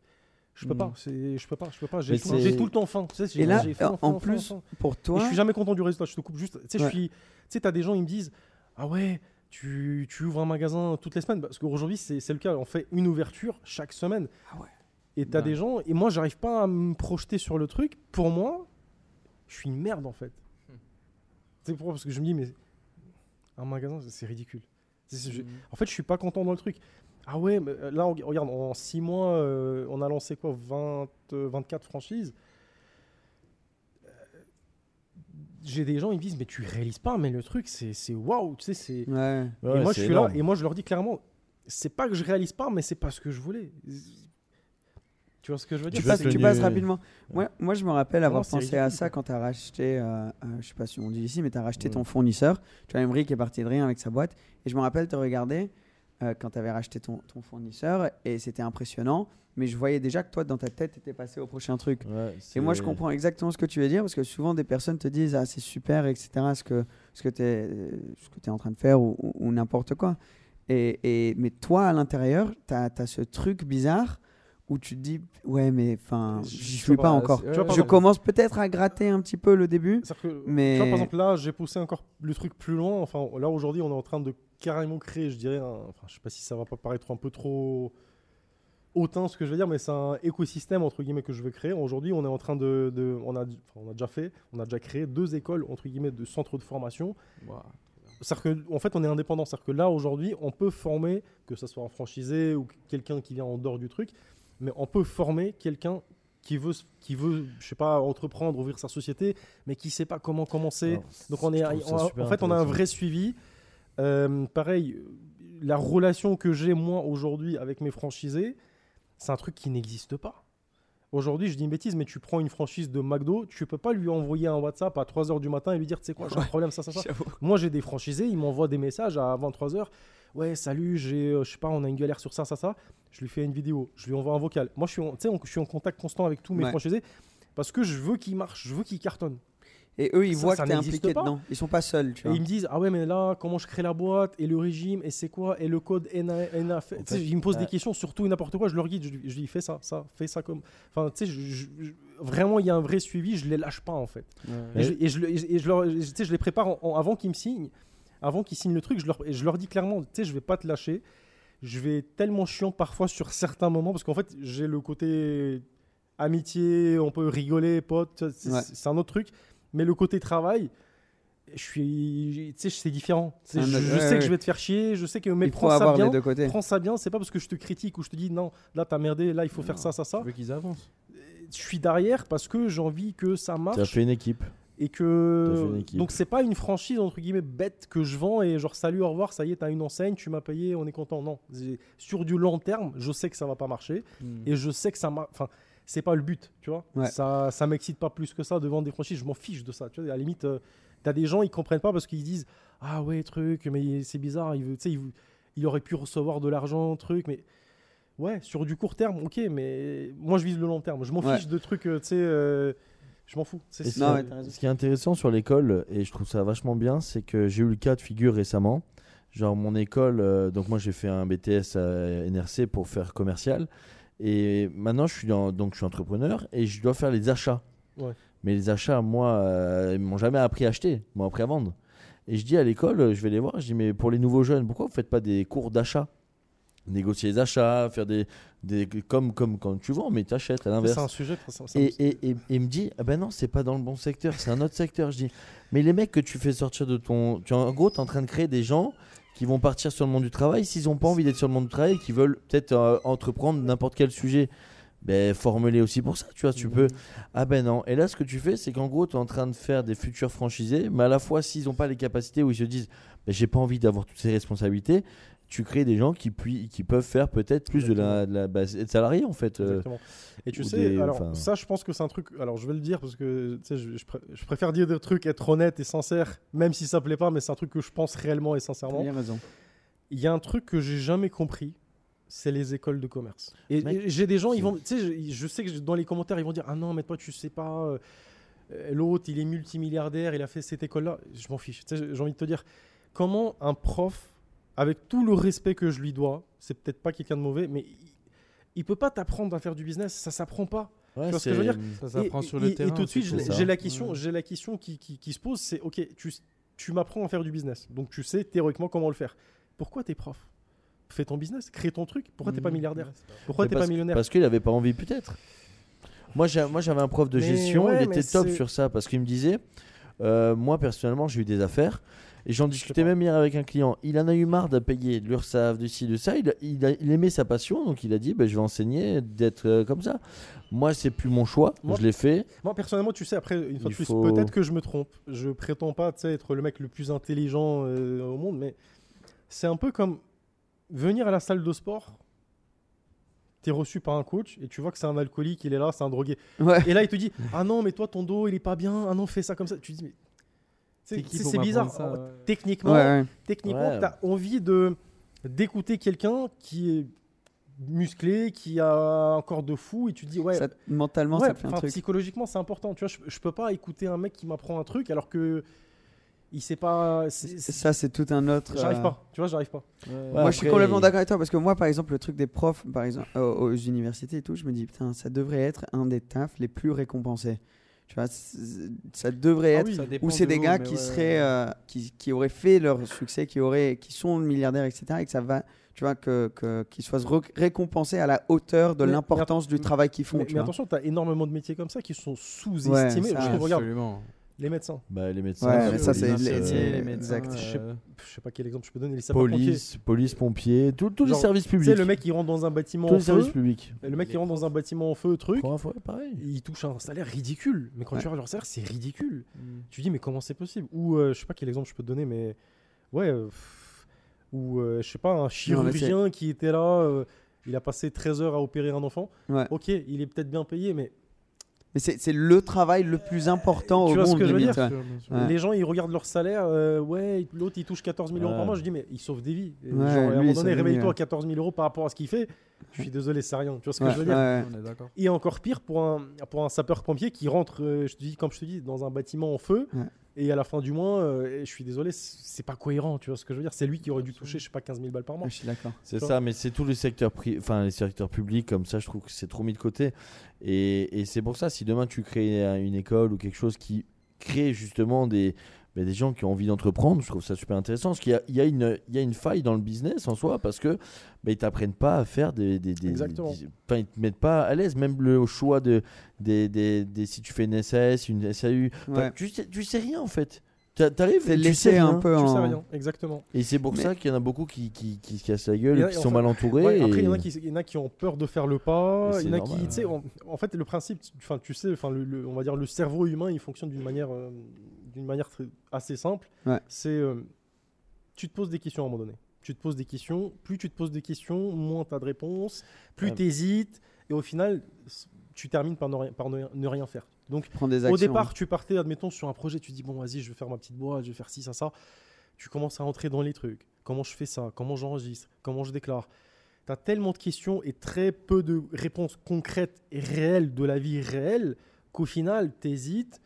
[SPEAKER 5] Je peux
[SPEAKER 4] Mm.
[SPEAKER 5] pas, je peux pas, je peux pas. J'ai
[SPEAKER 2] Mais
[SPEAKER 5] tout,
[SPEAKER 2] c'est-
[SPEAKER 5] j'ai tout le temps faim. Tu sais, j'ai-
[SPEAKER 3] Et là,
[SPEAKER 5] j'ai faim,
[SPEAKER 3] en
[SPEAKER 5] faim,
[SPEAKER 3] plus,
[SPEAKER 5] faim, faim.
[SPEAKER 3] pour
[SPEAKER 5] Et
[SPEAKER 3] toi,
[SPEAKER 5] je suis jamais content du résultat, je te coupe juste. Tu sais, je
[SPEAKER 3] Ouais.
[SPEAKER 5] suis. Tu sais, t'as des gens, ils me disent Ah ouais, tu, tu ouvres un magasin toutes les semaines. Parce qu'aujourd'hui, c'est le cas. On fait une ouverture chaque semaine.
[SPEAKER 3] Ah ouais.
[SPEAKER 5] Et t'as
[SPEAKER 4] Ouais.
[SPEAKER 5] des gens, et moi, j'arrive pas à me projeter sur le truc. Pour moi, je suis une merde en fait. C'est pourquoi Parce que je me dis Mais un magasin, c'est ridicule. Je- En fait, je suis pas content dans le truc. Ah ouais, mais euh, là, on- regarde, en 6 mois, euh, on a lancé quoi 20, euh, 24 franchises. Euh, J'ai des gens, ils me disent, mais tu réalises pas, mais le truc, c'est c'est waouh, tu sais, c'est.
[SPEAKER 3] ouais.
[SPEAKER 2] Ouais,
[SPEAKER 5] et moi, je suis
[SPEAKER 2] énorme.
[SPEAKER 5] là, et moi, je leur dis clairement, c'est pas que je réalise pas, mais c'est pas ce que je voulais. Tu vois ce que je veux dire?
[SPEAKER 3] tu, passes, tu rapidement. Moi, moi, je me rappelle avoir pensé à ça quand tu as racheté, euh, euh, je sais pas si on dit ici, mais tu as racheté
[SPEAKER 2] Ouais.
[SPEAKER 3] ton fournisseur. Tu vois, Emery qui est parti de rien avec sa boîte. Et je me rappelle te regarder euh, quand tu avais racheté ton, ton fournisseur et c'était impressionnant. Mais je voyais déjà que toi, dans ta tête, tu étais passé au prochain truc.
[SPEAKER 2] Ouais,
[SPEAKER 3] Et moi, je comprends exactement ce que tu veux dire parce que souvent, des personnes te disent Ah, c'est super, etc., ce que, ce que tu es, es en train de faire ou, ou- ou n'importe quoi. Et, et, mais toi, à l'intérieur, tu as, ce truc bizarre où tu te dis Ouais, mais enfin,
[SPEAKER 5] Je-
[SPEAKER 3] suis pas
[SPEAKER 5] pas,
[SPEAKER 3] encore.
[SPEAKER 5] vois,
[SPEAKER 3] Je commence peut-être à gratter un petit peu le début.
[SPEAKER 5] Que,
[SPEAKER 3] Mais-
[SPEAKER 5] tu vois, par exemple, là, j'ai poussé encore le truc plus loin. Enfin, là, aujourd'hui, on est en train de carrément créer, je dirais, un- enfin, je sais pas si ça va pas paraître un peu trop hautain ce que je veux dire, mais c'est un écosystème entre guillemets que je veux créer. Aujourd'hui, on est en train de, de- on, a, enfin, on a déjà fait, on a déjà créé deux écoles entre guillemets de centres de formation.
[SPEAKER 4] Waouh.
[SPEAKER 5] C'est-à-dire qu'en fait, on est indépendant. C'est-à-dire que là, aujourd'hui, on peut former, que ce soit un franchisé ou quelqu'un qui vient en dehors du truc, mais on peut former quelqu'un qui veut, qui veut, je sais pas, entreprendre, ouvrir sa société, mais qui sait pas comment commencer.
[SPEAKER 2] Alors,
[SPEAKER 5] Donc on est, on a- en fait, on a un vrai suivi. Euh, pareil, la relation que j'ai moi aujourd'hui avec mes franchisés, c'est un truc qui n'existe pas. Aujourd'hui, je dis une bêtise, mais tu prends une franchise de McDo, tu peux pas lui envoyer un WhatsApp à 3h du matin et lui dire, tu sais quoi, j'ai un problème, ça, ça, ça. Moi, j'ai des franchisés, ils m'envoient des messages à 23h. Ouais, salut, j'ai, euh, je sais pas, on a une galère sur ça, ça, ça. Je lui fais une vidéo, je lui envoie un vocal. Moi, je suis, en- je suis en contact constant avec tous mes
[SPEAKER 3] Ouais.
[SPEAKER 5] franchisés parce que je veux qu'ils marchent, je veux qu'ils cartonnent.
[SPEAKER 3] Et eux, ils
[SPEAKER 5] Ça,
[SPEAKER 3] voient
[SPEAKER 5] ça
[SPEAKER 3] que t'es
[SPEAKER 5] n'existe
[SPEAKER 3] impliqué
[SPEAKER 5] pas.
[SPEAKER 3] dedans. Ils sont pas seuls, tu
[SPEAKER 5] Et ils me disent, ah ouais, mais là, comment je crée la boîte et le régime et c'est quoi et le code NA, NA fait-
[SPEAKER 2] En
[SPEAKER 5] Tu sais,
[SPEAKER 2] fait,
[SPEAKER 5] Ils me posent des questions sur tout et n'importe quoi. Je leur guide, je, je dis, fais ça, ça, fais ça comme. Enfin, tu sais, vraiment, il y a un vrai suivi, je les lâche pas en fait. Et, je, et je le- et je leur, et je- tu sais, je les prépare en- en- avant qu'ils me signent. Avant qu'ils signent le truc, je leur, et je leur dis clairement, tu sais, je vais pas te lâcher. Je vais être tellement chiant parfois sur certains moments parce qu'en fait, j'ai le côté amitié, on peut rigoler, pote, c'est
[SPEAKER 3] Ouais.
[SPEAKER 5] c'est un autre truc. Mais le côté travail, je suis, tu sais, c'est différent.
[SPEAKER 3] Un
[SPEAKER 5] je, je
[SPEAKER 3] ouais,
[SPEAKER 5] sais que
[SPEAKER 3] ouais.
[SPEAKER 5] je vais te faire chier, je sais que mais prends ça bien.
[SPEAKER 3] les deux côtés.
[SPEAKER 5] Prends ça bien, c'est pas parce que je te critique ou je te dis non, là t'as merdé, là il faut faire ça, ça, ça.
[SPEAKER 4] Tu veux qu'ils avancent.
[SPEAKER 5] Je suis derrière parce que j'ai envie que ça marche
[SPEAKER 2] Tu as fait une équipe.
[SPEAKER 5] et
[SPEAKER 2] T'as fait
[SPEAKER 5] que
[SPEAKER 2] une équipe.
[SPEAKER 5] donc c'est pas une franchise entre guillemets bête que je vends et genre salut au revoir ça y est t'as une enseigne tu m'as payé on est content non sur du long terme je sais que ça va pas marcher et je sais que ça m'a enfin c'est pas le but tu vois
[SPEAKER 3] Ouais.
[SPEAKER 5] ça ça m'excite pas plus que ça de vendre des franchises je m'en fiche de ça tu vois à la limite euh, t'as des gens ils comprennent pas parce qu'ils disent ah ouais truc mais c'est bizarre il veut tu sais il, il aurait pu recevoir de l'argent truc mais ouais sur du court terme ok mais moi je vise le long terme je m'en
[SPEAKER 3] Ouais.
[SPEAKER 5] fiche de trucs euh, tu sais euh, je m'en fous C'est-
[SPEAKER 3] Non, ouais,
[SPEAKER 2] ce qui est intéressant sur l'école, et je trouve ça vachement bien, c'est que j'ai eu le cas de figure récemment. Genre, mon école, euh, donc moi j'ai fait un BTS à NRC pour faire commercial. Et maintenant, je suis, dans, donc, je suis entrepreneur et je dois faire les achats.
[SPEAKER 5] Ouais.
[SPEAKER 2] Mais les achats, moi, euh, ils m'ont jamais appris à acheter, ils m'ont appris à vendre. Et je dis à l'école, euh, je vais les voir, je dis, mais pour les nouveaux jeunes, pourquoi vous faites pas des cours d'achat Négocier les achats, faire des, des. Comme, comme quand tu vends, mais tu achètes à l'inverse.
[SPEAKER 5] c'est un sujet
[SPEAKER 2] et- et il me dit, ah ben non, c'est pas dans le bon secteur, c'est un autre secteur. Je dis, mais les mecs que tu fais sortir de ton. Tu, en gros, tu es en train de créer des gens qui vont partir sur le monde du travail. S'ils n'ont pas envie d'être sur le monde du travail, qui veulent peut-être euh, entreprendre n'importe quel sujet, ben aussi pour ça, tu vois. Tu peux. Ah ben non. Et là, ce que tu fais, c'est qu'en gros, tu es en train de faire des futurs franchisés, mais à la fois, s'ils n'ont pas les capacités où ils se disent, ben, j'ai pas envie d'avoir toutes ces responsabilités. Tu crées des gens qui, puis, qui peuvent faire peut-être plus de la, de la base, être salarié en fait. euh,
[SPEAKER 5] Exactement. Et tu sais,
[SPEAKER 2] des-
[SPEAKER 5] alors
[SPEAKER 2] enfin-
[SPEAKER 5] ça, je pense que c'est un truc. Alors, je vais le dire parce que je, je pré- je préfère dire des trucs, être honnête et sincère, même si ça plaît pas, mais c'est un truc que je pense réellement et sincèrement.
[SPEAKER 3] Il a raison.
[SPEAKER 5] Il y a un truc que j'ai jamais compris, c'est les écoles de commerce. Et, j'ai des gens, ils vont, tu sais, je, je sais que dans les commentaires, ils vont dire, ah non, mais toi, tu sais pas. euh, L'autre, il est multimilliardaire, il a fait cette école-là. Je m'en fiche. Tu sais, j'ai envie de te dire, comment un prof, avec tout le respect que je lui dois, c'est peut-être pas quelqu'un de mauvais, mais il, il peut pas t'apprendre à faire du business. Ça s'apprend pas.
[SPEAKER 2] ouais,
[SPEAKER 5] vois ce que je veux dire
[SPEAKER 4] Ça s'apprend
[SPEAKER 5] Et-
[SPEAKER 4] sur
[SPEAKER 5] et-
[SPEAKER 4] le
[SPEAKER 5] et
[SPEAKER 4] terrain.
[SPEAKER 5] tout de suite, j'ai la question,
[SPEAKER 4] Ouais.
[SPEAKER 5] j'ai la question qui, qui- qui se pose, c'est ok, tu, tu m'apprends à faire du business, donc tu sais théoriquement comment le faire. Pourquoi t'es prof? Fais ton business, crée ton truc. Pourquoi t'es pas
[SPEAKER 4] Mhm.
[SPEAKER 5] milliardaire? Pourquoi t'es pas millionnaire?
[SPEAKER 2] Parce qu'il avait pas envie, peut-être. Moi, j'avais un prof de
[SPEAKER 5] Mais
[SPEAKER 2] gestion,
[SPEAKER 5] ouais,
[SPEAKER 2] il était top sur ça parce qu'il me disait euh, Moi, personnellement, j'ai eu des affaires et j'en discutais même hier avec un client. Il en a eu marre de payer de l'URSSAF, de ci, de ça. Il, a- il, a- il aimait sa passion, donc il a dit bah, Je vais enseigner d'être euh, comme ça. Moi, c'est plus mon choix,
[SPEAKER 5] Moi-
[SPEAKER 2] je l'ai fait.
[SPEAKER 5] Moi personnellement, tu sais, après une fois de
[SPEAKER 2] Il
[SPEAKER 5] plus,
[SPEAKER 2] faut-
[SPEAKER 5] peut-être que je me trompe. Je prétends pas, être le mec le plus intelligent euh, au monde, mais c'est un peu comme venir à la salle de sport. T'es reçu par un coach et tu vois que c'est un alcoolique, il est là, c'est un drogué.
[SPEAKER 3] Ouais.
[SPEAKER 5] Et là, il te dit Ah non, mais toi, ton dos, il est pas bien. Ah non, fais ça comme ça. Tu dis Mais. C'est bizarre.
[SPEAKER 4] ça, ouais.
[SPEAKER 5] Techniquement,
[SPEAKER 3] Ouais, ouais.
[SPEAKER 5] techniquement
[SPEAKER 2] Ouais.
[SPEAKER 5] tu as envie de d'écouter quelqu'un qui est musclé, qui a un corps de fou, et tu te dis Ouais,
[SPEAKER 3] Ça- mentalement,
[SPEAKER 5] ouais,
[SPEAKER 3] ça te fait un truc.
[SPEAKER 5] psychologiquement, c'est important. Tu vois, je, je peux pas écouter un mec qui m'apprend un truc alors que il sait pas.
[SPEAKER 3] Ça, c'est tout un autre.
[SPEAKER 5] J'arrive
[SPEAKER 3] euh,
[SPEAKER 5] pas. Tu vois, j'arrive pas.
[SPEAKER 3] moi, je suis complètement d'accord avec toi parce que moi, par exemple, le truc des profs, par exemple, aux, aux universités et tout, je me dis, putain, ça devrait être un des tafs les plus récompensés. Tu vois, ça devrait
[SPEAKER 5] Ah
[SPEAKER 3] être.
[SPEAKER 5] oui,
[SPEAKER 4] Ça dépend
[SPEAKER 3] Ou c'est
[SPEAKER 4] de
[SPEAKER 3] des gars qui
[SPEAKER 4] ouais,
[SPEAKER 3] seraient,
[SPEAKER 4] ouais.
[SPEAKER 3] euh, qui, qui auraient fait leur succès, qui auraient, qui sont milliardaires, etc. Et que ça va, tu vois, que, que qu'ils soient rec- récompensés à la hauteur de
[SPEAKER 5] Mais-
[SPEAKER 3] l'importance du travail qu'ils font.
[SPEAKER 5] Mais,
[SPEAKER 3] tu
[SPEAKER 5] mais
[SPEAKER 3] vois.
[SPEAKER 5] attention, tu as énormément de métiers comme ça qui sont
[SPEAKER 3] Ouais,
[SPEAKER 5] sous-estimés. trouve, regarde,
[SPEAKER 4] Absolument.
[SPEAKER 5] Les médecins.
[SPEAKER 2] Bah, les médecins,
[SPEAKER 3] Ouais, mais ça, c'est les-
[SPEAKER 2] euh,
[SPEAKER 4] les médecins,
[SPEAKER 3] exact.
[SPEAKER 5] Je sais-
[SPEAKER 4] euh,
[SPEAKER 5] Je sais pas quel exemple je peux donner. Les
[SPEAKER 2] police, police, pompiers, tout- tous les services
[SPEAKER 5] Tu
[SPEAKER 2] publics.
[SPEAKER 5] sais, le mec qui rentre dans un bâtiment
[SPEAKER 2] tous
[SPEAKER 5] en
[SPEAKER 2] les services
[SPEAKER 5] feu.
[SPEAKER 2] publics.
[SPEAKER 5] Le mec qui rentre dans un bâtiment en feu, truc.
[SPEAKER 2] Info, pareil.
[SPEAKER 5] Il touche un salaire ridicule. Mais quand
[SPEAKER 3] Ouais.
[SPEAKER 5] tu regardes leur salaire, c'est ridicule.
[SPEAKER 4] Mm.
[SPEAKER 5] Tu dis, mais comment c'est possible? Ou, euh, je sais pas quel exemple je peux te donner, mais. Ouais. euh, pff, ou, euh, je sais pas, un chirurgien qui était là. euh, il a passé 13 heures à opérer un enfant.
[SPEAKER 3] Ouais.
[SPEAKER 5] Ok, il est peut-être bien payé, mais
[SPEAKER 3] Mais c'est c'est le travail le plus important
[SPEAKER 5] Tu
[SPEAKER 3] au
[SPEAKER 5] vois ce
[SPEAKER 3] monde.
[SPEAKER 5] que je veux dire
[SPEAKER 3] ouais.
[SPEAKER 5] Les gens, ils regardent leur salaire. euh, ouais, l'autre, il touche 14 000 euros par mois. Je dis, mais il sauve des vies.
[SPEAKER 3] Ouais,
[SPEAKER 5] genre, à un
[SPEAKER 3] lui,
[SPEAKER 5] moment donné, réveille-toi à 14 000 euros par rapport à ce qu'il fait. Je suis désolé, c'est rien. Tu vois ce que
[SPEAKER 3] Ouais,
[SPEAKER 5] je veux dire
[SPEAKER 3] ouais.
[SPEAKER 4] On est d'accord.
[SPEAKER 5] Et encore pire pour un, pour un sapeur-pompier qui rentre, euh, je te dis, comme je te dis, dans un bâtiment en feu. Et à la fin du mois, euh, je suis désolé, c'est pas cohérent. Tu vois ce que je veux dire C'est lui qui aurait dû toucher, je sais pas, 15 000 balles par mois.
[SPEAKER 3] Je suis d'accord.
[SPEAKER 2] C'est ça, mais c'est tous les secteurs, pri- enfin les secteurs publics comme ça. Je trouve que c'est trop mis de côté. Et, et c'est pour ça, si demain tu crées une école ou quelque chose qui crée justement des, ben, des gens qui ont envie d'entreprendre, je trouve ça super intéressant. Parce qu'il y a, il y, a une- il y a une faille dans le business en soi, parce que ben, ils t'apprennent pas à faire des, des, des-
[SPEAKER 5] Exactement.
[SPEAKER 2] des- Enfin, ils te mettent pas à l'aise. Même le choix de des, des, des- si tu fais une SAS, une SAU,
[SPEAKER 3] Ouais.
[SPEAKER 2] tu sais, tu sais rien en fait. T'a- T'arrives, tu
[SPEAKER 3] laissé
[SPEAKER 2] sais rien.
[SPEAKER 3] un peu
[SPEAKER 5] Tu sais
[SPEAKER 3] en.
[SPEAKER 5] rien, exactement.
[SPEAKER 2] Et c'est pour
[SPEAKER 3] Mais-
[SPEAKER 2] ça qu'il y en a beaucoup qui, qui, qui se cassent la gueule,
[SPEAKER 5] Il y
[SPEAKER 2] et
[SPEAKER 5] a-
[SPEAKER 2] qui sont mal entourés.
[SPEAKER 5] Ouais, après, il y, en a
[SPEAKER 2] et-
[SPEAKER 5] qui, il y en a qui ont peur de faire le pas. Il y en a
[SPEAKER 2] normal,
[SPEAKER 5] qui, en, en fait, le principe, enfin, tu sais, enfin, le, le- on va dire le cerveau humain, il fonctionne d'une manière, euh, d'une manière très- assez simple.
[SPEAKER 3] Ouais.
[SPEAKER 5] C'est, euh, tu te poses des questions à un moment donné. Tu te poses des questions. Plus tu te poses des questions, moins tu as de réponses. Plus
[SPEAKER 2] Ouais.
[SPEAKER 5] tu hésites. Et au final, tu termines par ne rien, par ne, ne rien faire. Donc,
[SPEAKER 3] Prends des actions.
[SPEAKER 5] au départ, tu partais, admettons, sur un projet, tu dis, bon, vas-y, je vais faire ma petite boîte, je vais faire ci, ça, ça. Tu commences à entrer dans les trucs. Comment je fais ça? Comment j'enregistre? Comment je déclare? Tu as tellement de questions et très peu de réponses concrètes et réelles de la vie réelle qu'au final, tu hésites.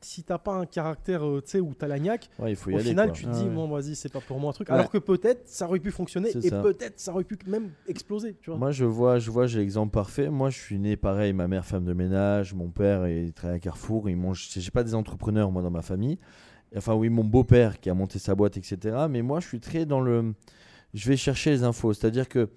[SPEAKER 5] Si t'as pas un caractère, euh, tu sais, où t'as la niaque,
[SPEAKER 2] Ouais, il faut y
[SPEAKER 5] au
[SPEAKER 2] aller.
[SPEAKER 5] final,
[SPEAKER 2] quoi.
[SPEAKER 5] tu te
[SPEAKER 4] Ah
[SPEAKER 5] dis,
[SPEAKER 4] ouais.
[SPEAKER 5] bon, vas-y, c'est pas pour moi un truc.
[SPEAKER 3] Ouais.
[SPEAKER 5] Alors que peut-être, ça aurait pu fonctionner
[SPEAKER 2] C'est
[SPEAKER 5] et peut-être, ça aurait pu même exploser, tu vois.
[SPEAKER 2] Moi, je vois, je vois, j'ai l'exemple parfait. Moi, je suis né pareil. Ma mère, femme de ménage. Mon père, il travaille à Carrefour. Ils mangent. J'ai pas des entrepreneurs, moi, dans ma famille. Enfin, oui, mon beau-père qui a monté sa boîte, etc. Mais moi, je suis très dans le. Je vais chercher les infos. C'est-à-dire que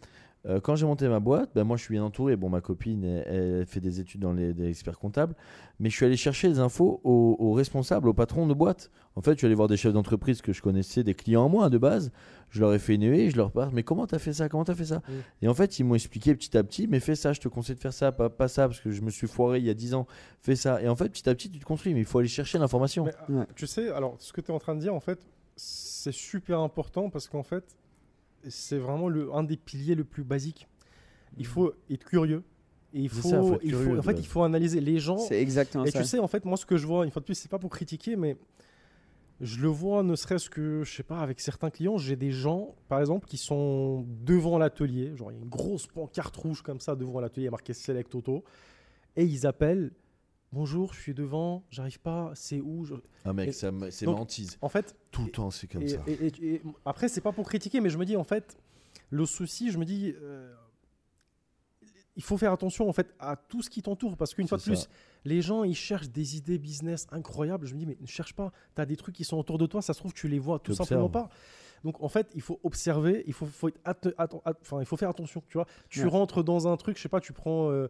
[SPEAKER 2] euh, quand j'ai monté ma boîte, ben, moi, je suis bien entouré. Bon, ma copine, elle, elle fait des études dans les des experts comptables. Mais je suis allé chercher les infos aux, aux responsables, aux patrons de boîte. En fait, je suis allé voir des chefs d'entreprise que je connaissais, des clients à moi de base. Je leur ai fait une huée, je leur parle, mais comment t'as fait ça? Comment t'as fait ça? Et en fait, ils m'ont expliqué petit à petit, mais fais ça, je te conseille de faire ça, pas, pas ça, parce que je me suis foiré il y a 10 ans, fais ça. Et en fait, petit à petit, tu te construis, mais il faut aller chercher l'information.
[SPEAKER 5] Mais,
[SPEAKER 3] Ouais.
[SPEAKER 5] Tu sais, alors ce que tu es en train de dire, en fait, c'est super important parce qu'en fait, c'est vraiment le, un des piliers le plus basique. Il faut être curieux et il faut,
[SPEAKER 2] ça, faut être
[SPEAKER 5] il faut-
[SPEAKER 2] curieux,
[SPEAKER 5] en fait, il faut analyser les gens.
[SPEAKER 3] C'est exactement
[SPEAKER 5] Et
[SPEAKER 3] ça.
[SPEAKER 5] tu sais, en fait, moi, ce que je vois, une fois de plus, c'est pas pour critiquer, mais je le vois, ne serait-ce que, je sais pas, avec certains clients, j'ai des gens, par exemple, qui sont devant l'atelier, genre il y a une grosse pancarte rouge comme ça devant l'atelier, marqué Select Auto, et ils appellent. Bonjour, je suis devant, j'arrive pas, c'est où je-
[SPEAKER 2] Ah mec, c'est
[SPEAKER 5] donc,
[SPEAKER 2] mentise.
[SPEAKER 5] En fait,
[SPEAKER 2] Tout le temps, c'est comme
[SPEAKER 5] et,
[SPEAKER 2] ça.
[SPEAKER 5] et- et- et après, c'est pas pour critiquer, mais je me dis en fait, le souci, je me dis, euh, il faut faire attention en fait à tout ce qui t'entoure parce qu'une fois de plus, les gens ils cherchent des idées business incroyables. Je me dis, mais ne cherche pas, tu as des trucs qui sont autour de toi, ça se trouve, tu les vois tout simplement pas. Donc en fait, il faut observer, il faut, être enfin, il faut faire attention. Tu vois, tu
[SPEAKER 3] Ouais.
[SPEAKER 5] rentres dans un truc, je sais pas, tu prends, euh,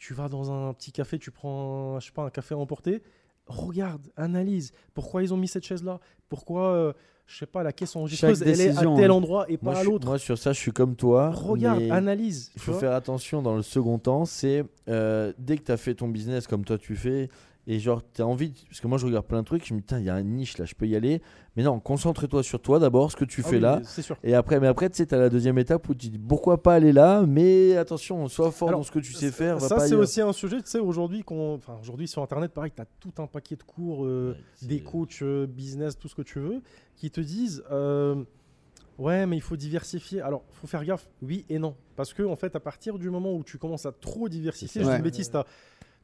[SPEAKER 5] tu vas dans un petit café, tu prends, un- je sais pas, un café à emporter. Regarde, analyse. Pourquoi ils ont mis cette chaise là Pourquoi, euh, je sais pas, la caisse enregistreuse, elle est à tel
[SPEAKER 3] hein.
[SPEAKER 5] endroit et pas à l'autre?
[SPEAKER 2] moi, sur ça, je suis comme toi.
[SPEAKER 5] Regarde, analyse.
[SPEAKER 2] Il faut faire attention dans le second temps, c'est euh, dès que tu as fait ton business comme toi tu fais, et genre tu as envie, de- parce que moi je regarde plein de trucs, je me dis, Putain, il y a une niche là, je peux y aller. Mais non, concentre-toi sur toi d'abord, ce que tu
[SPEAKER 5] Ah
[SPEAKER 2] fais
[SPEAKER 5] oui,
[SPEAKER 2] là.
[SPEAKER 5] sûr.
[SPEAKER 2] Et après, mais après, tu sais, tu as la deuxième étape où tu dis pourquoi pas aller là, mais attention, sois fort
[SPEAKER 5] Alors,
[SPEAKER 2] dans ce que tu sais faire. va
[SPEAKER 5] Ça,
[SPEAKER 2] pas
[SPEAKER 5] c'est aussi un sujet, tu sais, aujourd'hui, qu'on... Enfin, aujourd'hui sur Internet, pareil, tu as tout un paquet de cours, euh,
[SPEAKER 2] Ouais,
[SPEAKER 5] des coachs euh, business, tout ce que tu veux, qui te disent euh, Ouais, mais il faut diversifier. Alors, faut faire gaffe, oui et non. Parce que, en fait, à partir du moment où tu commences à trop diversifier,
[SPEAKER 2] C'est
[SPEAKER 5] je dis une bêtise,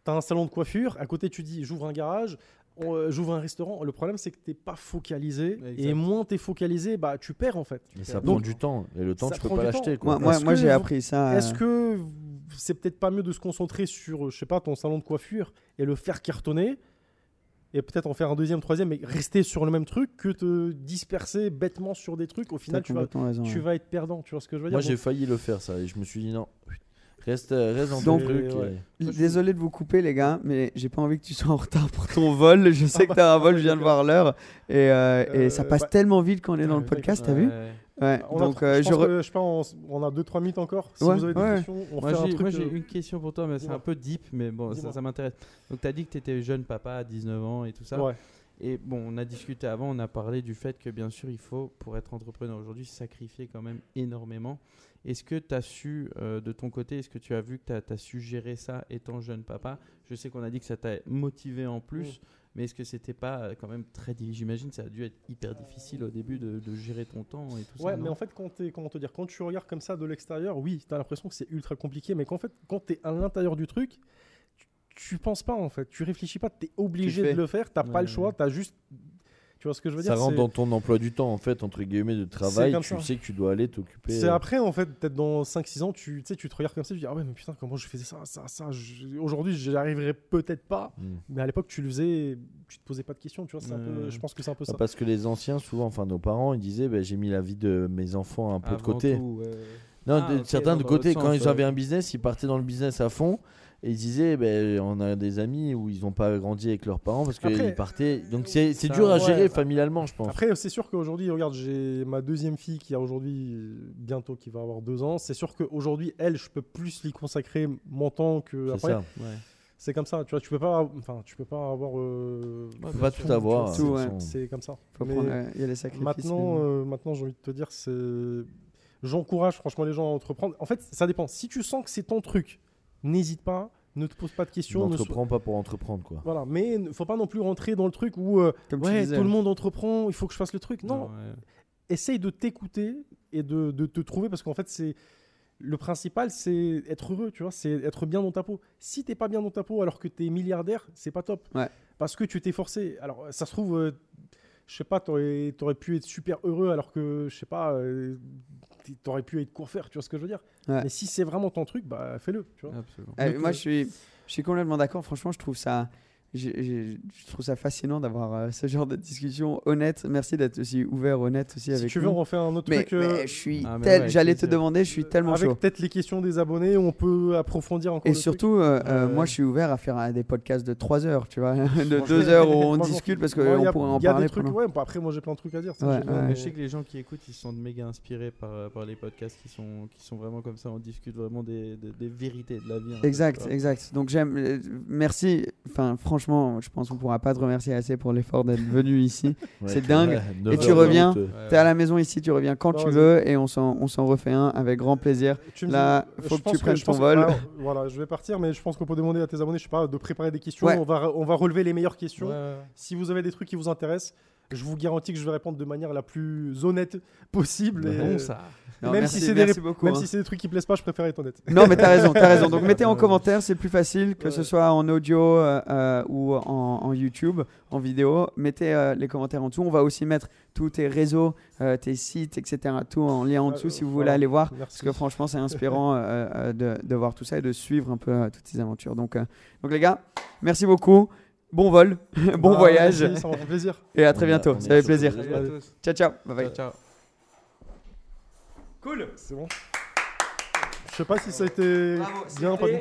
[SPEAKER 5] tu as, un salon de coiffure, à côté, tu dis J'ouvre un garage, on- j'ouvre un restaurant. Le problème, c'est que t'es pas focalisé. Et moins t'es focalisé, bah, tu perds en fait.
[SPEAKER 2] Mais ça
[SPEAKER 5] Donc,
[SPEAKER 2] prend du temps. Et le temps, tu peux pas l'acheter.
[SPEAKER 3] Moi, moi,
[SPEAKER 5] Est-ce
[SPEAKER 3] moi,
[SPEAKER 5] que
[SPEAKER 3] j'ai appris ça.
[SPEAKER 5] Est-ce
[SPEAKER 3] euh,
[SPEAKER 5] que c'est peut-être pas mieux de se concentrer sur, je sais pas, ton salon de coiffure et le faire cartonner et peut-être en faire un deuxième, troisième, mais rester sur le même truc que te disperser bêtement sur des trucs? Au final, tu vas,
[SPEAKER 3] raison,
[SPEAKER 5] tu
[SPEAKER 3] ouais.
[SPEAKER 5] vas être perdant. Tu vois ce que je veux dire?
[SPEAKER 2] Moi, j'ai failli le faire, ça. Et je me suis dit non. Reste, reste dans
[SPEAKER 3] Donc-
[SPEAKER 2] ton truc.
[SPEAKER 5] Ouais.
[SPEAKER 2] et-
[SPEAKER 3] Désolé de vous couper, les gars, mais j'ai pas envie que tu sois en retard pour ton vol. Je sais que t'as un vol, je viens de voir l'heure. Et, euh, et
[SPEAKER 5] Euh,
[SPEAKER 3] ça passe
[SPEAKER 5] bah-
[SPEAKER 3] tellement vite quand on est dans le podcast, t'as vu
[SPEAKER 4] Ouais.
[SPEAKER 3] Ouais,
[SPEAKER 5] on a-
[SPEAKER 3] donc euh,
[SPEAKER 5] je
[SPEAKER 3] je
[SPEAKER 5] pense
[SPEAKER 3] re-
[SPEAKER 5] que, je sais pas, on, on a 2-3 minutes encore. Si
[SPEAKER 3] Ouais,
[SPEAKER 5] vous avez des
[SPEAKER 3] ouais.
[SPEAKER 5] questions, on
[SPEAKER 4] Moi
[SPEAKER 5] fait un
[SPEAKER 4] j'ai,
[SPEAKER 5] truc.
[SPEAKER 4] moi, j'ai
[SPEAKER 5] euh,
[SPEAKER 4] une question pour toi, mais c'est
[SPEAKER 5] dis-moi.
[SPEAKER 4] un peu deep, mais bon, ça,
[SPEAKER 5] Dis-moi.
[SPEAKER 4] ça m'intéresse. Donc, tu as dit que tu étais jeune papa à 19 ans et tout ça.
[SPEAKER 5] Ouais.
[SPEAKER 4] Et bon, on a discuté avant, on a parlé du fait que bien sûr, il faut, pour être entrepreneur aujourd'hui, sacrifier quand même énormément. Est-ce que tu as su, euh, de ton côté, est-ce que tu as vu que tu as, su gérer ça étant jeune papa? Je sais qu'on a dit que ça t'a motivé en plus, mais est-ce que c'était pas euh, quand même très difficile? J'imagine que ça a dû être hyper difficile au début de, de gérer ton temps et tout
[SPEAKER 5] Ouais,
[SPEAKER 4] ça.
[SPEAKER 5] mais
[SPEAKER 4] non?
[SPEAKER 5] en fait, quand, t'es- comment te dire, quand tu regardes comme ça de l'extérieur, oui, tu as l'impression que c'est ultra compliqué, mais qu'en fait, quand tu es à l'intérieur du truc, tu, penses pas en fait, tu réfléchis pas, tu es obligé de le faire, t'as pas le
[SPEAKER 4] Ouais.
[SPEAKER 5] choix, tu as juste. Tu vois ce que je veux
[SPEAKER 2] Ça
[SPEAKER 5] dire
[SPEAKER 2] rentre dans ton emploi du temps, en fait, entre guillemets, de travail. Tu
[SPEAKER 5] ça.
[SPEAKER 2] sais que tu dois aller t'occuper.
[SPEAKER 5] C'est après, en fait, peut-être dans 5-6 ans, tu, tu sais, tu te regardes comme ça, tu te dis Ah ouais, mais putain, comment je faisais ça, ça, ça. je- Aujourd'hui, j'y arriverai peut-être pas,
[SPEAKER 2] Mm.
[SPEAKER 5] mais à l'époque, tu le faisais, tu te posais pas de questions, tu vois. c'est un peu- je pense que c'est un peu
[SPEAKER 2] Ah,
[SPEAKER 5] ça.
[SPEAKER 2] Parce que les anciens, souvent, enfin nos parents, ils disaient bah, j'ai mis la vie de mes enfants un peu de côté.
[SPEAKER 4] tout, ouais.
[SPEAKER 2] Non,
[SPEAKER 4] Ah,
[SPEAKER 2] certains de côté,
[SPEAKER 4] sens,
[SPEAKER 2] quand ils
[SPEAKER 4] ouais.
[SPEAKER 2] avaient un business, ils partaient dans le business à fond. Et ils disaient ben, on a des amis où ils n'ont pas grandi avec leurs parents parce qu'ils partaient. Donc c'est dur à
[SPEAKER 5] ouais.
[SPEAKER 2] gérer familialement, je pense.
[SPEAKER 5] Après, c'est sûr qu'aujourd'hui, regarde, j'ai ma deuxième fille qui a aujourd'hui, bientôt, qui va avoir deux ans. C'est sûr qu'aujourd'hui, elle, je peux plus lui consacrer mon temps que après.
[SPEAKER 2] ça.
[SPEAKER 4] Ouais.
[SPEAKER 5] C'est comme ça, tu vois, tu peux pas, enfin, tu peux pas avoir. euh,
[SPEAKER 4] Ouais,
[SPEAKER 2] Faut pas tout avoir.
[SPEAKER 3] Ouais.
[SPEAKER 5] C'est comme ça.
[SPEAKER 3] Faut
[SPEAKER 5] Mais
[SPEAKER 3] prendre, euh, il y a les sacrifices.
[SPEAKER 5] maintenant,
[SPEAKER 3] mais-
[SPEAKER 5] euh, maintenant, j'ai envie de te dire, c'est, j'encourage franchement les gens à entreprendre. En fait, ça dépend. Si tu sens que c'est ton truc, n'hésite pas, ne te pose pas de questions. ne so-
[SPEAKER 2] N'entreprends pas pour entreprendre quoi.
[SPEAKER 5] Voilà, mais il faut pas non plus rentrer dans le truc où euh,
[SPEAKER 3] Comme tu
[SPEAKER 5] ouais,
[SPEAKER 3] disais.
[SPEAKER 5] tout le monde entreprend, il faut que je fasse le truc. Non,
[SPEAKER 4] ouais.
[SPEAKER 5] essaye de t'écouter et de, de te trouver parce qu'en fait c'est le principal c'est être heureux tu vois c'est être bien dans ta peau si t'es pas bien dans ta peau alors que t'es milliardaire c'est pas top
[SPEAKER 3] Ouais.
[SPEAKER 5] parce que tu t'es forcé alors ça se trouve euh, je sais pas t'aurais aurais pu être super heureux alors que je sais pas euh, t'aurais pu être coiffeur tu vois ce que je veux dire?
[SPEAKER 3] Ouais.
[SPEAKER 5] mais si c'est vraiment ton truc bah fais-le tu vois
[SPEAKER 4] Absolument.
[SPEAKER 3] Euh,
[SPEAKER 5] Donc,
[SPEAKER 3] moi,
[SPEAKER 5] euh,
[SPEAKER 3] je suis, je suis complètement d'accord. Franchement, je trouve ça, je trouve ça fascinant d'avoir euh, ce genre de discussion honnête. Merci d'être aussi ouvert, honnête aussi
[SPEAKER 5] si
[SPEAKER 3] avec
[SPEAKER 5] tu veux
[SPEAKER 3] nous.
[SPEAKER 5] on refait un autre
[SPEAKER 3] mais,
[SPEAKER 5] truc euh,
[SPEAKER 3] mais je suis
[SPEAKER 4] Ah, mais
[SPEAKER 3] tel-
[SPEAKER 4] ouais, avec
[SPEAKER 3] j'allais te demander, je suis tellement
[SPEAKER 5] avec
[SPEAKER 3] chaud.
[SPEAKER 5] peut-être les questions des abonnés on peut approfondir encore
[SPEAKER 3] Et surtout, euh, euh,
[SPEAKER 5] Euh,
[SPEAKER 3] moi, je suis ouvert à faire euh, des podcasts de 3 heures, tu vois, de
[SPEAKER 5] Franchement,
[SPEAKER 3] 2 heures où on discute parce qu'on
[SPEAKER 5] a-
[SPEAKER 3] pourrait en
[SPEAKER 5] y a
[SPEAKER 3] parler.
[SPEAKER 5] des trucs ouais après moi j'ai plein de trucs à dire
[SPEAKER 3] Ouais, ouais.
[SPEAKER 4] Je sais que les gens qui écoutent, ils se sentent méga inspirés par, euh, par les podcasts qui sont, qui sont vraiment comme ça. On discute vraiment des, des, des vérités de la vie. fait,
[SPEAKER 3] Exact, exact. Donc j'aime, euh, merci. Enfin, franchement, je pense qu'on pourra pas te remercier assez pour l'effort d'être venu ici.
[SPEAKER 2] Ouais,
[SPEAKER 3] C'est dingue.
[SPEAKER 2] ouais,
[SPEAKER 3] Et tu reviens.
[SPEAKER 2] route, euh,
[SPEAKER 3] T'es à la maison ici, tu reviens quand
[SPEAKER 5] Non,
[SPEAKER 3] tu veux et on s'en, on s'en refait un avec grand plaisir.
[SPEAKER 5] Tu
[SPEAKER 3] Là,
[SPEAKER 5] dis-
[SPEAKER 3] faut
[SPEAKER 5] je
[SPEAKER 3] que tu prennes ton vol.
[SPEAKER 5] alors, voilà, je vais partir, mais je pense qu'on peut demander à tes abonnés, je sais pas, de préparer des questions.
[SPEAKER 3] Ouais.
[SPEAKER 5] On, va, on va relever les meilleures questions. Si vous avez des trucs qui vous intéressent, je vous garantis que je vais répondre de manière la plus honnête possible. et,
[SPEAKER 4] Bon,
[SPEAKER 5] euh,
[SPEAKER 4] ça.
[SPEAKER 3] Non,
[SPEAKER 5] même
[SPEAKER 3] merci,
[SPEAKER 5] si c'est des,
[SPEAKER 3] merci
[SPEAKER 5] rép-
[SPEAKER 3] beaucoup,
[SPEAKER 5] même
[SPEAKER 3] hein.
[SPEAKER 5] si c'est des trucs qui plaisent pas, je préfère être honnête.
[SPEAKER 3] Non, mais t'as raison, t'as raison. Donc mettez en commentaire, c'est plus facile que ce soit en audio euh, euh, ou en, en YouTube, en vidéo. Mettez euh, les commentaires en dessous. On va aussi mettre tous tes réseaux, euh, tes sites, etc. Tout en lien en dessous si vous
[SPEAKER 5] voilà.
[SPEAKER 3] voulez aller voir.
[SPEAKER 5] Merci.
[SPEAKER 3] Parce que franchement, c'est inspirant de, de voir tout ça et de suivre un peu euh, toutes ces aventures. Donc, euh, donc les gars, merci beaucoup. Bon vol, bon
[SPEAKER 5] Bah,
[SPEAKER 3] voyage
[SPEAKER 5] merci, ça m'a fait plaisir.
[SPEAKER 3] et à très bientôt. Ça fait plaisir. Ciao, ciao. Bye bye.
[SPEAKER 4] Ciao, ciao.
[SPEAKER 5] C'est bon. Je sais pas si ça a été
[SPEAKER 3] Bravo,
[SPEAKER 5] bien. pas bien.